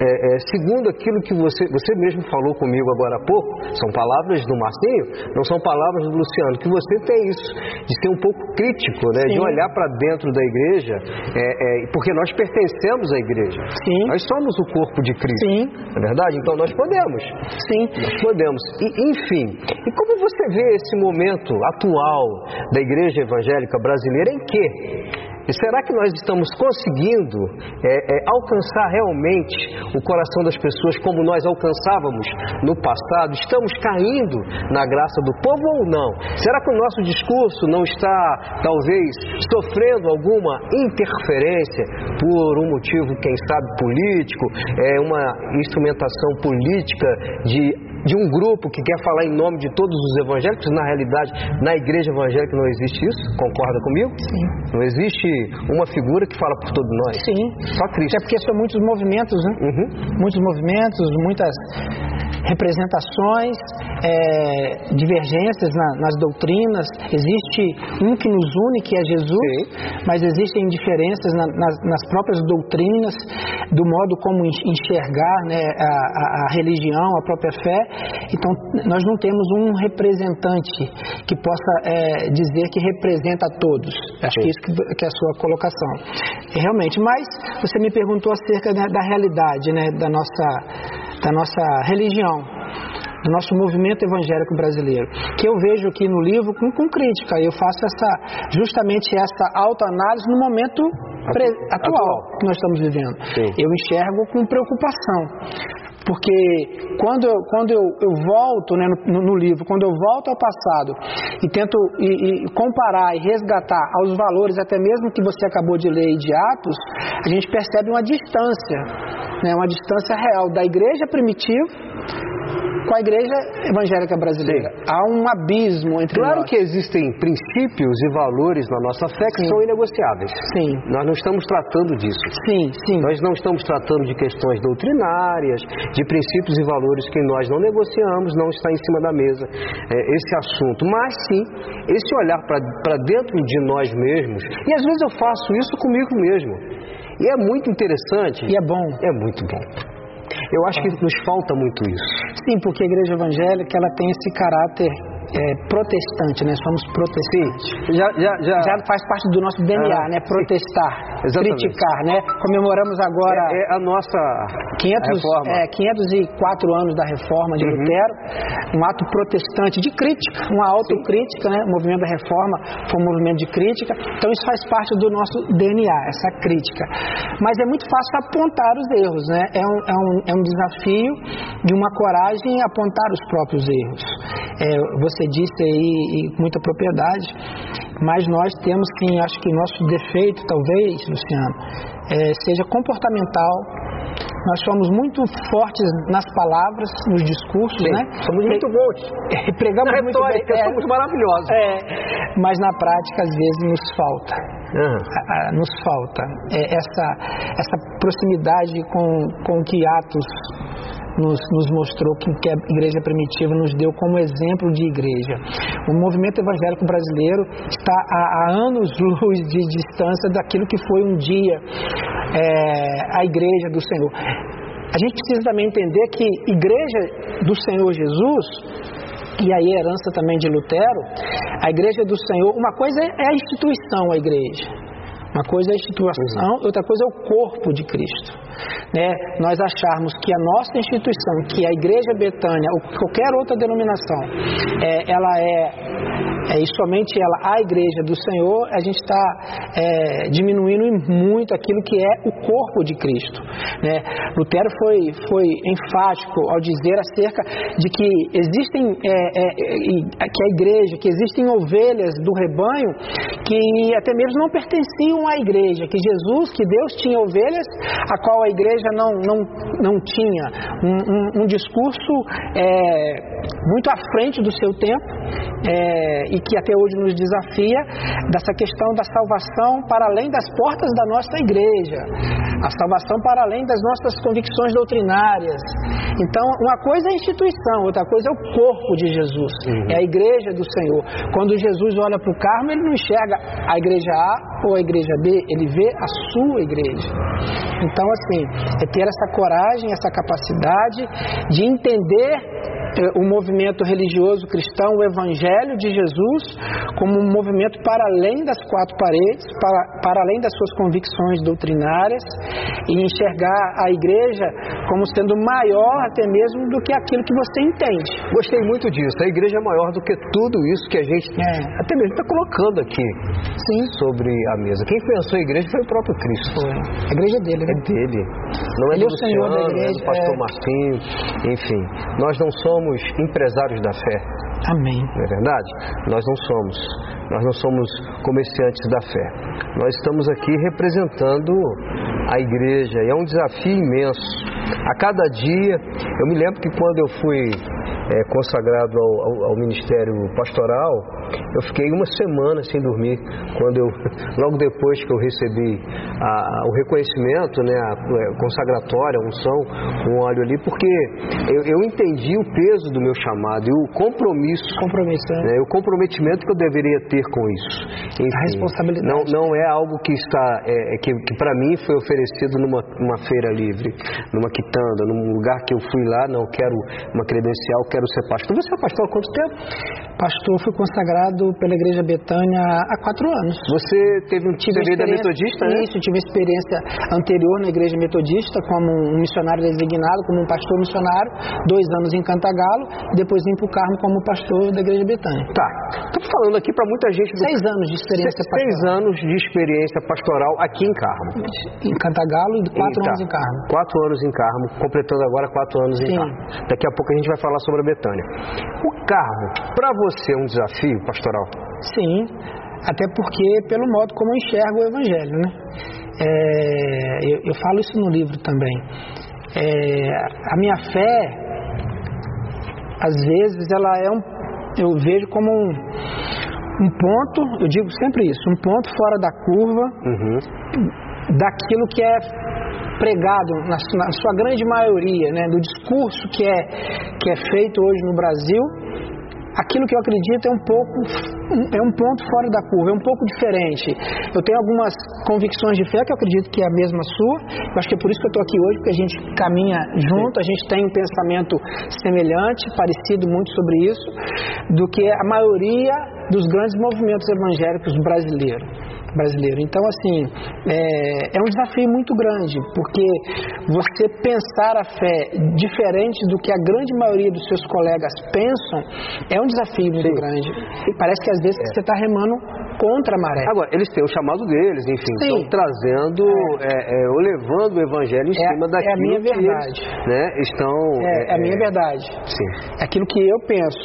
é, é, segundo aquilo que você, você mesmo falou comigo agora há pouco, são palavras do Marcinho, não são palavras do Luciano, que você tem isso, de ser um pouco crítico, né? De olhar para dentro da igreja, é, é, porque nós pertencemos à igreja. Sim. Nós somos o corpo de Cristo. Sim. Não é verdade? Então nós podemos. Sim. Nós podemos. E, enfim, e como você vê esse momento atual da igreja evangélica brasileira em que e será que nós estamos conseguindo é, é, alcançar realmente o coração das pessoas como nós alcançávamos no passado? Estamos caindo na graça do povo ou não? Será que o nosso discurso não está, talvez, sofrendo alguma interferência por um motivo, quem sabe, político, é, uma instrumentação política de de um grupo que quer falar em nome de todos os evangélicos, na realidade, na igreja evangélica não existe isso, concorda comigo? Sim. Não existe uma figura que fala por todos nós. Sim. Só Cristo. É porque são muitos movimentos, né? Uhum. Muitos movimentos, muitas representações, é, divergências na, nas doutrinas. Existe um que nos une, que é Jesus, Sim. mas existem diferenças na, nas, nas, próprias doutrinas, do modo como enxergar né, a, a, a, religião, a própria fé. Então, nós não temos um representante que possa é, dizer que representa a todos. Acho Sim. que isso que, que, é a sua colocação. Realmente, mas você me perguntou acerca da, da realidade né, da nossa da nossa religião, do nosso movimento evangélico brasileiro, que eu vejo aqui no livro com, com crítica. Eu faço essa justamente essa autoanálise no momento atual, atual, que nós estamos vivendo. Sim. Eu enxergo com preocupação. Porque quando, quando eu, eu volto né, no, no, livro, quando eu volto ao passado e tento e, e comparar e resgatar aos valores, até mesmo que você acabou de ler de Atos, a gente percebe uma distância, né, uma distância real da igreja primitiva com a igreja evangélica brasileira. Sim. Há um abismo entre Claro nós. que existem princípios e valores na nossa fé que Sim. são inegociáveis. Sim. Nós não estamos tratando disso. Sim, sim. Nós não estamos tratando de questões doutrinárias, de princípios e valores que nós não negociamos, não está em cima da mesa é, esse assunto. Mas sim, esse olhar para dentro de nós mesmos, e às vezes eu faço isso comigo mesmo. E é muito interessante. E é bom. É muito bom. Eu acho que nos falta muito isso. Sim, porque a igreja evangélica ela tem esse caráter é, protestante, né? Somos protestantes. Já, já, já... já faz parte do nosso DNA, ah, né? Protestar, criticar, né? Comemoramos agora é, é a nossa 500, reforma. É, 504 anos da reforma de Uhum. Lutero, um ato protestante de crítica, uma autocrítica, né? O movimento da reforma foi um movimento de crítica, então isso faz parte do nosso DNA, essa crítica. Mas é muito fácil apontar os erros, né? É um, é um, é um desafio de uma coragem apontar os próprios erros. É, você disse aí com muita propriedade, mas nós temos que, acho que nosso defeito, talvez, Luciano, é, seja comportamental, nós somos muito fortes nas palavras, nos discursos, Sim, né? Somos muito bons. É, pregamos Na muito bem. retórica, é, somos maravilhosos. é, mas na prática, às vezes, nos falta. Aham. Ah, ah, nos falta é, essa, essa proximidade com, com que Atos nos, nos mostrou que, que a igreja primitiva nos deu como exemplo de igreja. O movimento evangélico brasileiro está a anos-luz de distância daquilo que foi um dia é, a igreja do Senhor. A gente precisa também entender que igreja do Senhor Jesus e aí a herança também de Lutero, a igreja do Senhor, uma coisa é a instituição, a igreja. Uma coisa é a instituição, outra coisa é o corpo de Cristo. Né? Nós acharmos que a nossa instituição, que a Igreja Betânia ou qualquer outra denominação, é, ela é, é e somente ela a Igreja do Senhor, a gente está é, diminuindo muito aquilo que é o corpo de Cristo. Né? Lutero foi, foi enfático ao dizer acerca de que existem é, é, que a igreja, que existem ovelhas do rebanho que até mesmo não pertenciam à igreja, que Jesus, que Deus tinha ovelhas, a qual a igreja não, não, não tinha. Um, um, um discurso é, muito à frente do seu tempo é, e que até hoje nos desafia dessa questão da salvação para além das portas da nossa igreja, a salvação para além das nossas convicções doutrinárias. Então, uma coisa é a instituição, outra coisa é o corpo de Jesus, é a igreja do Senhor. Quando Jesus olha para o Carmo, ele não enxerga a igreja A ou a igreja B, ele vê a sua igreja. Então, assim, é ter essa coragem, essa capacidade de entender eh, o movimento religioso cristão, o Evangelho de Jesus, como um movimento para além das quatro paredes, para, para além das suas convicções doutrinárias, e enxergar a igreja como sendo maior até mesmo do que aquilo que você entende. Gostei muito disso. A igreja é maior do que tudo isso que a gente É. até mesmo está colocando aqui Sim, sobre a mesa. Quem pensou a igreja foi o próprio Cristo. foi. A igreja é dele, É né? dele. Não é Ele é do o Senhor da Luciano, não é do igreja, pastor é. Marcinho, enfim. Nós não somos empresários da fé, Amém. não é verdade? Nós não somos. Nós não somos comerciantes da fé. Nós estamos aqui representando a igreja e é um desafio imenso. A cada dia, eu me lembro que quando eu fui é, consagrado ao, ao- ao ministério pastoral, eu fiquei uma semana sem dormir. Quando eu, logo depois que eu recebi a- o reconhecimento, né, a, a consagratória, a unção com óleo ali, porque eu, eu entendi o peso do meu chamado e o compromisso Compromisso, né? né, o comprometimento que eu deveria ter com isso. Enfim, A responsabilidade. Não, não é algo que está é, é que, que para mim foi oferecido numa, feira livre, numa quitanda, num lugar que eu fui lá, não quero uma credencial, quero ser pastor. Você é pastor há quanto tempo? Pastor, fui consagrado pela Igreja Betânia há quatro anos. Você teve um Tive da metodista, né? Isso, tive experiência anterior na igreja metodista como um missionário designado, como um pastor missionário, dois anos em Cantagalo, depois vim para o Carmo como pastor da igreja Betânia. Tá. Estou falando aqui para muita gente do Seis anos de experiência Se- seis pastoral. anos de experiência pastoral aqui em Carmo. Em Cantagalo e quatro Tá. anos em Carmo. Quatro anos em Carmo, completando agora quatro anos em Sim. Carmo. Daqui a pouco a gente vai falar sobre a Betânia. O Carmo, para você, é um desafio pastoral? Sim, até porque pelo modo como eu enxergo o Evangelho, né? É, eu, eu falo isso no livro também. É, a minha fé, às vezes, ela é um, eu vejo como um, um ponto, eu digo sempre isso, um ponto fora da curva Uhum. daquilo que é pregado na, na sua grande maioria, né, do discurso que é, que é feito hoje no Brasil, aquilo que eu acredito é um pouco é um ponto fora da curva, é um pouco diferente. Eu tenho algumas convicções de fé que eu acredito que é a mesma sua. Eu acho que é por isso que eu estou aqui hoje, porque a gente caminha junto, a gente tem um pensamento semelhante, parecido muito sobre isso, do que a maioria dos grandes movimentos evangélicos brasileiros brasileiro. Então, assim, é, é um desafio muito grande, porque você pensar a fé diferente do que a grande maioria dos seus colegas pensam é um desafio muito Sim. grande. E parece que às vezes você está remando contra a maré. Agora, eles têm o chamado deles, enfim, Sim. estão trazendo, é. É, ou levando o evangelho em É- cima é a daquilo minha que verdade. eles né, estão... É, é a minha verdade. Sim. É aquilo que eu penso,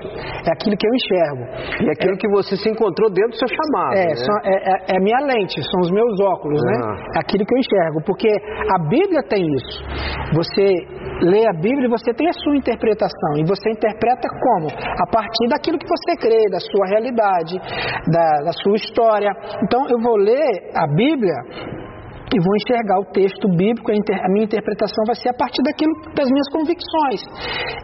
é aquilo que eu enxergo. E aquilo que você se encontrou dentro do seu chamado, É, né? são- é, é- é a minha lente, são os meus óculos, né? Ah. É aquilo que eu enxergo, porque a Bíblia tem isso. Você lê a Bíblia e você tem a sua interpretação, e você interpreta como? A partir daquilo que você crê, da sua realidade, da, da sua história. Então eu vou ler a Bíblia e vou enxergar o texto bíblico, a, minha interpretação vai ser a partir daquilo das minhas convicções.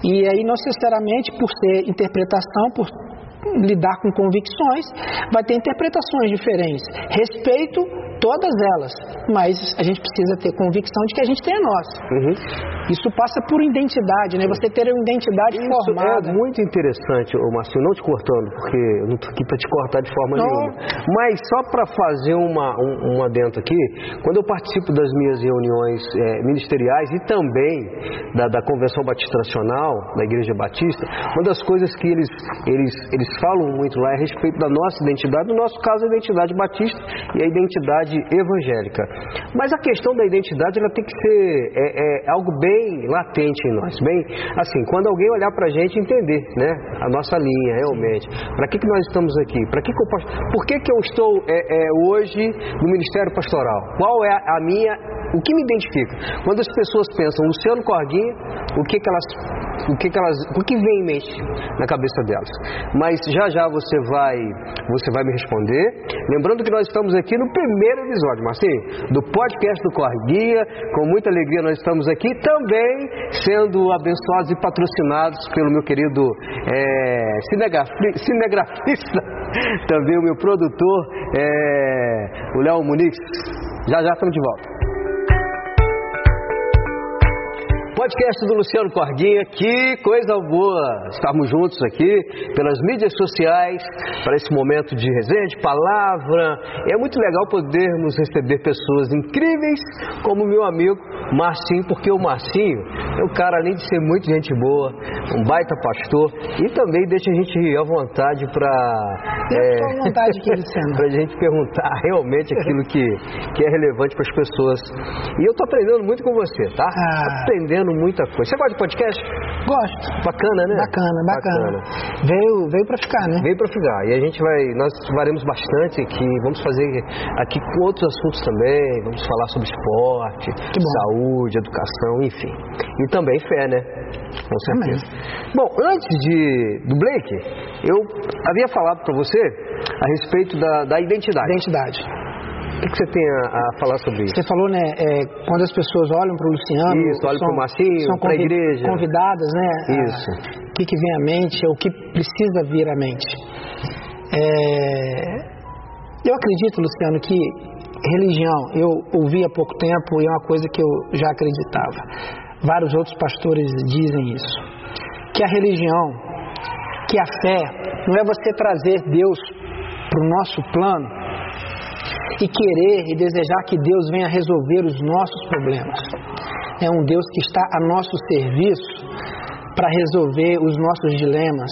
E aí, não necessariamente por ser interpretação, por lidar com convicções, vai ter interpretações diferentes. Respeito todas elas, mas a gente precisa ter convicção de que a gente tem a nossa. Uhum. Isso passa por identidade, né? Você ter uma identidade Isso formada. é muito interessante, ô Marcinho, não te cortando, porque eu não estou aqui para te cortar de forma Não. nenhuma. Mas só para fazer uma, um, um aqui, quando eu participo das minhas reuniões eh, ministeriais e também da, da Convenção Batista Nacional, da Igreja Batista, uma das coisas que eles, eles, eles falam muito lá é a respeito da nossa identidade, no nosso caso a identidade batista e a identidade evangélica. Mas a questão da identidade ela tem que ser é, é algo bem latente em nós, bem assim, quando alguém olhar para a gente entender, né, a nossa linha realmente, para que que nós estamos aqui, para que que eu por que que eu estou é, é, hoje no ministério pastoral? Qual é a, a minha, o que me identifica? Quando as pessoas pensam Luciano Corguinha, o que que elas, o que que elas, o que vem em mente na cabeça delas? Mas já já você vai, você vai me responder. Lembrando que nós estamos aqui no primeiro episódio, Marcinho, do podcast do Corguia. Com muita alegria nós estamos aqui também sendo abençoados e patrocinados pelo meu querido é, cinegrafi- cinegrafista, também o meu produtor, é, o Léo Muniz. Já já estamos de volta. Podcast do Luciano Corguinha, que coisa boa estarmos juntos aqui pelas mídias sociais para esse momento de resenha, de palavra. É muito legal podermos receber pessoas incríveis como meu amigo Marcinho, porque o Marcinho é um cara, além de ser muito gente boa, um baita pastor e também deixa a gente à vontade para à vontade aqui, Luciano. para a gente perguntar realmente aquilo que, que é relevante para as pessoas. E eu estou aprendendo muito com você, tá? Ah. Tô aprendendo muita coisa. Você gosta de podcast? Gosto. Bacana, né? Bacana, bacana. Veio, veio para ficar, né? Veio para ficar. E a gente vai, nós faremos bastante aqui. Vamos fazer aqui com outros assuntos também. Vamos falar sobre esporte, saúde, educação, enfim. E também fé, né? Com certeza. Bom, antes de, do Blake, eu havia falado para você a respeito da, da identidade. Identidade. O que, que você tem a, a falar sobre isso? Você falou, né, é, quando as pessoas olham para o Luciano, Isso, olham são- pro Marcinho, são pra convi- igreja. convidadas, né? a- Isso. O que, que vem à mente, ou o que precisa vir à mente. É, eu acredito, Luciano, que religião, eu ouvi há pouco tempo e é uma coisa que eu já acreditava. Vários outros pastores dizem isso. Que a religião, que a fé, não é você trazer Deus para o nosso plano e querer e desejar que Deus venha resolver os nossos problemas. É um Deus que está a nosso serviço para resolver os nossos dilemas,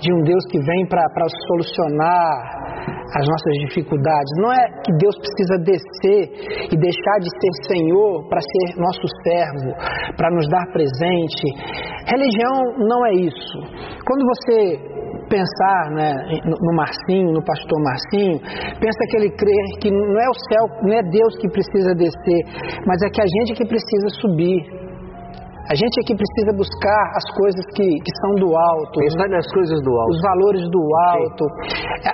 de um Deus que vem para solucionar as nossas dificuldades. Não é que Deus precisa descer e deixar de ser Senhor para ser nosso servo, para nos dar presente. Religião não é isso. Quando você pensar né, no Marcinho, no pastor Marcinho, pensa que ele crê que não é o céu, não é Deus que precisa descer, mas é que a gente que precisa subir. A gente é que precisa buscar as coisas que, que são do alto, Pensar nas coisas do alto. os valores do alto.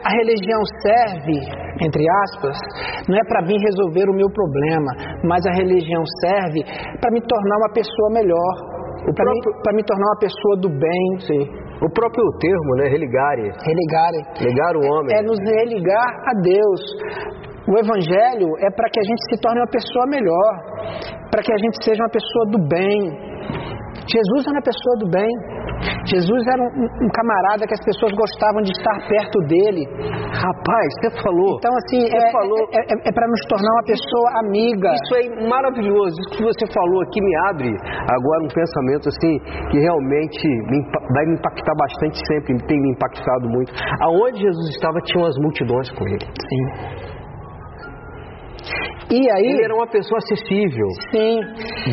A religião serve, entre aspas, não é para vir resolver o meu problema, mas a religião serve para me tornar uma pessoa melhor, para próprio- me, me tornar uma pessoa do bem. Sim. O próprio termo, né? Religare. Religarem. Ligar o homem. É nos religar a Deus. O Evangelho é para que a gente se torne uma pessoa melhor, para que a gente seja uma pessoa do bem. Jesus era uma pessoa do bem. Jesus era um, um, camarada que as pessoas gostavam de estar perto dele. Rapaz, você falou. Então, assim, é, falou, é, é, é para nos tornar uma pessoa amiga. Isso é maravilhoso. Isso que você falou aqui me abre agora um pensamento assim que realmente me, vai me impactar bastante sempre, tem me impactado muito. Aonde Jesus estava, tinham as multidões com ele. Sim. E aí, ele era uma pessoa acessível, sim,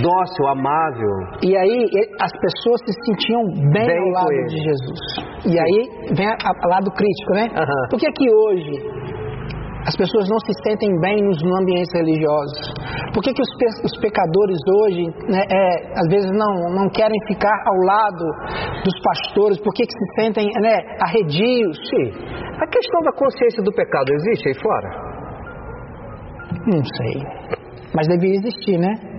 dócil, amável. E aí as pessoas se sentiam bem, bem ao lado de Jesus. E aí vem o lado crítico, né? Uhum. Por que que hoje as pessoas não se sentem bem nos ambientes religiosos? Por que, que os, pe os pecadores hoje, né, é, às vezes, não, não querem ficar ao lado dos pastores? Por que, que se sentem né, arredios? Sim. A questão da consciência do pecado existe aí fora? Não sei. Mas devia existir, né?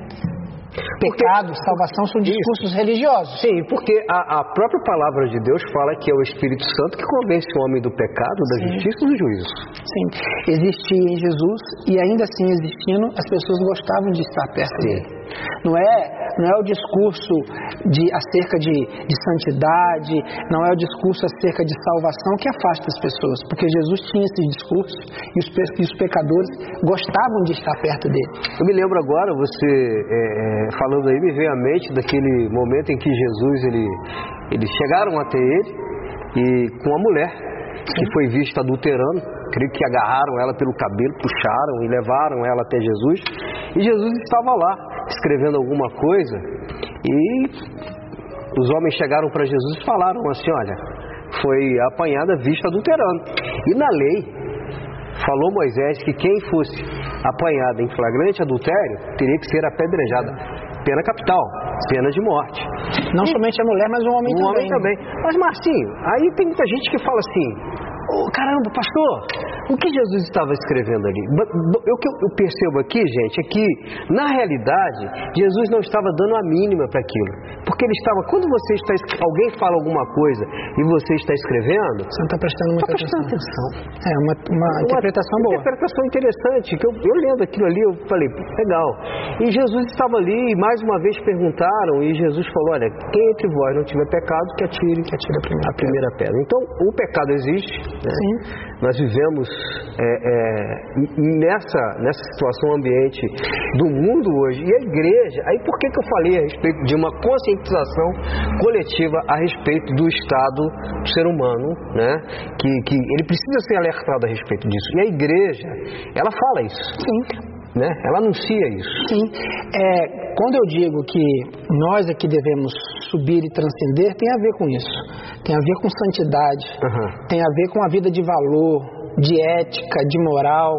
Pecado, porque, salvação são discursos isso. religiosos. Sim, porque a, a, própria palavra de Deus fala que é o Espírito Santo que convence o homem do pecado, da Sim. justiça e do juízo. Sim, existia em Jesus e ainda assim existindo, as pessoas gostavam de estar perto Sim. dele. Não é, não é o discurso de, acerca de, de santidade, não é o discurso acerca de salvação que afasta as pessoas, porque Jesus tinha esse discurso e os, e os pecadores gostavam de estar perto dele. Eu me lembro agora, você é, é, falando aí, me veio à mente daquele momento em que Jesus, ele, eles chegaram até ele e com a mulher que foi vista adulterando, creio que agarraram ela pelo cabelo, puxaram e levaram ela até Jesus. E Jesus estava lá, escrevendo alguma coisa, e os homens chegaram para Jesus e falaram assim: Olha, foi apanhada vista adulterando. E na lei, falou Moisés que quem fosse apanhado em flagrante adultério teria que ser apedrejada. Pena capital, pena de morte. Não e, somente a mulher, mas o homem o também. homem também. Mas Marcinho, aí tem muita gente que fala assim: oh, caramba, pastor, o que Jesus estava escrevendo ali? O que eu percebo aqui, gente, é que, na realidade, Jesus não estava dando a mínima para aquilo. Porque ele estava, quando você está, alguém fala alguma coisa e você está escrevendo. Você não está prestando muita tá prestando atenção. atenção. É uma, uma, uma interpretação boa. Uma interpretação interessante, que eu, eu lendo aquilo ali, eu falei, legal. E Jesus estava ali e mais uma vez perguntaram, e Jesus falou: olha, quem entre vós não tiver pecado, que atire, que atire a primeira, a primeira pedra. Então, o pecado existe, né? Nós vivemos é, é, nessa, nessa situação ambiente do mundo hoje. E a igreja, aí por que, que eu falei a respeito de uma conscientização coletiva a respeito do estado do ser humano, né? Que, que ele precisa ser alertado a respeito disso. E a igreja, ela fala isso. Sim. Né? Ela anuncia isso. Sim. É, quando eu digo que nós aqui devemos subir e transcender, tem a ver com isso. Tem a ver com santidade, uhum. tem a ver com a vida de valor, de ética, de moral,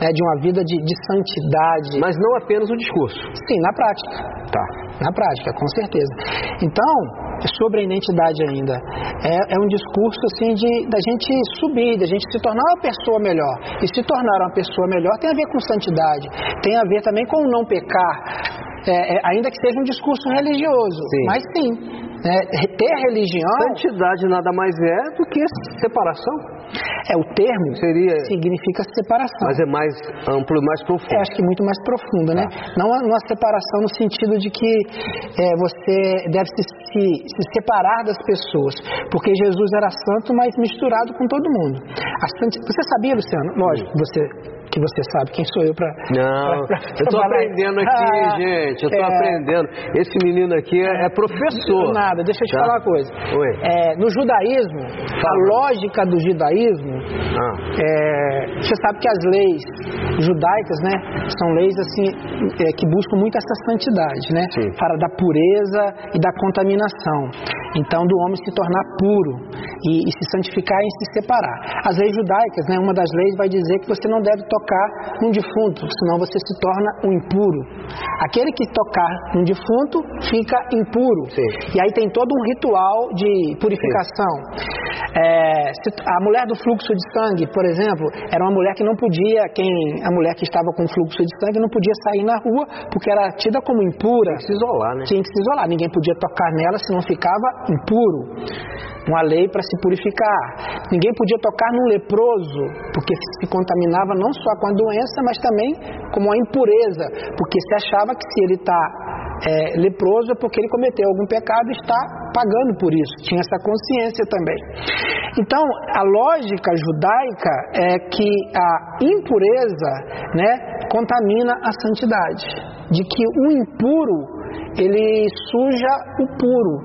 né, de uma vida de, de, santidade. Mas não apenas o discurso. Sim, na prática. Tá. Na prática, com certeza. Então, sobre a identidade ainda. É, é um discurso assim de da gente subir, da gente se tornar uma pessoa melhor. E se tornar uma pessoa melhor tem a ver com santidade, tem a ver também com não pecar. É, é, ainda que seja um discurso religioso, sim. mas sim, é, ter religião. Santidade nada mais é do que separação. É, o termo Seria... significa separação. Mas é mais amplo mais profundo. Eu acho que muito mais profundo, né? Tá. Não uma separação no sentido de que é, você deve se, se, se, separar das pessoas. Porque Jesus era santo, mas misturado com todo mundo. Sant... Você sabia, Luciano? Lógico, você que você sabe quem sou eu para. Não, pra, pra eu estou aprendendo aqui, ah, gente. Eu estou é... aprendendo. Esse menino aqui é, é professor. Nada, deixa eu te tá? falar uma coisa. Oi. É, no judaísmo, Fala. a lógica do judaísmo, ah. é, você sabe que as leis judaicas, né, são leis assim é, que buscam muito essa santidade, né, Sim. para da pureza e da contaminação. Então, do homem se tornar puro e, e se santificar e se separar. As leis judaicas, né, uma das leis vai dizer que você não deve tocar um defunto, senão você se torna um impuro. Aquele que tocar um defunto fica impuro. Sim. E aí tem todo um ritual de purificação. É, a mulher do fluxo de sangue, por exemplo, era uma mulher que não podia, quem a mulher que estava com fluxo de sangue não podia sair na rua porque era tida como impura. Tinha que se isolar, né? Tinha que se isolar. Ninguém podia tocar nela senão ficava impuro uma lei para se purificar. Ninguém podia tocar num leproso, porque se contaminava não só com a doença, mas também com a impureza, porque se achava que se ele está é, leproso é porque ele cometeu algum pecado e está pagando por isso. Tinha essa consciência também. Então, a lógica judaica é que a impureza né, contamina a santidade, de que o impuro ele suja o puro.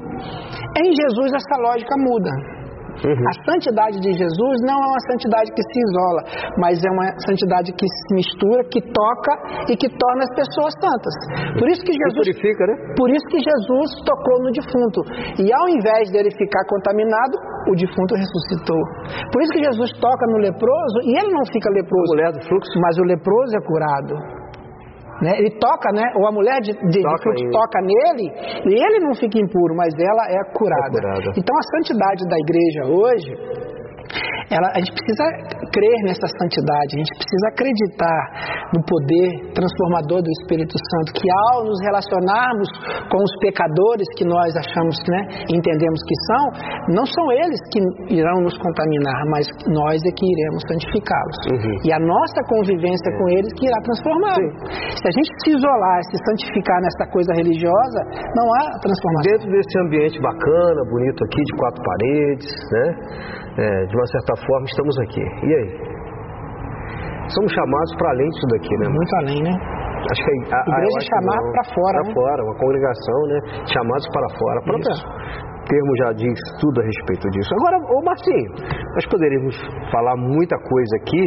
Em Jesus essa lógica muda. Uhum. A santidade de Jesus não é uma santidade que se isola, mas é uma santidade que se mistura, que toca e que torna as pessoas santas. Por isso que Jesus purifica, né? Por isso que Jesus tocou no defunto e ao invés dele ficar contaminado, o defunto ressuscitou. Por isso que Jesus toca no leproso e ele não fica leproso. do fluxo. Mas o leproso é curado. Né? Ele toca, né? Ou a mulher de, de, toca, de toca nele e ele não fica impuro, mas ela é curada. é curada. Então a santidade da igreja hoje ela, a gente precisa crer nessa santidade, a gente precisa acreditar no poder transformador do Espírito Santo, que ao nos relacionarmos com os pecadores que nós achamos, né, entendemos que são, não são eles que irão nos contaminar, mas nós é que iremos santificá-los. Uhum. E a nossa convivência com eles que irá transformá-los. Se a gente se isolar, se santificar nessa coisa religiosa, não há transformação. Dentro desse ambiente bacana, bonito aqui, de quatro paredes, né? É, de uma certa forma, estamos aqui. E aí? Somos chamados para além disso daqui, né? Muito além, né? Acho que a, a igreja chamar para fora. Para né? fora, uma congregação, né? Chamados para fora. Para termo já diz tudo a respeito disso. Agora, ô Marcinho, nós poderíamos falar muita coisa aqui,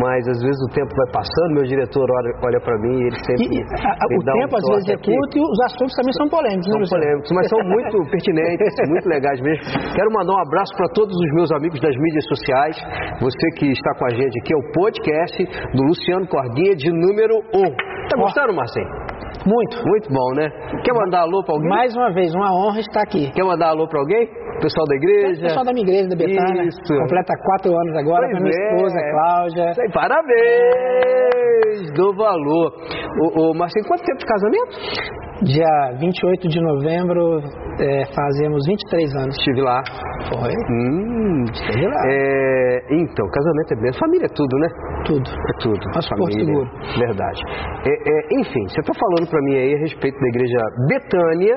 mas às vezes o tempo vai passando, meu diretor olha, para mim e ele sempre. E, a, o tempo um às vezes é curto e os assuntos também são polêmicos, né, São polêmicos, mas são muito pertinentes, muito legais mesmo. Quero mandar um abraço para todos os meus amigos das mídias sociais. Você que está com a gente aqui, é o podcast do Luciano Corguinha de número 1. Tá gostando, Marcinho? Muito. Muito bom, né? Quer mandar alô para alguém? Mais uma vez, uma honra estar aqui. Quer mandar alô para alguém? Pessoal da igreja? Pessoal da minha igreja, da Betânia. Isso. Completa quatro anos agora, pois minha é. esposa, Cláudia. Sei, parabéns! Do valor. O, o Marcinho, quanto tempo de casamento? Dia 28 de novembro, é, fazemos 23 anos. Estive lá. Foi? Hum, estive lá. É, então, casamento é bem. Família é tudo, né? Tudo. É tudo. Nosso família. seguro. Verdade. É, é, enfim, você está falando para mim aí a respeito da igreja Betânia.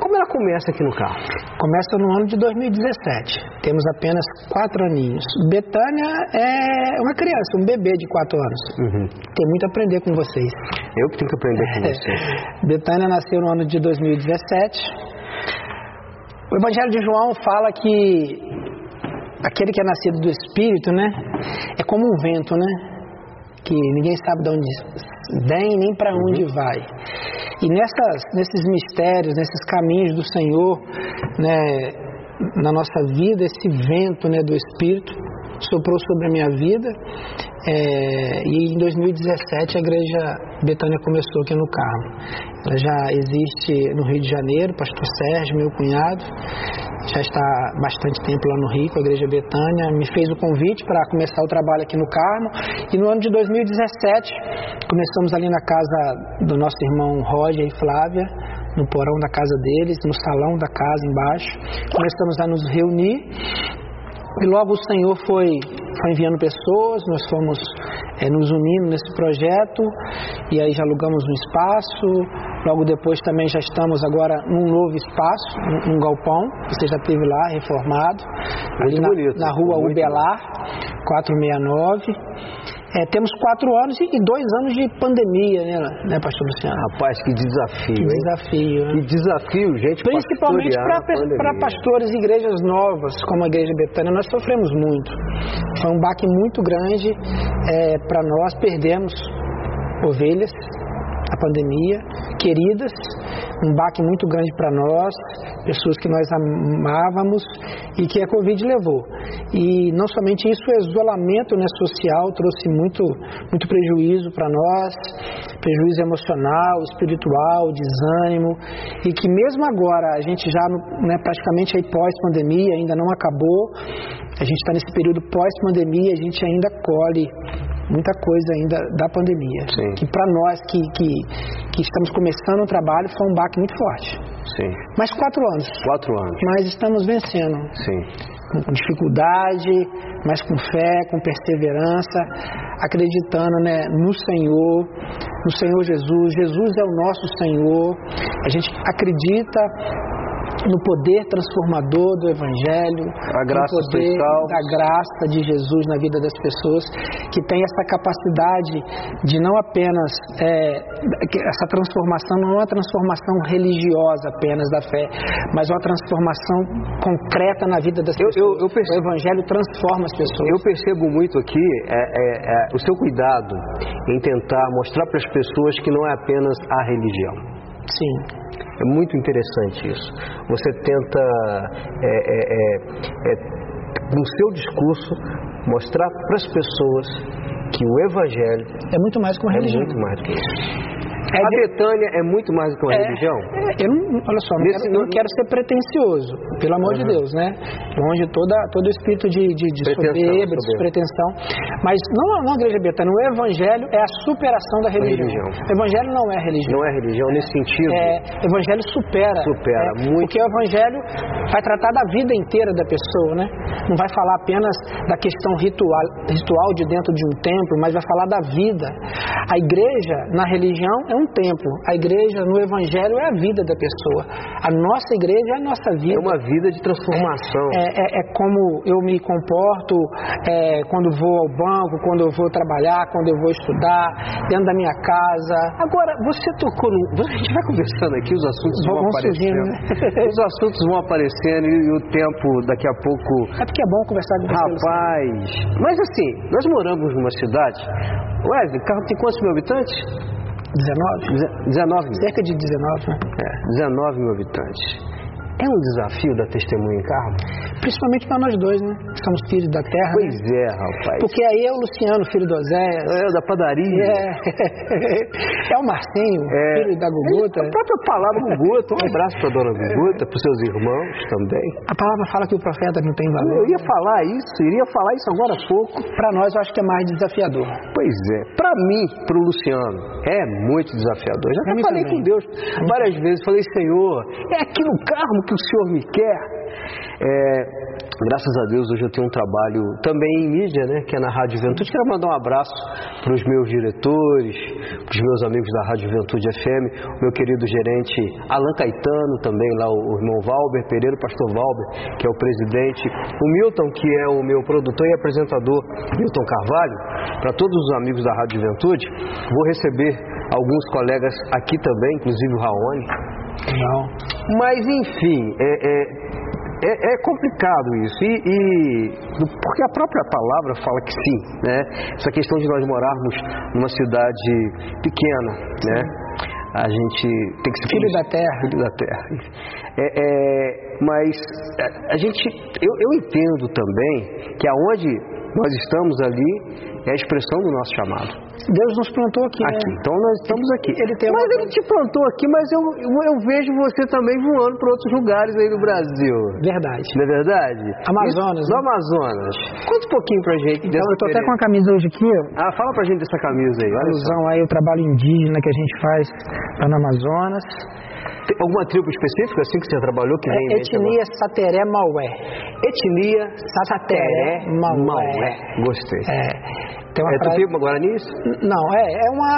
Como ela começa aqui no carro? Começa no ano de 2017. Temos apenas quatro aninhos. Betânia é uma criança, um bebê de quatro anos. Uhum. Tem muito a aprender com vocês. Eu que tenho que aprender com você. Betânia nasceu no ano de 2017. O Evangelho de João fala que aquele que é nascido do Espírito, né, é como um vento, né, que ninguém sabe de onde vem nem para onde uhum. vai. E nessas, nesses mistérios, nesses caminhos do Senhor, né, na nossa vida, esse vento, né, do Espírito soprou sobre a minha vida é, e em 2017 a igreja Betânia começou aqui no Carmo. Ela já existe no Rio de Janeiro, pastor Sérgio, meu cunhado, já está há bastante tempo lá no Rio, com a igreja Betânia, me fez o convite para começar o trabalho aqui no Carmo. E no ano de 2017 começamos ali na casa do nosso irmão Roger e Flávia, no porão da casa deles, no salão da casa embaixo. Começamos a nos reunir e logo o Senhor foi, foi enviando pessoas, nós fomos é, nos unindo nesse projeto e aí já alugamos um espaço. Logo depois também já estamos agora num novo espaço, num, galpão, você já esteve lá, reformado, ali na, bonito, na rua Ubelar, 469. É, temos quatro anos e dois anos de pandemia, né, né pastor Luciano? Rapaz, que desafio, Que desafio, né? Que desafio, gente. Principalmente para pastores e igrejas novas, como a Igreja Betânia, nós sofremos muito. Foi um baque muito grande é, para nós, perdemos ovelhas, a pandemia, queridas, um baque muito grande para nós, pessoas que nós amávamos e que a Covid levou. E não somente isso, o isolamento né, social trouxe muito, muito prejuízo para nós, prejuízo emocional, espiritual, desânimo, e que mesmo agora, a gente já né, praticamente aí pós-pandemia, ainda não acabou, a gente está nesse período pós-pandemia, a gente ainda colhe muita coisa ainda da pandemia. Sim. Que para nós que, que, que estamos começando o trabalho foi um baque muito forte. Sim. Mas quatro anos. Quatro anos. Mas estamos vencendo. Sim. Com dificuldade, mas com fé, com perseverança, acreditando né, no Senhor, no Senhor Jesus. Jesus é o nosso Senhor. A gente acredita no poder transformador do Evangelho, a graça no poder especial. da graça de Jesus na vida das pessoas, que tem essa capacidade de não apenas é, essa transformação não é uma transformação religiosa apenas da fé, mas uma transformação concreta na vida das Eu- pessoas. eu- eu percebo- O Evangelho transforma as pessoas. Eu percebo muito aqui é, é, é, o seu cuidado em tentar mostrar para as pessoas que não é apenas a religião. Sim. É muito interessante isso. Você tenta, é, é, é, é, no seu discurso, mostrar para as pessoas que o Evangelho É muito mais que uma é religião. muito mais do que isso. É a de- Betânia é muito mais do que uma É, religião? é, eu não, olha só, não, Nesse- quero, não quero ser pretencioso, pelo amor de Uhum. Deus, né? Longe toda, todo o espírito de, de, de Pretensão, soberba, de pretensão. Mas não, não a igreja betânia, o evangelho é a superação da religião. religião. O evangelho não é religião. Não é religião nesse sentido? É, o evangelho supera. Supera, né? muito. Porque o evangelho vai tratar da vida inteira da pessoa, né? Não vai falar apenas da questão ritual, ritual de dentro de um templo, mas vai falar da vida. A igreja, na religião, é um templo. A igreja, no evangelho, é a vida da pessoa. A nossa igreja é a nossa vida. É uma vida de transformação. É, é- é como eu me comporto é, quando vou ao banco, quando eu vou trabalhar, quando eu vou estudar, dentro da minha casa. Agora, você tocou no. A gente vai conversando aqui, os assuntos vão, Vão aparecendo. né? Os assuntos vão aparecendo e, e o tempo, daqui a pouco. É porque é bom conversar com você. Rapaz. Mas assim, nós moramos numa cidade. Wesley, Carro tem quantos mil habitantes? 19? Deze- 19 mil. Cerca de 19, né? É, 19 mil habitantes. É um desafio da testemunha em carro? Principalmente para nós dois, né? Somos filhos da terra. Pois né? é, rapaz. Porque aí é o Luciano, filho do Oséias. É, da padaria. É, é o Marcinho, É. filho da Guguta. A própria palavra Guguta. Um abraço para dona Guguta, para seus irmãos também. A palavra fala que o profeta não tem valor. Eu ia falar isso, iria falar isso agora há pouco. Para nós, eu acho que é mais desafiador. Pois é, para mim, para o Luciano, é muito desafiador. Já até mim falei também. com Deus várias vezes, falei, Senhor, é aqui no carro que o Senhor me quer. É, graças a Deus, hoje eu tenho um trabalho também em mídia, né, que é na Rádio Juventude. Quero mandar um abraço para os meus diretores, para os meus amigos da Rádio Juventude FM, o meu querido gerente Alan Caetano, também lá o, irmão Valber Pereira, o pastor Valber, que é o presidente, o Milton, que é o meu produtor e apresentador, Milton Carvalho, para todos os amigos da Rádio Juventude. Vou receber alguns colegas aqui também, inclusive o Raoni. Não. Mas enfim, é, é, é- é complicado isso. E, e- porque a própria palavra fala que sim, né? Essa questão de nós morarmos numa cidade pequena, né? A gente tem que ser Filho da terra. Filho da terra. É, é, mas a, a gente, eu, eu entendo também que aonde nós estamos ali é a expressão do nosso chamado. Deus nos plantou aqui, Aqui. né? Então nós estamos aqui. Ele tem mas uma- ele te plantou aqui, mas eu, eu, vejo você também voando para outros lugares aí no Brasil. Verdade. Não é verdade? Amazonas, Isso, né? No Amazonas. Conta um pouquinho pra gente Então, dessa eu tô até com a camisa hoje aqui. Ah, fala pra gente dessa camisa aí, alusão aí ao trabalho indígena que a gente faz lá no Amazonas. Alguma tribo específica assim que você trabalhou que vem É mente agora? etnia Sateré Maué. Etnia Sateré Maué. Maué. Gostei. É, tem uma É frase... Tupi Guarani isso? Não, é, é uma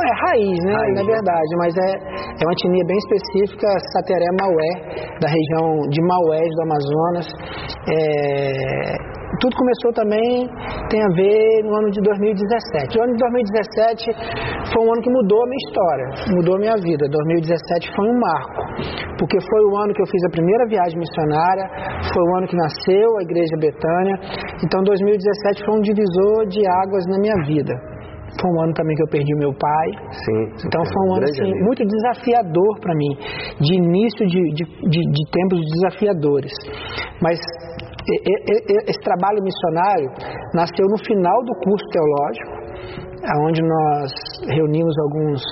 é raiz, né? Raiz, na né? verdade, mas é, é uma etnia bem específica, Sateré Maué, da região de Maués do Amazonas. É, tudo começou também, tem a ver no ano de 2017. O ano de 2017 foi um ano que mudou a minha história, mudou a minha vida. 2017 foi um marco, porque foi o ano que eu fiz a primeira viagem missionária, foi o ano que nasceu a Igreja Betânia. Então 2017 foi um divisor de águas na minha vida. Foi um ano também que eu perdi meu pai. Sim. Então foi um ano assim, muito desafiador para mim, de início de, de, de, de tempos desafiadores. Mas esse trabalho missionário nasceu no final do curso teológico, onde nós reunimos alguns,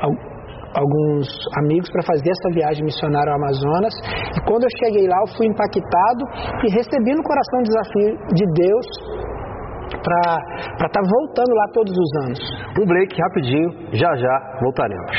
al- alguns amigos para fazer essa viagem missionária ao Amazonas. E quando eu cheguei lá, eu fui impactado e recebi no coração o desafio de Deus estar tá voltando lá todos os anos. Um break rapidinho, já já voltaremos.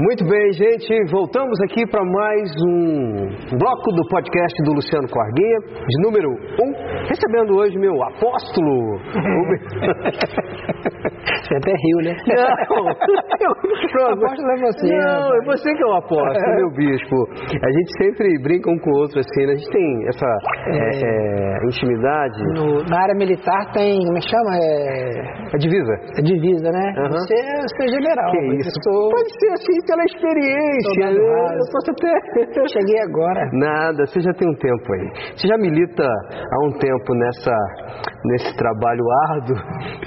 Muito bem, gente, voltamos aqui para mais um bloco do podcast do Luciano Corguinha, de número 1, um, recebendo hoje meu apóstolo. você até riu, né? Não, eu, apóstolo é você. Não, é você que é o apóstolo, meu bispo. A gente sempre brinca um com o outro assim, né? a gente tem essa é, é, intimidade. No, na área militar tem, como é que chama? É... A divisa. A divisa, né? Uhum. Você, você é general. Que isso? Sou... Pode ser assim, pela experiência. Né? Eu posso até. Eu cheguei agora. Nada, você já tem um tempo aí. Você já milita há um tempo nessa, nesse trabalho árduo,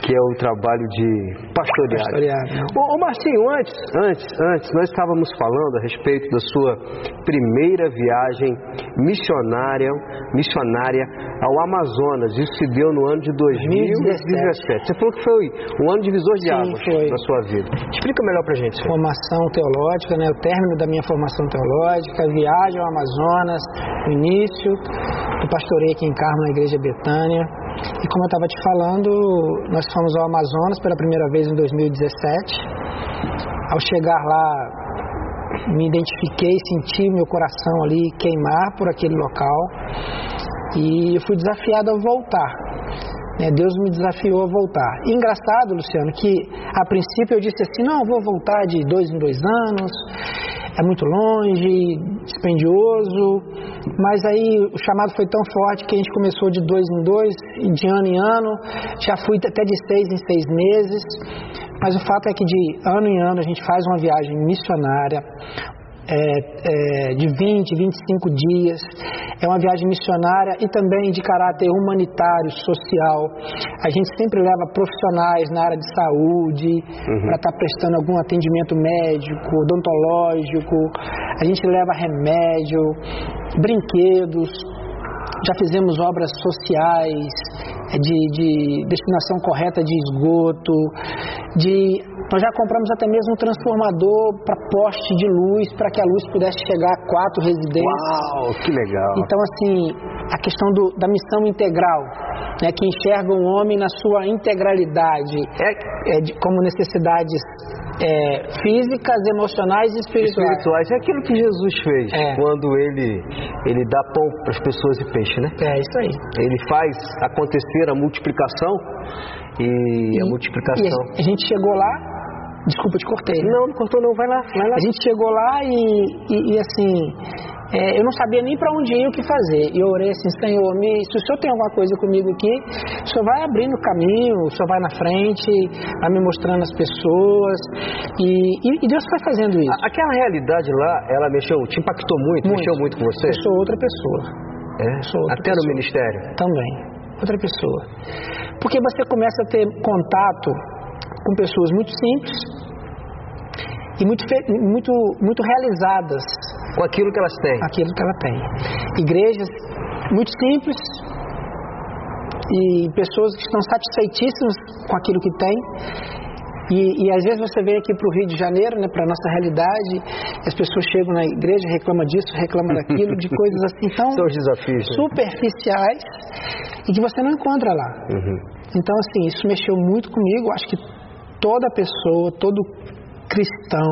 que é o trabalho de pastorear né? ô, ô Marcinho, antes, antes, antes, nós estávamos falando a respeito da sua primeira viagem missionária, missionária ao Amazonas. Isso se deu no ano de 2017. Você falou que foi um ano divisor de Sim, águas foi. na sua vida. Explica melhor pra gente. Senhor. Formação teológica, né, o término da minha formação teológica, viagem ao Amazonas, o início do pastoreio aqui em Carmo, na Igreja Betânia. E como eu estava te falando, nós fomos ao Amazonas pela primeira vez em 2017. Ao chegar lá, me identifiquei, senti meu coração ali queimar por aquele local e eu fui desafiado a voltar. Né? Deus me desafiou a voltar. Engraçado, Luciano, que a princípio eu disse assim: não, vou voltar de dois em dois anos, é muito longe, dispendioso. Mas aí o chamado foi tão forte que a gente começou de dois em dois, de ano em ano, já fui até de seis em seis meses. Mas o fato é que de ano em ano a gente faz uma viagem missionária, é, é, de 20, 25 dias. É uma viagem missionária e também de caráter humanitário, social. A gente sempre leva profissionais na área de saúde uhum. para estar tá prestando algum atendimento médico, odontológico. A gente leva remédio, brinquedos. Já fizemos obras sociais, de, de destinação correta de esgoto, de nós já compramos até mesmo um transformador para poste de luz, para que a luz pudesse chegar a quatro residências. Uau, que legal! Então, assim, a questão do, da missão integral, né, que enxerga o homem na sua integralidade, é, é de, como necessidades é, físicas, emocionais e espirituais. Espirituais. É aquilo que Jesus fez É. quando ele, ele dá pão para as pessoas e peixe, né? É isso aí. Ele faz acontecer a multiplicação e, a multiplicação. E a gente chegou lá, desculpa, te cortei. né? Não, não cortou não, vai lá, vai lá. A gente chegou lá e, e, e, assim, é, eu não sabia nem para onde ir o que fazer. E eu orei assim, Senhor, me, se o Senhor tem alguma coisa comigo aqui, o Senhor vai abrindo o caminho, o Senhor vai na frente, vai me mostrando as pessoas. E, e- e Deus foi fazendo isso. Aquela realidade lá, ela mexeu, te impactou muito, Muito. mexeu muito com você? Eu sou outra pessoa É? sou outra Até no pessoa. ministério. também. Outra pessoa. Porque você começa a ter contato com pessoas muito simples e muito, muito, muito realizadas Com aquilo que elas têm. aquilo que ela tem. Igrejas muito simples e pessoas que estão satisfeitíssimas com aquilo que têm. E, e às vezes você vem aqui para o Rio de Janeiro, né, para a nossa realidade, as pessoas chegam na igreja, reclamam disso, reclamam daquilo, de coisas assim tão desafios. né? superficiais e que você não encontra lá. Uhum. Então, assim, isso mexeu muito comigo. Acho que toda pessoa, todo cristão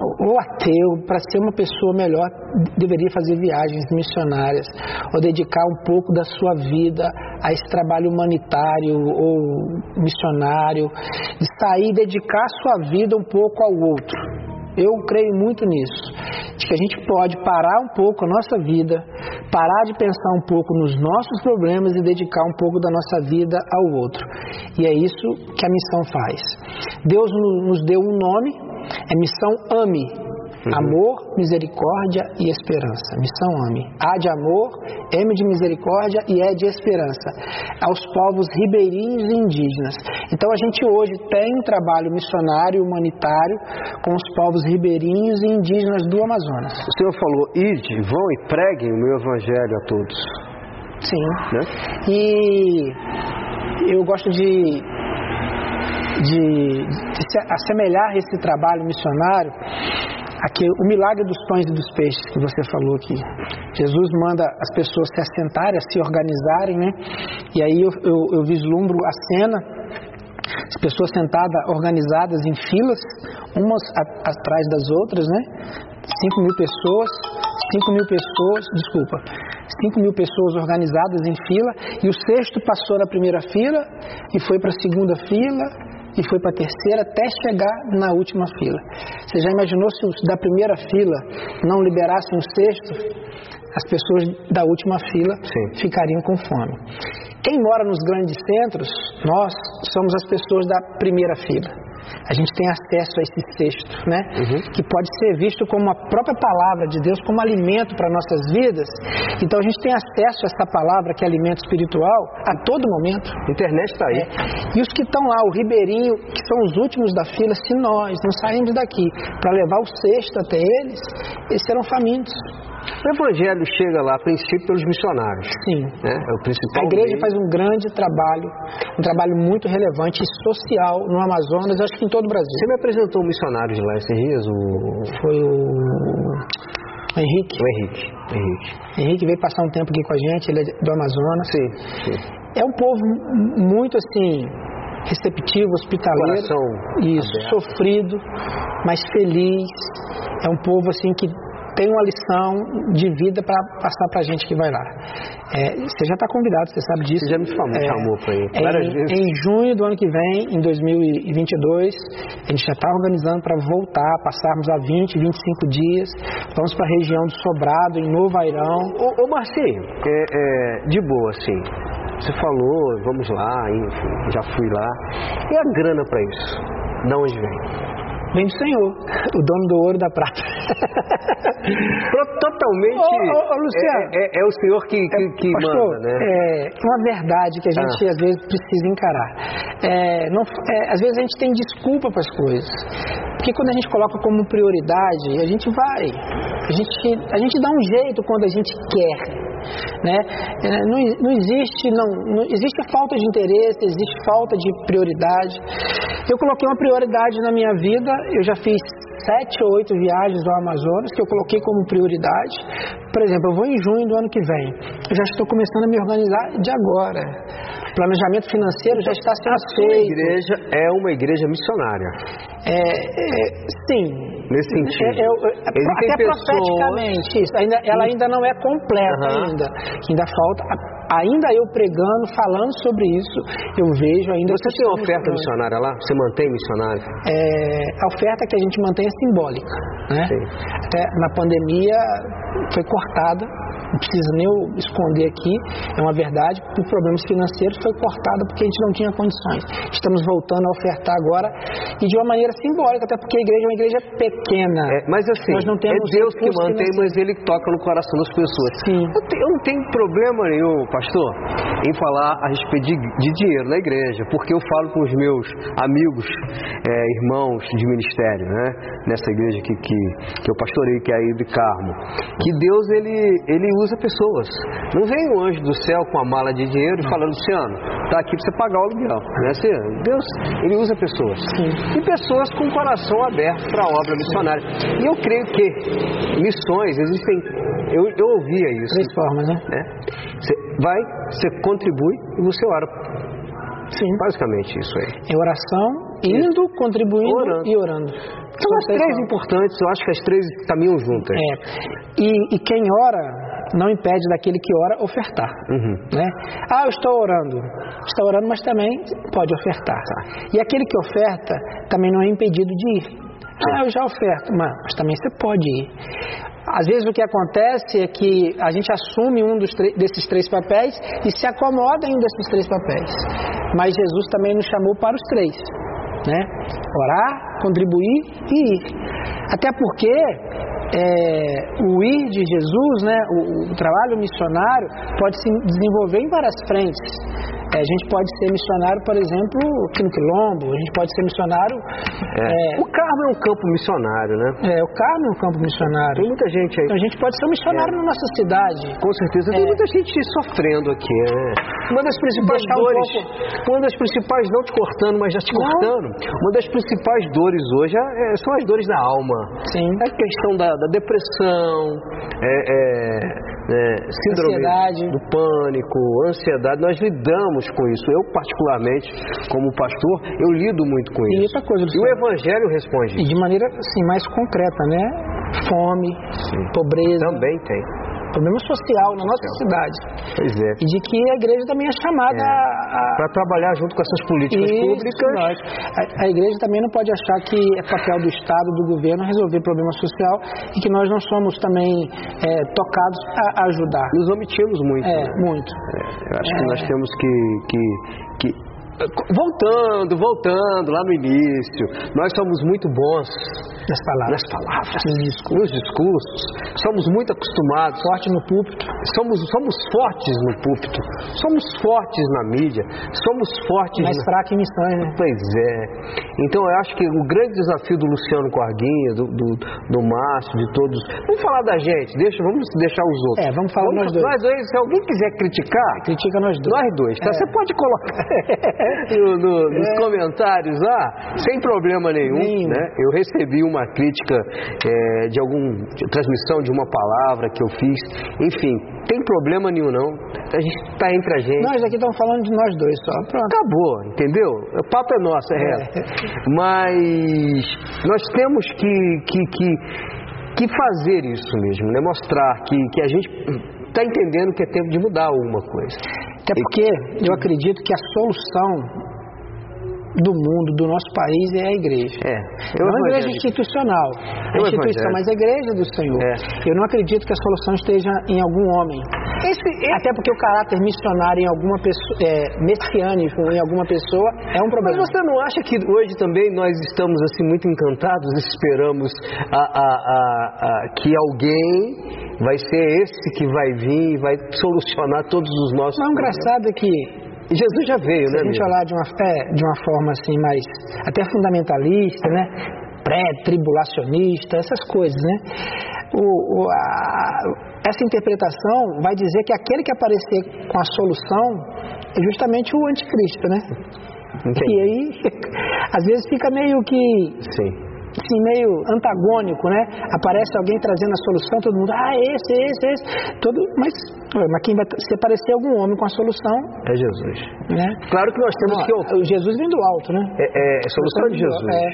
ou ateu, para ser uma pessoa melhor, deveria fazer viagens missionárias ou dedicar um pouco da sua vida a esse trabalho humanitário ou missionário, sair e dedicar sua vida um pouco ao outro. Eu creio muito nisso, de que a gente pode parar um pouco a nossa vida, parar de pensar um pouco nos nossos problemas e dedicar um pouco da nossa vida ao outro. E é isso que a missão faz. Deus no- nos deu um nome, é missão AME. Amor, misericórdia e esperança. Missão AME. A de amor, M de misericórdia e E de esperança. Aos povos ribeirinhos e indígenas. Então a gente hoje tem um trabalho missionário humanitário com os povos ribeirinhos e indígenas do Amazonas. O Senhor falou, ide, vão e preguem o meu evangelho a todos. Sim. Né? E eu gosto de, de, de se assemelhar esse trabalho missionário aqui, o milagre dos pães e dos peixes que você falou aqui. Jesus manda as pessoas se assentarem, se organizarem, né? E aí eu, eu, eu vislumbro a cena as pessoas sentadas, organizadas em filas, umas a, atrás das outras, né? 5 mil pessoas, 5 mil pessoas, desculpa, 5 mil pessoas organizadas em fila, e o sexto passou na primeira fila e foi para a segunda fila e foi para a terceira até chegar na última fila. Você já imaginou se os da primeira fila não liberassem o sexto? As pessoas da última fila Sim. ficariam com fome. Quem mora nos grandes centros, nós somos as pessoas da primeira fila. A gente tem acesso a esse texto, né? Uhum. Que pode ser visto como a própria palavra de Deus, como alimento para nossas vidas. Então a gente tem acesso a essa palavra que é alimento espiritual a todo momento. A internet está aí. É. E os que estão lá, o ribeirinho, que são os últimos da fila, se nós não sairmos daqui para levar o cesto até eles, eles serão famintos. O evangelho chega lá, a princípio, pelos missionários. Sim. Né? É o principal A igreja meio. faz um grande trabalho, um trabalho muito relevante e social no Amazonas, acho que em todo o Brasil. Você me apresentou um missionário de lá esses dias, o, Foi o o Henrique. o Henrique. Henrique. Henrique veio passar um tempo aqui com a gente, ele é do Amazonas. Sim, sim. É um povo muito assim receptivo, hospitaleiro, Coração isso, aberto. sofrido, mas feliz. É um povo assim que tem uma lição de vida para passar para a gente que vai lá. É, você já está convidado, você sabe disso. Você já me chamou, É, chamou para ir várias em, vezes. em junho do ano que vem, em 2022, a gente já está organizando para voltar, passarmos a 20, 25 dias. Vamos para a região do Sobrado, em Novo Airão. Ô, ô Marcinho, é, é, de boa, assim. Você falou, vamos lá, enfim, já fui lá. E a grana para isso? De onde vem? Vem do Senhor, o dono do ouro e da prata. Totalmente. Ô, ô, ô, Luciano. É, é- é o senhor que, que, que Pastor, manda, né? é uma verdade que a gente Ah. às vezes precisa encarar. É, não- é, às vezes a gente tem desculpa para as coisas. Porque quando a gente coloca como prioridade, a gente vai. A gente, a gente dá um jeito quando a gente quer. Né? É, Não, não existe não, não existe falta de interesse, existe falta de prioridade. Eu coloquei uma prioridade na minha vida, eu já fiz sete ou oito viagens ao Amazonas que eu coloquei como prioridade. Por exemplo, eu vou em junho do ano que vem. Eu já estou começando a me organizar de agora. Planejamento financeiro já está sendo A feito. igreja é uma igreja missionária. É, é, sim. Nesse sentido. É, é, é, até pessoas- profeticamente isso. Ainda, ela ainda não é completa Aham. ainda. Ainda falta. Ainda eu pregando, falando sobre isso, eu vejo ainda. Você tem oferta missionária lá? Você mantém missionário? É, a oferta que a gente mantém é simbólica. Né? Sim. Até na pandemia foi cortada, não precisa nem eu esconder aqui, é uma verdade, por problemas financeiros foi cortada porque a gente não tinha condições. Estamos voltando a ofertar agora e de uma maneira simbólica, até porque a igreja é uma igreja pequena. É, mas assim, Nós não é temos Deus que mantém, mas Ele toca no coração das pessoas. Sim. Eu, te- eu não tenho problema nenhum, pastor, em falar a respeito de, de dinheiro na igreja, porque eu falo com os meus amigos, é, irmãos de ministério, né? Nessa igreja que, que, que eu pastorei, que é a de Carmo, que Deus ele, ele usa pessoas. Não vem um anjo do céu com a mala de dinheiro e fala, Luciano, tá aqui para você pagar o aluguel. Né? Assim, Deus, ele usa pessoas. E pessoas com o coração aberto para a obra missionária. E eu creio que missões existem. Eu, eu ouvia isso. Três formas, né? Né? Vai, você contribui e você ora. Sim. Basicamente isso aí. É oração, indo, contribuindo Orando. e orando. São as três importantes, eu acho que as três caminham juntas. É. E, e quem ora não impede daquele que ora ofertar. Uhum. Né? Ah, eu estou orando. Está orando, mas também pode ofertar. E aquele que oferta também não é impedido de ir. Ah, eu já oferto, mas, também você pode ir. Às vezes o que acontece é que a gente assume um desses três papéis e se acomoda em um desses três papéis. Mas Jesus também nos chamou para os três. Né? Orar, contribuir e ir. Até porque é, o ir de Jesus, né, o, o trabalho missionário, pode se desenvolver em várias frentes. É, a gente pode ser missionário, por exemplo, aqui no Quilombo, a gente pode ser missionário. É. O Carmo é um campo missionário, né? É, o Carmo é um campo missionário. Tem muita gente aí. Então a gente pode ser um missionário na nossa cidade. Com certeza. Tem É. muita gente sofrendo aqui, né? Uma das principais Deixar um dores, pouco- uma das principais, não te cortando, mas já te Não. cortando, uma das principais dores hoje é- são as dores da alma. Sim. A questão da, da depressão, é, é, é, síndrome Ansiedade. do pânico, ansiedade. Nós lidamos com isso. Eu, particularmente, como pastor, eu lido muito com E isso. coisa, E o Evangelho responde e de maneira assim, mais concreta, né? Fome, Sim. pobreza, Também tem. Problema social na nossa cidade. Pois é. E de que a igreja também é chamada É. a, Para trabalhar junto com essas políticas Isso, públicas. A, a igreja também não pode achar que é papel do Estado, do governo, resolver problema social e que nós não somos também é, tocados a, a ajudar. Nos omitimos muito. É, né? muito. Eu acho que nós temos que, que, que- Voltando, voltando lá no início, nós somos muito bons Das palavras. nas palavras, Nos discursos. nos discursos, somos muito acostumados, Forte no púlpito. somos, somos fortes no púlpito, somos fortes na mídia, somos fortes Mais na... fraco em missões, né? Pois é. Então eu acho que o grande desafio do Luciano Corguinha, do, do, do Márcio, de todos. Vamos falar da gente, deixa, vamos deixar os outros. É, vamos falar nós dois. Nós dois, se alguém quiser criticar, Critica nós dois. nós dois, tá? É. Você pode colocar no- no- nos comentários lá, sem problema nenhum, Nenhum. né? Eu recebi uma crítica é, de algum de transmissão de uma palavra que eu fiz, enfim, tem problema nenhum não. A gente tá entre a gente. Nós aqui estamos falando de nós dois só. Pronto. Acabou, entendeu? O papo é nosso, é reto. Mas nós temos que, que, que, que fazer isso mesmo, né? Mostrar que, que a gente está entendendo que é tempo de mudar alguma coisa. Até porque eu acredito que a solução do mundo, do nosso país, é a igreja. É. não a igreja institucional, É a o instituição, evangelho. mas a igreja do Senhor. É. Eu não acredito que a solução esteja em algum homem. Até porque o caráter missionário em alguma pessoa, é, messiânico em alguma pessoa é um Mas problema. você não acha que hoje também nós estamos assim muito encantados esperamos a, a- a- a- que alguém vai ser esse que vai vir e vai solucionar todos os nossos Mas o problemas? engraçado é que Jesus já veio, se né? a gente olhar de uma, é, de uma forma assim mais até fundamentalista, né? Pré-tribulacionista, essas coisas, né? O, o- a- essa interpretação vai dizer que aquele que aparecer com a solução é justamente o anticristo, né? Entendi. E aí, às vezes fica meio que Sim. Assim, meio antagônico, né? Aparece alguém trazendo a solução, todo mundo, ah, esse, esse, esse. Todo, mas, mas quem vai se aparecer algum homem com a solução, É Jesus. né? Claro que nós temos que Ó, o Jesus vem do alto, né? É, é, é solução de Jesus. É.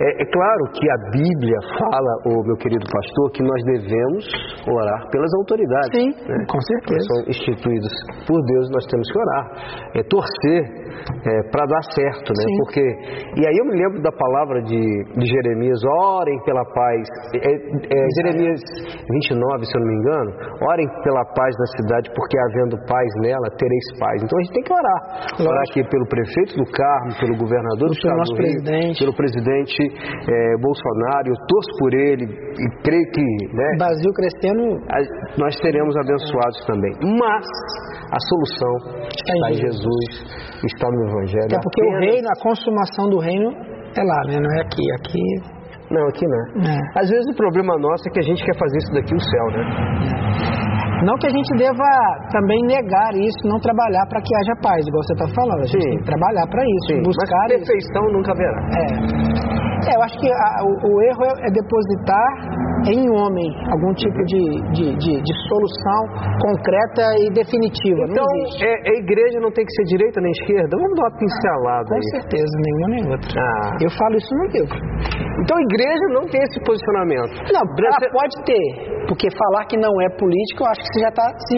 É, é claro que a Bíblia fala, o meu querido pastor, que nós devemos orar pelas autoridades. Sim, né? com Que certeza. são instituídas por Deus, nós temos que orar. É torcer para dar certo, né? Sim. Porque. E aí eu me lembro da palavra de, de Jeremias: orem pela paz. É, é, Jeremias 29, se eu não me engano, orem pela paz na cidade, porque havendo paz nela, tereis paz. Então a gente tem que orar. Orar Lógico. aqui pelo prefeito do Carmo, pelo governador do Pelo estado nosso do Rio, presidente. pelo presidente eh, Bolsonaro. Eu torço por ele e creio que né, O Brasil crescendo nós seremos abençoados também. Mas a solução está em Jesus, está no Evangelho. Até porque o Apenas- reino, a consumação do reino é lá, né? Não é aqui. Aqui. Não, aqui não. É. Às vezes o problema nosso é que a gente quer fazer isso daqui o céu, né? Não que a gente deva também negar isso, não trabalhar para que haja paz, igual você está falando. A gente Sim. tem que trabalhar para isso, Sim, buscar mas isso. perfeição nunca haverá. É. É, eu acho que a- o, o erro é, é depositar em homem algum tipo de, de, de, de solução concreta e definitiva. Então, é, a igreja não tem que ser direita nem esquerda? Vamos dar uma pincelada Com aí. certeza, nenhuma nem outra. Ah. Eu falo isso no livro. Então a igreja não tem esse posicionamento. Não, ela Você- pode ter, porque falar que não é político, eu acho que você já está se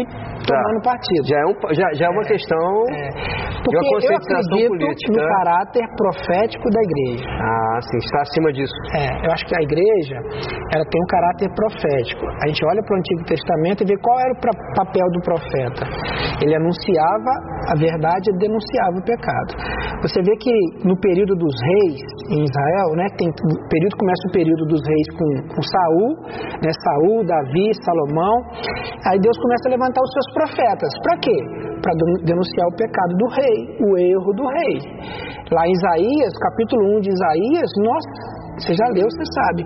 tomando partido. Já é, um, já, já é uma questão É, de porque uma eu acredito política. no caráter profético da igreja. Ah, sim, está acima disso. É, eu acho que a igreja ela tem um caráter profético. A gente olha para o Antigo Testamento e vê qual era o papel do profeta. Ele anunciava a verdade e denunciava o pecado. Você vê que no período dos reis em Israel, né, tem período começa o período dos reis com, com Saul, né? Saul, Davi, Salomão. Aí Deus começa a levantar os seus profetas. Para quê? Para denunciar o pecado do rei, o erro do rei. Lá em Isaías, capítulo 1 de Isaías, nossa, você já leu, você sabe.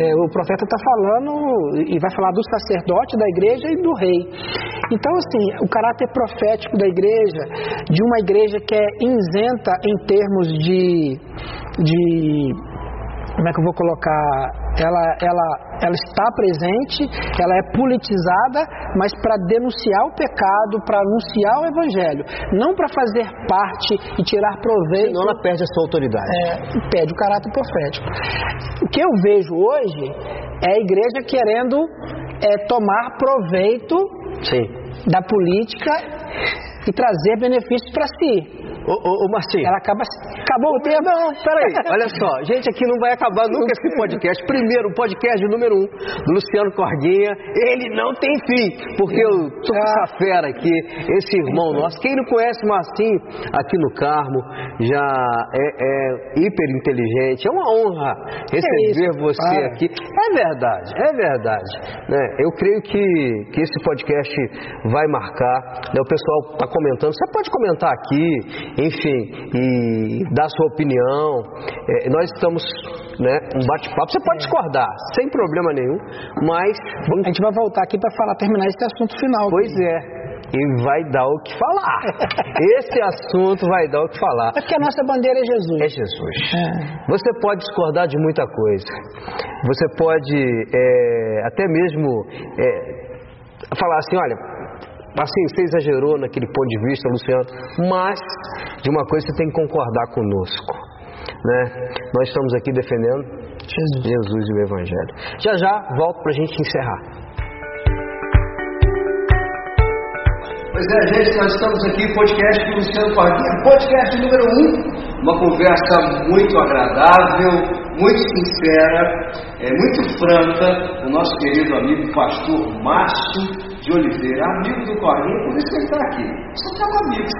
É, o profeta está falando e vai falar do sacerdote da igreja e do rei. Então, assim, o caráter profético da igreja, de uma igreja que é isenta em termos de, de como é que eu vou colocar? Ela, ela, ela está presente, ela é politizada, mas para denunciar o pecado, para anunciar o evangelho, não para fazer parte e tirar proveito. Senão ela perde a sua autoridade. É, perde o caráter profético. O que eu vejo hoje é a igreja querendo é, tomar proveito Sim. da política e trazer benefícios para si. Ô, ô, ô Marcinho. Ela acaba. Acabou o tempo? Não, peraí. Olha só, gente, aqui não vai acabar nunca esse podcast. Primeiro, o podcast número um do Luciano Corguinha. Ele não tem fim, porque eu tô com essa fera aqui, esse irmão nosso. Quem não conhece o Marcinho aqui no Carmo já é, é hiper inteligente. É uma honra receber isso? você Ah. aqui. É verdade, é verdade. Né? Eu creio que, que esse podcast vai marcar. né? O pessoal está comentando. Você pode comentar aqui, enfim, e dar sua opinião. É, nós estamos, né, um bate-papo. Você pode discordar, sem problema nenhum, mas A gente vai voltar aqui para falar, terminar esse assunto final. pois é. E vai dar o que falar. Esse assunto vai dar o que falar. É porque a nossa bandeira é Jesus. É Jesus. É. Você pode discordar de muita coisa. Você pode é, até mesmo é, falar assim, olha, assim, você exagerou naquele ponto de vista, Luciano, mas de uma coisa você tem que concordar conosco. Né? Nós estamos aqui defendendo Jesus. Jesus e o Evangelho. Já já volto para a gente encerrar. Pois é, gente, nós estamos aqui, podcast do Luciano Corguinha, podcast número 1, um, uma conversa muito agradável, muito sincera, é, muito franca, o nosso querido amigo pastor Márcio de Oliveira, amigo do Corguinha, por isso que ele está aqui. Só estamos amigos.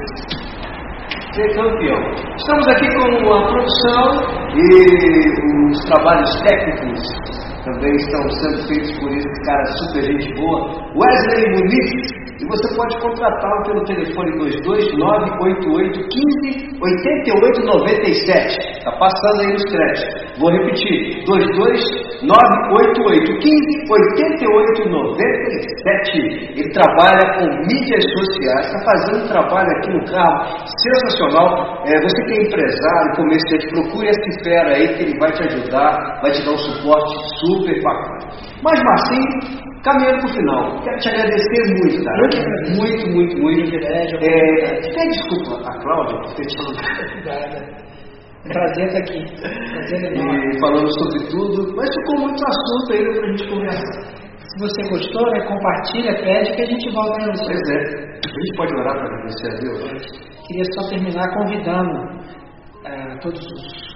Ser campeão. Estamos aqui com a produção e os trabalhos técnicos também estão sendo feitos por esse cara super gente boa, Wesley Muniz. E você pode contratá-lo pelo telefone 22988158897. Está passando aí nos créditos. Vou repetir: 22988158897. Ele trabalha com mídias sociais, está fazendo um trabalho aqui no carro sensacional. É, você que é empresário, comerciante, procure esse fera aí que ele vai te ajudar, vai te dar um suporte super bacana. Mas Marcinho, caminhando para o final, quero te agradecer muito, cara. Muito, muito, muito. É, pede desculpa a Cláudia por ter te falado. Prazer estar aqui. Prazer enorme. E falando sobre tudo, mas ficou muito assunto ainda para a gente conversar. Se você gostou, né, compartilha, pede que a gente volta aí no seu. Pois é, a gente pode orar para agradecer a Deus? Queria só terminar convidando eh, todos os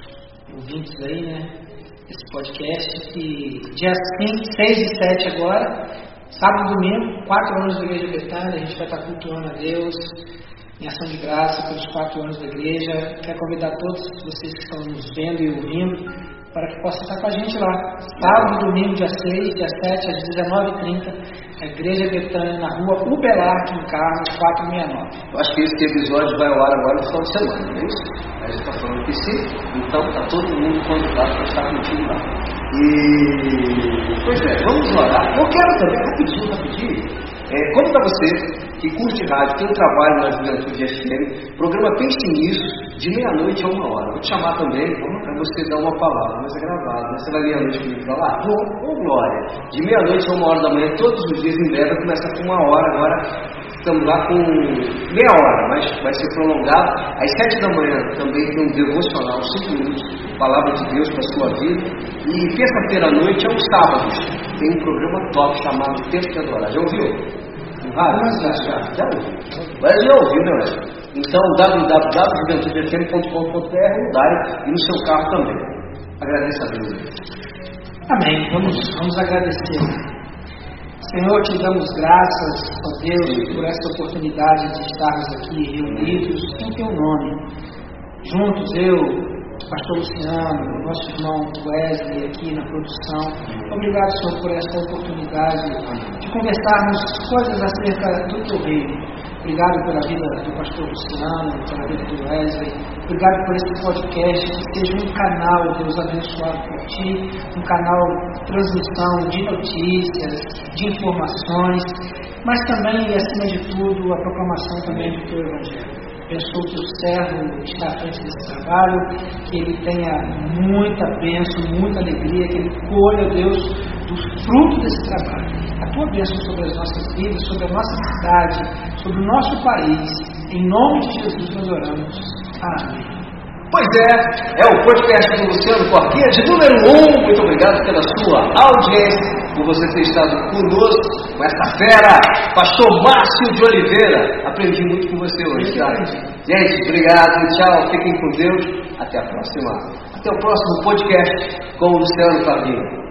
ouvintes aí, né? Esse podcast que dia 5, 6 e 7 agora, sábado e domingo, 4 anos da Igreja Betânia, a gente vai estar cultuando a Deus em ação de graça pelos 4 anos da igreja. Quero convidar todos vocês que estão nos vendo e ouvindo para que possam estar com a gente lá. Sábado e domingo, dia 6, dia 7, às 19h30, a Igreja Betânia, na rua Ubelar, em Carlos, 469. Eu acho que esse episódio vai ao ar agora no final de semana, não é isso? A gente está falando que sim, então está todo mundo convidado para estar contigo lá. E, pois é, vamos orar. Eu quero também, rapidinho, rapidinho, é, como para você que curte rádio, tem um trabalho na Juventude FM, programa Pense Nisso, de meia-noite a uma hora. Vou te chamar também para você dar uma palavra, mas é gravado, né? Você vai meia-noite comigo para lá? Ô, ô, Glória! De meia-noite a uma hora da manhã, todos os dias em breve, começa com uma hora agora. Estamos lá com meia hora, mas vai ser prolongado. Às sete da manhã também tem um devocional, cinco minutos, palavra de Deus para a sua vida. E terça-feira à noite é um sábado. Tem um programa top chamado Tempo de Adorar. Já ouviu? Ah, já, já, já ouviu. Mas já ouviu, né? Então, www.juventudefm.com.br Dário e no seu carro também. Agradeço a Deus. Amém. Vamos, vamos agradecer. Senhor, te damos graças, ó Deus, por essa oportunidade de estarmos aqui reunidos em teu nome. Juntos, eu, pastor Luciano, nosso irmão Wesley aqui na produção. Obrigado, Senhor, por esta oportunidade de conversarmos coisas acerca do teu reino. Obrigado pela vida do pastor Luciano, pela vida do Wesley. Obrigado por esse podcast que seja um canal, Deus abençoado por ti, um canal de transmissão de notícias, de informações, mas também, acima de tudo, a proclamação também do teu Evangelho. Abençoe que o servo está à frente desse trabalho, que ele tenha muita bênção, muita alegria, que ele colha, Deus, do fruto desse trabalho. A tua bênção sobre as nossas vidas, sobre a nossa cidade, sobre o nosso país. Em nome de Jesus nós oramos. Amém. Pois é, é o podcast do Luciano Corquinha de número 1. Um. Muito obrigado pela sua audiência, por você ter estado conosco com essa fera, pastor Márcio de Oliveira. Aprendi muito com você hoje, tá? Gente, obrigado, tchau, fiquem com Deus. Até a próxima. Até o próximo podcast com o Luciano Corquinha.